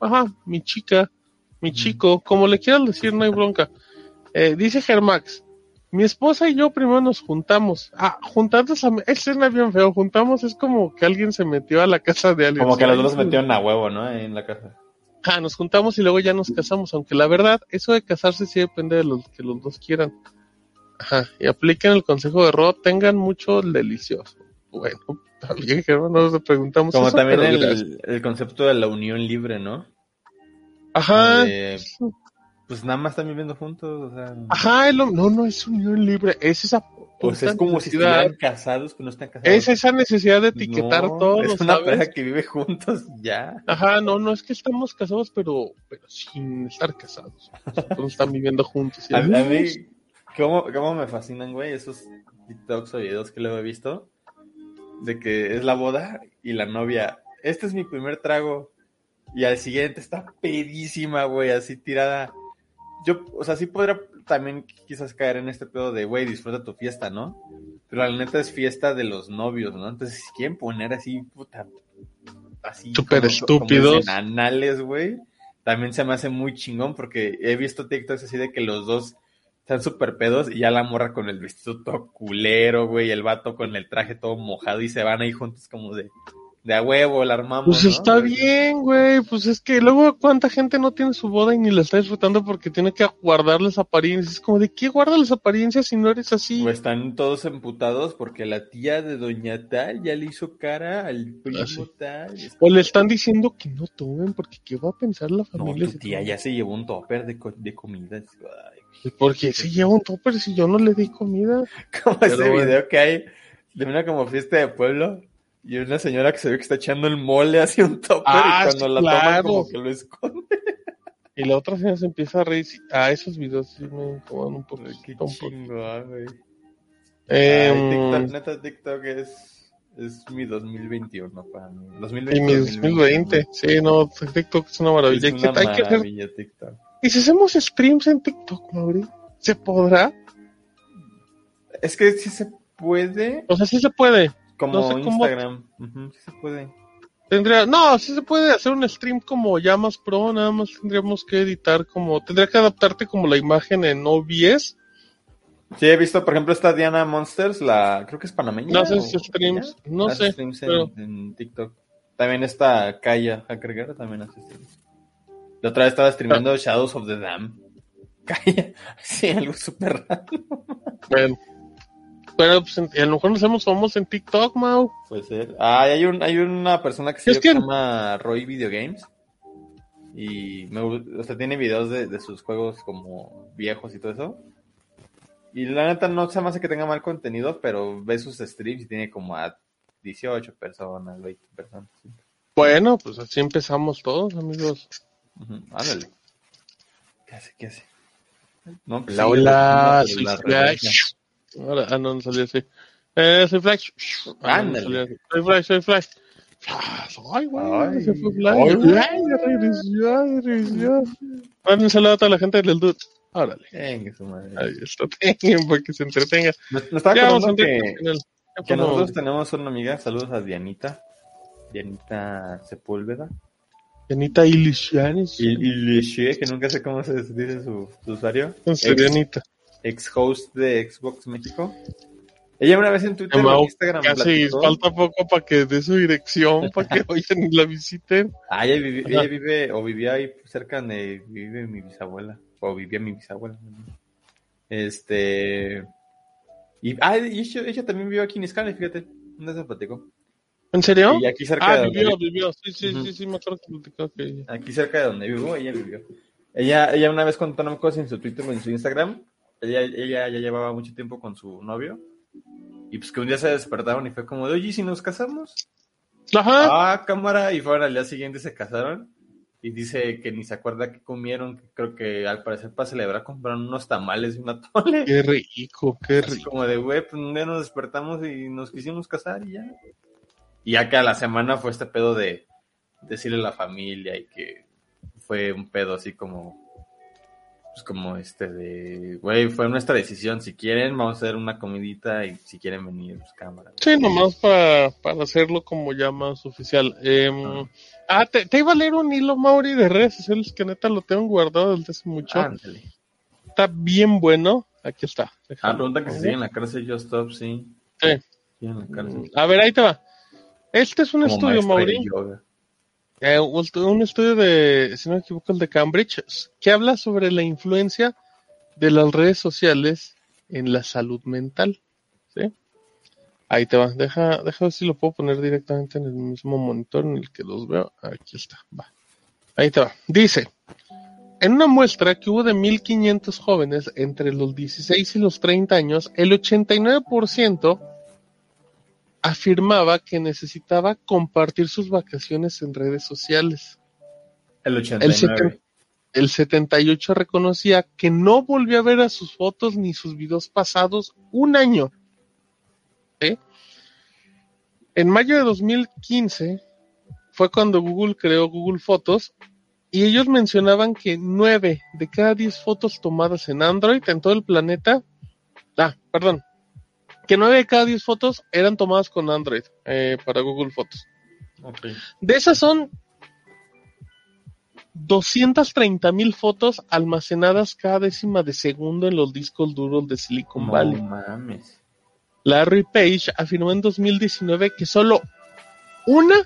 Ajá, mi chica, mi chico, como le quieras decir, no hay bronca. Eh, dice Germax, mi esposa y yo primero nos juntamos. Ah, juntarnos, a... es suena bien feo, juntamos es como que alguien se metió a la casa de alguien. Como que los dos metieron a huevo, ¿no? Ahí en la casa. Ah, nos juntamos y luego ya nos casamos, aunque la verdad, eso de casarse sí depende de los que los dos quieran. Ajá, y apliquen el consejo de Rod, tengan mucho delicioso. Bueno, también, Germán, nos preguntamos Como eso, también el concepto de la unión libre, ¿no? Ajá, De, pues nada más están viviendo juntos, o sea. ajá, no, no es unión libre, es esa Pues es como si estuvieran casados, pero no están casados. es esa necesidad de etiquetar No, todo, Es una pareja que vive juntos, ya. Ajá, no, no es que estamos casados, pero, pero sin estar casados. Nosotros están viviendo juntos. y A, a mí. ¿cómo, cómo me fascinan, güey, esos TikToks o videos que luego he visto? De que es la boda y la novia, este es mi primer trago. Y al siguiente está pedísima, güey, así tirada. Yo, o sea, sí podría también quizás caer en este pedo de, güey, disfruta tu fiesta, ¿no? Pero la neta es fiesta de los novios, ¿no? Entonces, si quieren poner así, puta, así Súper estúpidos. anales, güey. También se me hace muy chingón porque he visto TikToks así de que los dos están súper pedos y ya la morra con el vestido todo culero, güey, y el vato con el traje todo mojado y se van ahí juntos como de, de a huevo, la armamos. Pues ¿no? está bien, güey. Pues es que luego cuánta gente no tiene su boda y ni la está disfrutando porque tiene que guardar las apariencias. Es como de qué guarda las apariencias si no eres así. O están todos emputados porque la tía de Doña Tal ya le hizo cara al primo Ah, sí. Tal. O le están diciendo que no tomen porque qué va a pensar la No, familia. tu si tía ya se llevó un topper de, co- de comida. Ay. Porque se lleva un topper si yo no le di comida. Como Pero ese bueno. video que hay de una como fiesta de pueblo y una señora que se ve que está echando el mole hacia un topper Ah, y cuando sí, la claro. como que lo esconde. Y la otra señora se empieza a reír. Ah, esos videos sí me incomodan un poco. Qué un poco. chingón, güey. Ay, TikTok, neta, TikTok es, es mi 2021 para mí. 2020, y mi 2020. Sí, no, TikTok es una maravilla. Es Hay que- una hay que hacer- maravilla TikTok. ¿Y si hacemos streams en TikTok, Mauri? ¿Se podrá? Es que sí se puede, O sea, sí se puede. Como No sé cómo- Instagram. Sí se puede. Tendría, no, sí se puede hacer un stream como ya más pro, nada más tendríamos que editar como, tendría que adaptarte como la imagen en OBS. Sí, he visto, por ejemplo, esta Diana Monsters, la creo que es panameña. No sé si streams, no hace sé, streams en, pero- en TikTok. También está Kaya Hacker Girl, también hace streams. La otra vez estaba streamando Ah. Shadows of the Dam. Kaya, sí, algo súper raro. Bueno, pero pues, en- a lo mejor nos hacemos famosos en TikTok, Mau. Puede ser. Ah, hay, un, hay una persona que se llama Roy Video Games. Y me, o sea, tiene videos de, de sus juegos como viejos y todo eso. Y la neta no se me hace que tenga mal contenido, pero ve sus streams y tiene como a 18 personas, 20 personas. sí. Bueno, pues así empezamos todos, amigos. Ándale. ¿Qué hace? ¿Qué hace? No, pues Hola, sí, hola, soy la. Ahora, ah, no, no salió así. Eh, soy Flash. Ah, no, salió así. Soy Flash, soy Flash. Flash. Ay, güey, Ay. se fue Flash. Ay, güey. Regresó, regresó. Manden un saludo a toda la gente del Dude. Órale. Venga, su madre. Ahí está, tengan para que se entretenga. Me, me estaba Ya vamos a que, que no, nosotros tenemos una amiga, saludos a Dianita. Dianita Sepúlveda. Janita Ilicianis. Y, y Lichie, que nunca sé cómo se dice su, su usuario. Entonces, Ex, host de Xbox México. Ella una vez en Twitter o en Instagram Casi falta poco para que dé su dirección, para que vayan y la visiten. Ah, ella, vive, ella vive, o vivía ahí cerca de vive mi bisabuela, o vivía mi bisabuela. Este. Y, ah, y ella, ella también vivió aquí en Iscali, fíjate. ¿Dónde se platicó? ¿En serio? Y aquí cerca Ah, de donde vivió, vivió. Sí, sí, sí, sí, me acuerdo que platicó que ella. Aquí cerca de donde vivo, ella vivió. Ella, ella una vez contó una cosa en su Twitter o en su Instagram. Ella, ella ya llevaba mucho tiempo con su novio. Y pues que un día se despertaron y fue como de, oye, ¿y si nos casamos? Ajá. Ah, cámara. Y fueron al día siguiente se casaron. Y dice que ni se acuerda qué comieron. Que creo que al parecer para celebrar compraron unos tamales y una tole. Qué rico, qué Así rico. como de, güey, pues un día nos despertamos y nos quisimos casar y ya. Y ya que a la semana fue este pedo de decirle a la familia y que fue un pedo así como, pues como este de, güey, fue nuestra decisión. Si quieren, vamos a hacer una comidita y si quieren venir, pues cámara. Sí, nomás para, para hacerlo como ya más oficial. Em, ah, te, te iba a leer un hilo, Mauri, de redes sociales que neta lo tengo guardado desde hace mucho. Ándale. Está bien bueno. Aquí está. Ah, Déjame. pregunta que si sigue en la cárcel Just Stop, sí. Sí. Sigue en la cárcel. A ver, ahí te va. Este es un Como estudio, de Mauri. yoga. Eh, un estudio de, si no me equivoco, el de Cambridge, que habla sobre la influencia de las redes sociales en la salud mental. ¿sí? Ahí te va. Deja, deja ver si lo puedo poner directamente en el mismo monitor en el que los veo. Aquí está. Va. Ahí te va. Dice, en una muestra que hubo de 1500 jóvenes entre los 16 y los 30 años, el 89% afirmaba que necesitaba compartir sus vacaciones en redes sociales. El El, 89. seten- el 78 reconocía que no volvió a ver a sus fotos ni sus videos pasados un año. En mayo de 2015 fue cuando Google creó Google Fotos y ellos mencionaban que 9 de cada 10 fotos tomadas en Android en todo el planeta, ah, perdón, que 9 de cada 10 fotos eran tomadas con Android eh, para Google Fotos. Ok. De esas son 230 mil fotos almacenadas cada décima de segundo en los discos duros de Silicon No Valley. mames. Larry Page afirmó en 2019 que solo una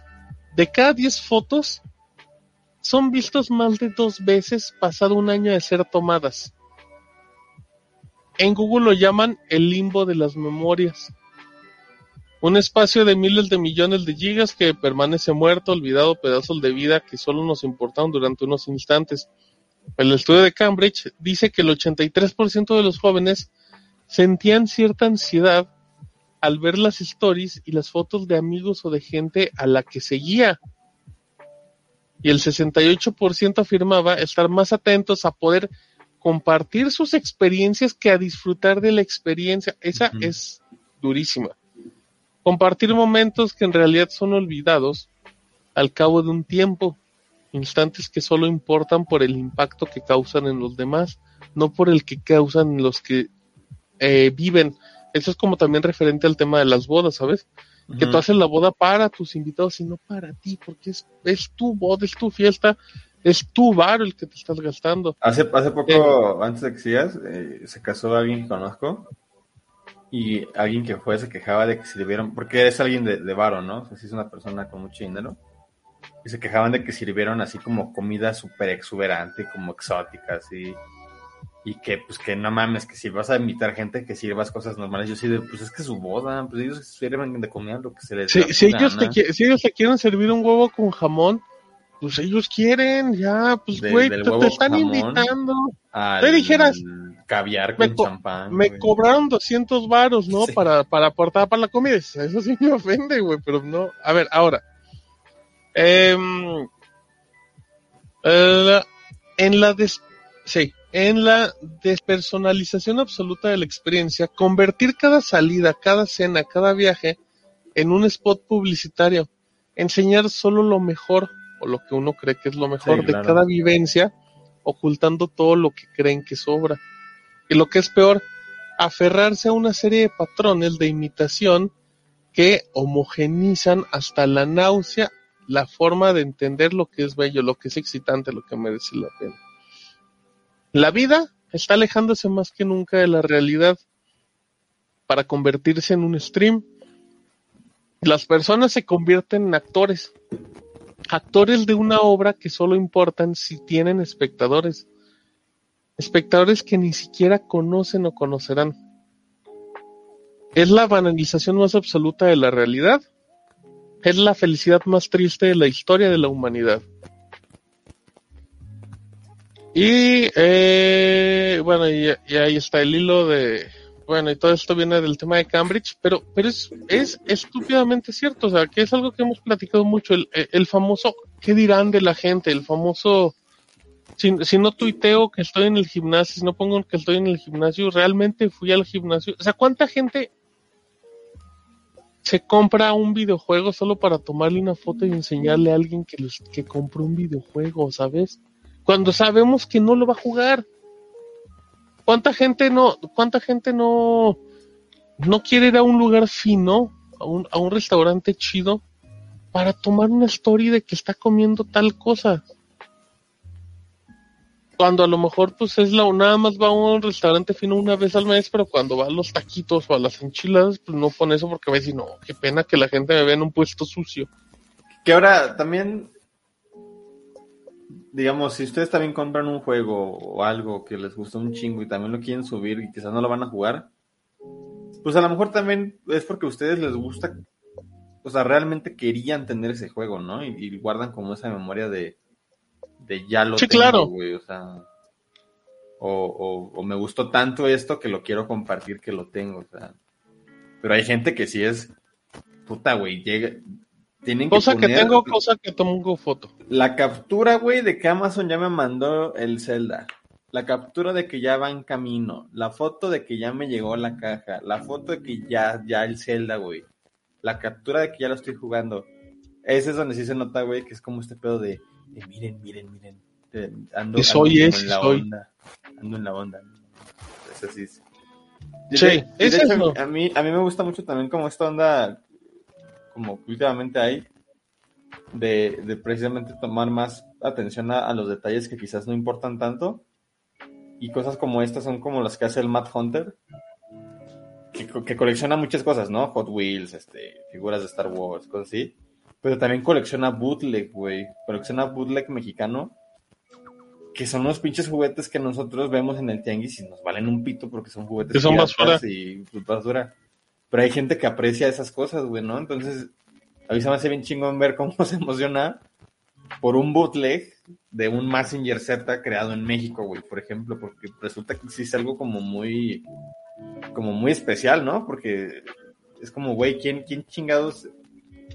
de cada 10 fotos son vistos más de dos veces pasado un año de ser tomadas. En Google lo llaman el limbo de las memorias. Un espacio de miles de millones de gigas que permanece muerto, olvidado, pedazos de vida que solo nos importaron durante unos instantes. El estudio de Cambridge dice que el 83% de los jóvenes sentían cierta ansiedad al ver las stories y las fotos de amigos o de gente a la que seguía. Y el 68% afirmaba estar más atentos a poder compartir sus experiencias que a disfrutar de la experiencia. Esa es durísima. Compartir momentos que en realidad son olvidados al cabo de un tiempo. Instantes que solo importan por el impacto que causan en los demás, no por el que causan en los que eh, viven. Eso es como también referente al tema de las bodas, ¿sabes? Que tú haces la boda para tus invitados y no para ti, porque es, es tu boda, es tu fiesta, es tu bar el que te estás gastando. Hace, hace poco, antes de que sigas, eh, se casó alguien que conozco y alguien que fue se quejaba de que sirvieron, porque es alguien de, de varo, ¿no? O sea, sí es una persona con mucho dinero. Y se quejaban de que sirvieron así como comida súper exuberante, como exótica, así. Y que, pues, que no mames, que si vas a invitar gente, que sirvas cosas normales. Yo sí, de, pues es que su boda, pues ellos sirven de comida lo que se les Si, da si ellos te, si ellos te quieren servir un huevo con jamón, pues ellos quieren, ya, pues güey, te, están invitando. Te dijeras, caviar me con co- champán. Me cobraron 200 varos, ¿no? Sí. Para, para aportar para la comida. Eso sí me ofende, güey, pero no. A ver, ahora. Em, eh, en la des- sí, en la despersonalización absoluta de la experiencia, convertir cada salida, cada cena, cada viaje en un spot publicitario, enseñar solo lo mejor o lo que uno cree que es lo mejor Sí, de cada vivencia, ocultando todo lo que creen que sobra. Y lo que es peor, aferrarse a una serie de patrones de imitación que homogenizan hasta la náusea la forma de entender lo que es bello, lo que es excitante, lo que merece la pena. La vida está alejándose más que nunca de la realidad para convertirse en un stream. Las personas se convierten en actores, actores de una obra que solo importan si tienen espectadores, espectadores que ni siquiera conocen o conocerán. Es la banalización más absoluta de la realidad. Es la felicidad más triste de la historia de la humanidad. Y eh, bueno, y, y ahí está el hilo de, bueno, y todo esto viene del tema de Cambridge, pero, pero es, es estúpidamente cierto, o sea, que es algo que hemos platicado mucho, el, el famoso, ¿qué dirán de la gente? El famoso, si, si no tuiteo que estoy en el gimnasio, si no pongo que estoy en el gimnasio, realmente fui al gimnasio, o sea, ¿cuánta gente se compra un videojuego solo para tomarle una foto y enseñarle a alguien que, los, que compró un videojuego, ¿sabes? Cuando sabemos que no lo va a jugar. ¿Cuánta gente no, cuánta gente no, no quiere ir a un lugar fino, a un, a un restaurante chido, para tomar una story de que está comiendo tal cosa? Cuando a lo mejor pues es la nada más va a un restaurante fino una vez al mes, pero cuando va a los taquitos o a las enchiladas, pues no pone eso porque va a decir, no, qué pena que la gente me vea en un puesto sucio. Que ahora también, digamos, si ustedes también compran un juego o algo que les gustó un chingo y también lo quieren subir y quizás no lo van a jugar, pues a lo mejor también es porque a ustedes les gusta, o sea, realmente querían tener ese juego, ¿no? Y, y guardan como esa memoria de, de ya lo Sí, tengo, claro. güey, o sea, o, o, o me gustó tanto esto que lo quiero compartir que lo tengo, o sea. Pero hay gente que sí es, puta, güey, llega, tienen Cosa que poner- tengo, cosa que tomo foto. la captura, güey, de que Amazon ya me mandó el Zelda. La captura de que ya va en camino. La foto de que ya me llegó la caja. La foto de que ya, ya el Zelda, güey. La captura de que ya lo estoy jugando. Ese es donde sí se nota, güey, que es como este pedo de, de miren, miren, miren. de- ando, soy ando ese, en la soy. onda. Ando en la onda. Eso sí. es- Sí, de- de es hecho, a mí, a mí me gusta mucho también como esta onda, como que últimamente hay, de, de precisamente tomar más atención a, a los detalles que quizás no importan tanto. Y cosas como estas son como las que hace el Matt Hunter, que, que colecciona muchas cosas, ¿no? Hot Wheels, este, figuras de Star Wars, cosas así. Pero también colecciona bootleg, güey. Colecciona bootleg mexicano. Que son los pinches juguetes que nosotros vemos en el tianguis y nos valen un pito porque son juguetes Que son basura. y basura. Pero hay gente que aprecia esas cosas, güey, ¿no? Entonces, a mí se me hace bien chingón ver cómo se emociona por un bootleg de un Messenger Z creado en México, güey, por ejemplo, porque resulta que sí es algo como muy, como muy especial, ¿no? Porque es como, güey, ¿quién, quién chingados,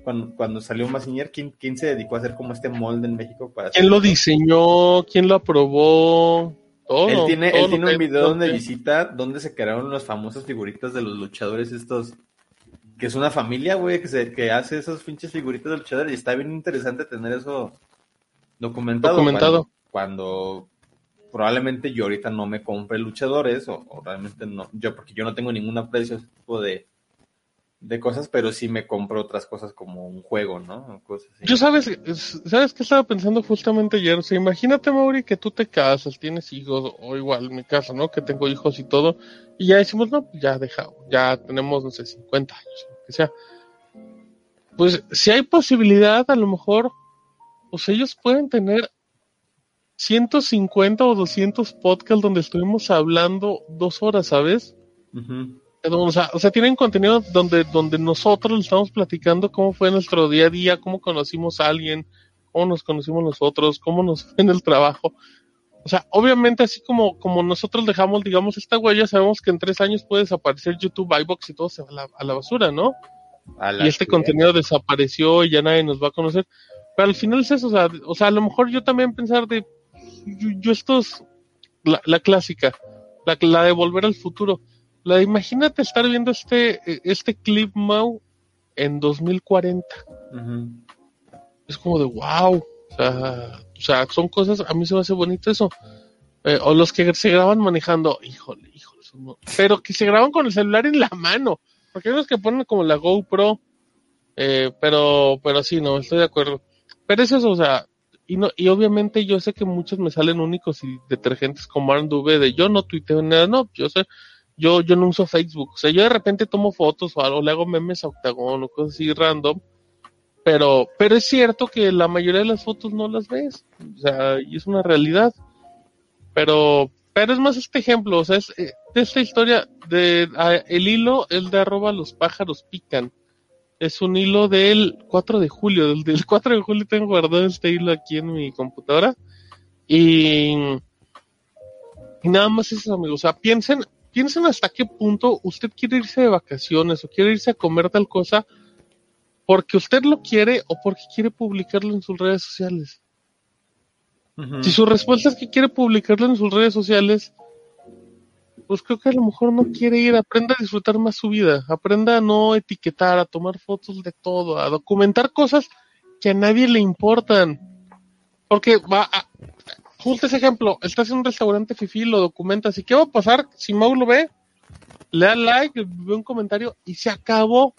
cuando, cuando salió Messenger, ¿quién, quién se dedicó a hacer como este molde en México para ¿Quién lo hacer diseñó? ¿Quién lo aprobó? Todo. Él tiene, todo él tiene un video donde visita, donde se crearon las famosas figuritas de los luchadores estos, que es una familia, güey, que, se, que hace esas pinches figuritas de luchadores y está bien interesante tener eso documentado. Documentado. Cuando, cuando probablemente yo ahorita no me compre luchadores o, o realmente no, yo porque yo no tengo ningún aprecio a ese tipo de, de cosas, pero sí me compro otras cosas como un juego, ¿no? Cosas así. Yo sabes, es- sabes que estaba pensando justamente ayer, o sea, imagínate Mauri que tú te casas, tienes hijos, o igual en mi caso, ¿no? Que tengo hijos y todo, y ya decimos, no, pues ya dejamos, ya tenemos, no sé, 50 años, lo que sea. Pues si hay posibilidad, a lo mejor, pues ellos pueden tener 150 o 200 podcasts donde estuvimos hablando dos horas, ¿sabes? Ujú. O sea, o sea, tienen contenido donde, donde nosotros estamos platicando cómo fue nuestro día a día, cómo conocimos a alguien, cómo nos conocimos nosotros, cómo nos fue en el trabajo. O sea, obviamente así como, como nosotros dejamos, digamos, esta huella, sabemos que en tres años puede desaparecer YouTube, iBox y todo se va a la, a la basura, ¿no? A la Y este contenido desapareció y ya nadie nos va a conocer. Pero al final es eso, o sea, o sea a lo mejor yo también pensar de, yo, yo estos, la, la clásica, la, la de volver al futuro. La imagínate estar viendo este, eh, este clip Mau en 2040. Ujú. Es como de wow. O sea, o sea, son cosas, a mí se me hace bonito eso. Eh, o los que se graban manejando, híjole, híjole. no- Pero que se graban con el celular en la mano. Porque hay unos que ponen como la GoPro. Eh, pero, pero sí, no, estoy de acuerdo. Pero es eso, o sea, y no, y obviamente yo sé que muchos me salen únicos y detergentes como Arnduve de yo no tuiteo nada, no, yo sé, yo, yo no uso Facebook. O sea, yo de repente tomo fotos o algo, le hago memes a Octagon o cosas así random. Pero, pero es cierto que la mayoría de las fotos no las ves. O sea, y es una realidad. Pero, pero es más este ejemplo, o sea, es eh, de esta historia de el hilo, el de arroba los pájaros pican. Es un hilo del 4 de julio, del, del 4 de julio tengo guardado este hilo aquí en mi computadora. Y, y nada más eso, amigos. O sea, piensen, piensen hasta qué punto usted quiere irse de vacaciones o quiere irse a comer tal cosa porque usted lo quiere o porque quiere publicarlo en sus redes sociales. Si su respuesta es que quiere publicarlo en sus redes sociales, pues creo que a lo mejor no quiere ir, aprenda a disfrutar más su vida, aprenda a no etiquetar, a tomar fotos de todo, a documentar cosas que a nadie le importan. Porque va a, justo ese ejemplo, estás en un restaurante fifi, lo documentas, ¿y qué va a pasar si Mau lo ve? Le da like, ve un comentario y se acabó.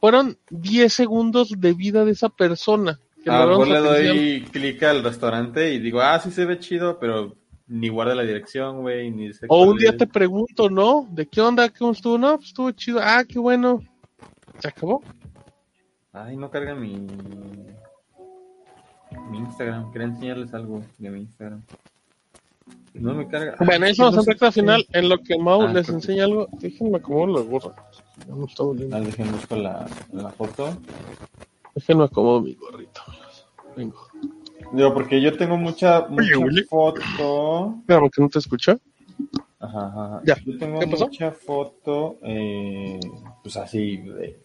Fueron 10 segundos de vida de esa persona. que Ah, le pues doy clic al restaurante y digo, ah, sí se ve chido, pero ni guarda la dirección, güey, ni sé O un día es. te pregunto, ¿no? ¿De qué onda? ¿Cómo estuvo? No, pues estuvo chido. Ah, qué bueno. Se acabó. Ay, no carga mi... Mi Instagram. Quería enseñarles algo de mi Instagram. No me carga. Bueno, eso no nos recta qué. final. En lo que Mau Ah, les enseña algo, déjenme acomodar la gorra. Ya me está doliendo. Ah, dejen busco la, la foto. Déjenme acomodo mi gorrito. Vengo. Digo, porque yo tengo mucha, mucha Willy. foto. Espérame, que no te escucha. Ajá, ajá. ajá. Ya. Yo tengo ¿Qué pasó? mucha foto, eh, pues así, de,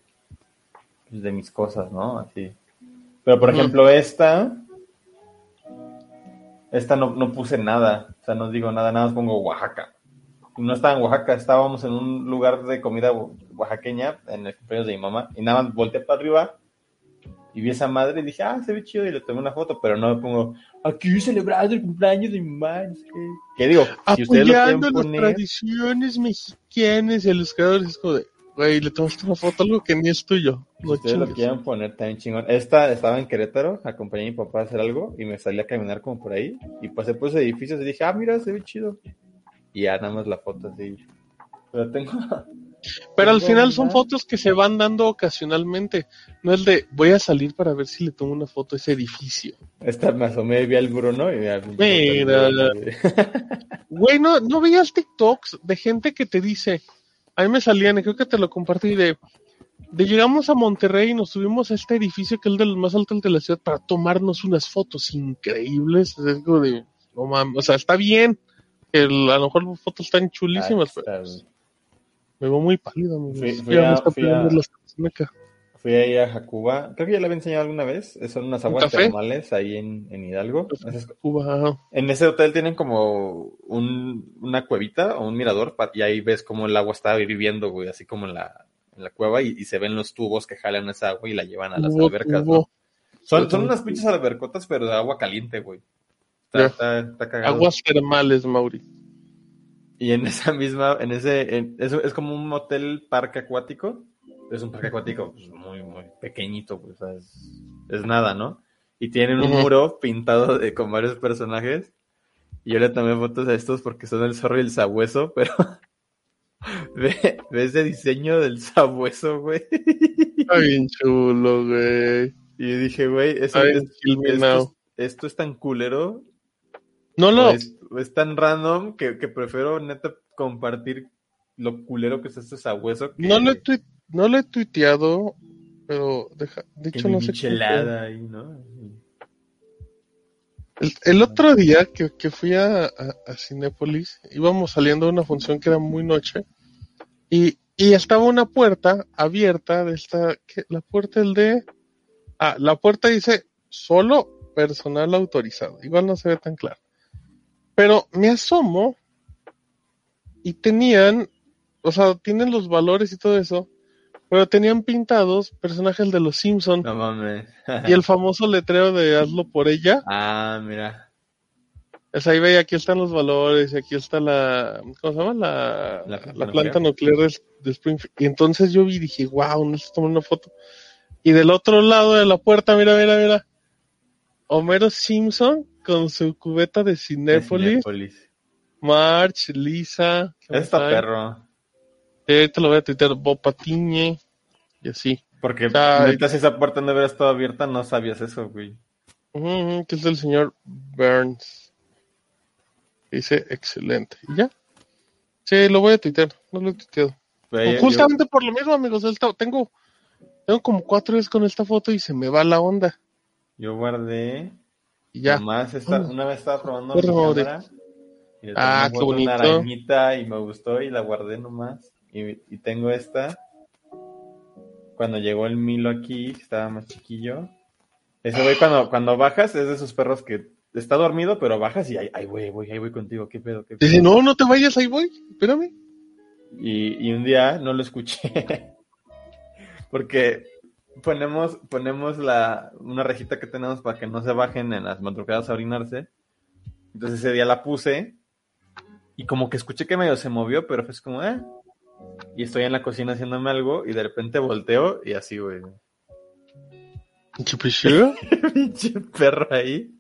pues, de mis cosas, ¿no? Así. Pero, por ejemplo, esta, esta no, no puse nada, o sea, no digo nada, nada más pongo Oaxaca. No estaba en Oaxaca, estábamos en un lugar de comida oaxaqueña, en el cumpleaños de mi mamá, y nada más volteé para arriba y vi esa madre y dije, ah, se ve chido, y le tomé una foto, pero no me pongo, aquí celebrando el cumpleaños de mi mamá, no sé qué. ¿Qué digo? Si ustedes lo Apoyando las poner, tradiciones mexicanas y a los creadores es como de, Güey, le tomaste una foto, algo que ni es tuyo. No ustedes lo quieren poner también chingón. Esta estaba en Querétaro, acompañé a mi papá a hacer algo y me salí a caminar como por ahí. Y pasé por esos edificios y dije, ah, mira, se ve chido. Y ya nada más la foto así. Pero tengo. Pero al final son fotos que se van dando ocasionalmente. No es de, voy a salir para ver si le tomo una foto a ese edificio. Esta me asomé, vi al Bruno y me Mira. Güey, no, no veías TikToks de gente que te dice, a mí me salían, y creo que te lo compartí, de, de llegamos a Monterrey y nos subimos a este edificio que es el de los más altos de la ciudad para tomarnos unas fotos increíbles. Es algo de, no mames, o sea, está bien, el- a lo mejor las fotos están chulísimas, Ah, pero está, güey. me veo muy pálido. Fui- fui a- fui a- ahí a Jacuba. Creo que ya le había enseñado alguna vez. Son unas aguas termales ahí en, en Hidalgo. En ese hotel tienen como un, una cuevita o un mirador y ahí ves como el agua está hirviendo, güey, así como en la, en la cueva y, y se ven los tubos que jalan esa agua y la llevan a las albercas. Son, son unas pinches albercotas, pero de agua caliente, güey. Está, Ya. está, está cagado. Aguas termales, Mauri. Y en esa misma, en ese, en- es, es como un hotel parque acuático. Es un parque acuático pues, muy, muy pequeñito, pues, o sea, es, es nada, ¿no? Y tienen un muro pintado de, con varios personajes. Y yo le tomé fotos a estos porque son el zorro y el sabueso, pero ve, ve ese diseño del sabueso, güey. Está bien chulo, güey. Y dije, güey, eso, Ay, es- esto, es, esto es tan culero No, no, es, tan random que, que prefiero neta compartir lo culero que es este sabueso. Que, no lo tui- no lo he tuiteado, pero deja, hecho no sé ahí, ¿no? El, el otro día que, que fui a, a, a Cinépolis, íbamos saliendo de una función que era muy noche y, y estaba una puerta abierta de esta, ¿qué? la puerta el de, ah, la puerta dice solo personal autorizado, igual no se ve tan claro. Pero me asomo y tenían, o sea, tienen los valores y todo eso, pero tenían pintados personajes de los Simpson No mames. y el famoso letrero de hazlo por ella. ah, mira. Sea, ahí ve, aquí están los valores, y aquí está la, ¿cómo se llama? La, La la, planta nuclear de, de Springfield. Y entonces yo vi y dije, wow, no se tomar una foto. Y del otro lado de la puerta, mira, mira, mira. Homero Simpson con su cubeta de Cinépolis, Cinépolis. March, Lisa. ¿qué más Está perro. Eh, ahorita lo voy a tuitear, Bob Patiñe, y así. Porque Ay. neta, si esa puerta no hubiera estado abierta, no sabías eso, güey. Que es del señor Burns. Dice, excelente. ¿Y ya? Sí, lo voy a tuitear, no lo he tuiteado. Yo- Justamente por lo mismo, amigos, tengo, tengo como cuatro días con esta foto y se me va la onda. Yo guardé. Y ya. Ah. una vez estaba probando Mauri. cámara. Y le Ah, qué a Una bonito. arañita y me gustó y la guardé nomás. Y, y tengo esta. Cuando llegó el Milo aquí, estaba más chiquillo. Ese güey cuando, cuando bajas es de esos perros que está dormido, pero bajas y ay, güey, voy, ahí voy contigo, qué pedo, qué pedo. Dice, no, no te vayas, ahí voy, espérame. Y, y un día no lo escuché. Porque ponemos, ponemos la, una rejita que tenemos para que no se bajen en las madrugadas a orinarse. Entonces ese día la puse. Y como que escuché que medio se movió, pero fue como, eh. Y estoy en la cocina haciéndome algo y de repente volteo y así, güey. ¿Qué pasó? Pinche perro ahí.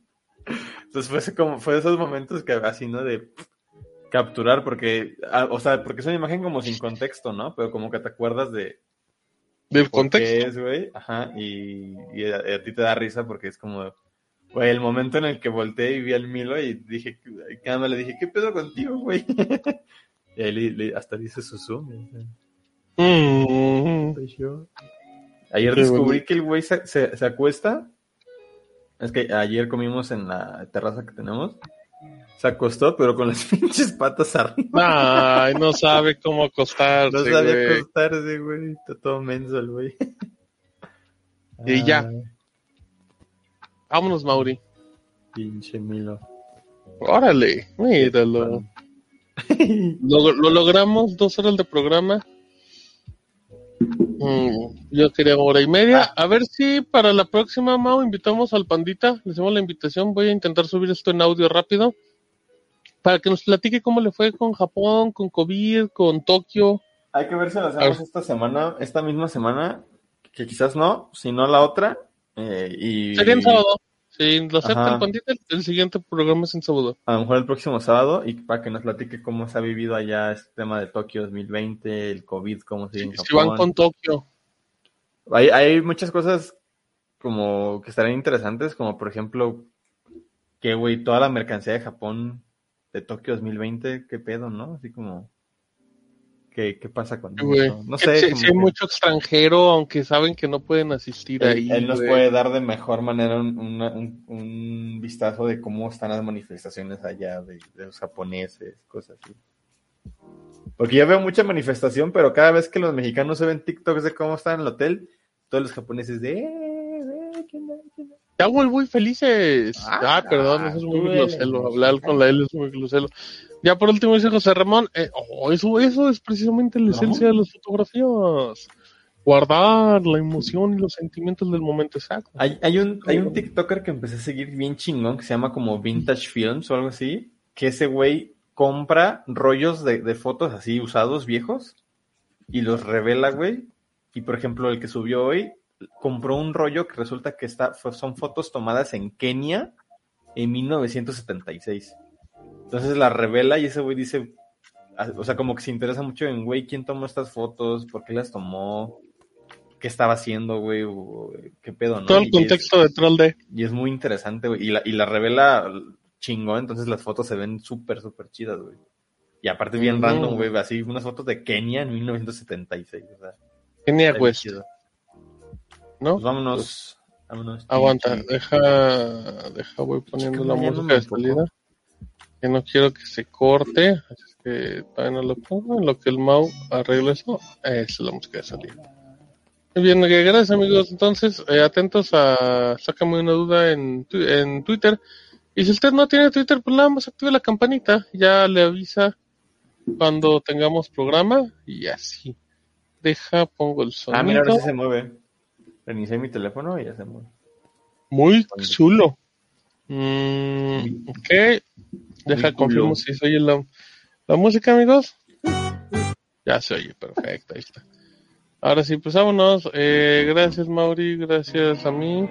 Entonces fue ese como, fue de esos momentos que así, ¿no? De capturar, porque, ah, o sea, porque es una imagen como sin contexto, ¿no? Pero como que te acuerdas de, Del contexto. es, güey. Ajá, y, y a, a ti te da risa porque es como, güey, el momento en el que volteé y vi al Milo y dije, ¿qué onda? Le dije, ¿qué pedo contigo, güey? y ahí le- le- hasta dice Susu. Mm, Ayer Qué descubrí bonito. que el güey se, se, se acuesta. Es que ayer comimos en la terraza que tenemos. Se acostó, pero con las pinches patas arriba. Ay, no sabe cómo acostarse, No güey. acostarse, güey. Está todo menso el güey. Y ya. Vámonos, Mauri. pinche Milo. Órale, míralo. Lo, lo logramos, dos horas de programa. Mm, yo quería hora y media. Ah. A ver si para la próxima, Mau, invitamos al Pandita. Le hacemos la invitación. Voy a intentar subir esto en audio rápido. Para que nos platique cómo le fue con Japón, con COVID, con Tokio. Hay que ver si lo hacemos esta semana, esta misma semana, que quizás no, si no la otra. eh, y Sería en sábado. Si lo aceptan con Twitter, el siguiente programa es en sábado. A lo mejor el próximo sábado y para que nos platique cómo se ha vivido allá este tema de Tokio 2020, el COVID, cómo sigue en Si, si van Japón. con Tokio. Hay, hay muchas cosas como que estarían interesantes, como por ejemplo, que güey, toda la mercancía de Japón de Tokio 2020, qué pedo, ¿no? Así como, ¿qué, qué pasa con eso? No sé, si, si hay que mucho extranjero, aunque saben que no pueden asistir él, ahí. él nos güey. puede dar de mejor manera un, una- un- un vistazo de cómo están las manifestaciones allá de, de los japoneses, cosas así. Porque yo veo mucha manifestación, pero cada vez que los mexicanos se ven TikToks de cómo están en el hotel, todos los japoneses de... "Eh, eh, ¿quién da? ¿quién da?". Ya, güey, muy felices. Ah, Ah, perdón, eso es muy eres. Hablar con la L es muy gloselo. Ya por último dice José Ramón, eh, oh, eso, eso es precisamente la esencia de las fotografías. Guardar la emoción y los sentimientos del momento exacto. Hay, hay un, hay un TikToker que empecé a seguir bien chingón que se llama como Vintage Films o algo así, que ese güey compra rollos de, de fotos así usados, viejos, y los revela, güey. Y por ejemplo, el que subió hoy compró un rollo que resulta que está, son fotos tomadas en Kenia en 1976. Entonces la revela y ese güey dice, ah, o sea, como que se interesa mucho en, güey, ¿quién tomó estas fotos? ¿Por qué las tomó? ¿Qué estaba haciendo, güey? ¿Qué pedo, no? Todo el es- contexto detrás de. y es muy interesante, güey. Y la, y la revela chingón, entonces las fotos se ven súper, súper chidas, güey. Y aparte bien random, güey, así unas fotos de Kenia en 1976, o sea. Kenia West, chido. ¿no? Pues vámonos, vámonos. Aguanta, deja, deja, voy poniendo Chica, la música de salida. Que no quiero que se corte, así es que todavía no lo pongo. En lo que el Mau arregla eso, esa es la música de salida. Muy bien, eh, gracias amigos. Entonces, eh, atentos a Sácame una duda en, tu- en Twitter. Y si usted no tiene Twitter, pues nada más active la campanita. Ya le avisa cuando tengamos programa y así. Deja, pongo el sonido. Ah, mira, ahora sí se mueve. Reinicié mi teléfono y ya se mueve. Muy chulo. Mm, ok. Deja, confirmo si se oye la, la música, amigos. Ya se oye, perfecto, ahí está. Ahora sí, pues vámonos. Eh, gracias, Mauri, gracias a mí.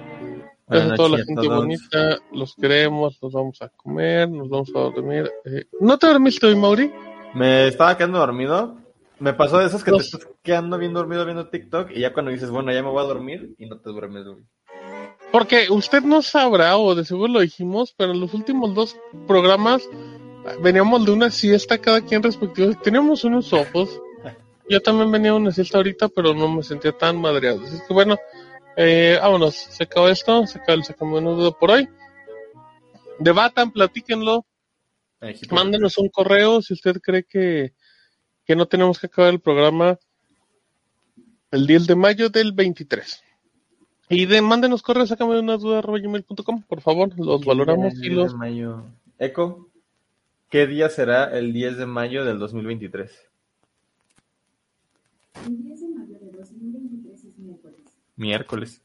Gracias Buenas a toda la gente todos. bonita. Los queremos, los vamos a comer, nos vamos a dormir. Eh, ¿No te dormiste hoy, Mauri? Me estaba quedando dormido. Me pasó de esos que te estás quedando bien dormido viendo TikTok y ya cuando dices, bueno, ya me voy a dormir y no te duermes, güey. Porque usted no sabrá, o de seguro lo dijimos, pero en los últimos dos programas eh, veníamos de una siesta cada quien respectivo. Teníamos unos ojos. Yo también venía de una siesta ahorita, pero no me sentía tan madreado. Así que bueno, eh, vámonos. Se acabó esto, se acabó el duda por hoy. Debatan, platíquenlo, mándenos un correo si usted cree que, que no tenemos que acabar el programa el 10 de mayo del 23. Y de, mándenos correos, sácame una duda arroba gmail.com, por favor, los valoramos y El 10 los de mayo. Eco, ¿qué día será el 10 de mayo del 2023? Miércoles.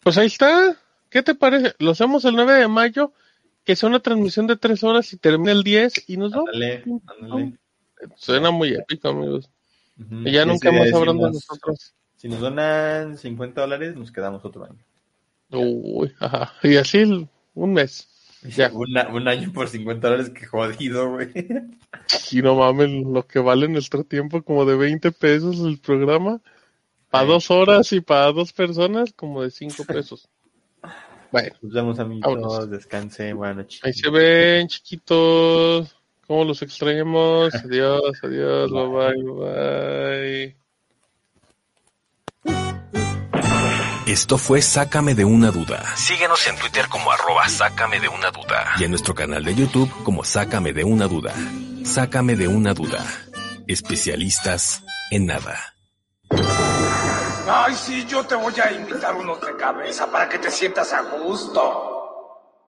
Pues ahí está. ¿Qué te parece? Lo hacemos el 9 de mayo, que sea una transmisión de 3 horas y termina el 10 y nos vamos. Ándale, ándale. Suena muy épico, amigos. Y ya nunca más habrán de nosotros. Si nos donan 50 dólares, nos quedamos otro año. Uy, ajá. Y así un mes. Ya. Una- un año por 50 dólares, que jodido, güey. Y no mames, lo que vale nuestro tiempo, como de 20 pesos el programa. Para Sí. dos horas y para dos personas, como de 5 pesos. Bueno, Nos vemos, amigos. Vámonos. Descansen. Buenas noches. ahí se ven, chiquitos. ¿Cómo los extrañamos? Adiós, adiós, bye bye, bye. Esto fue Sácame de una duda. Síguenos en Twitter como arroba sácame de una duda. Y en nuestro canal de YouTube como Sácame de una duda. Sácame de una duda. Especialistas en nada. Ay, sí, yo te voy a invitar unos de cabeza para que te sientas a gusto.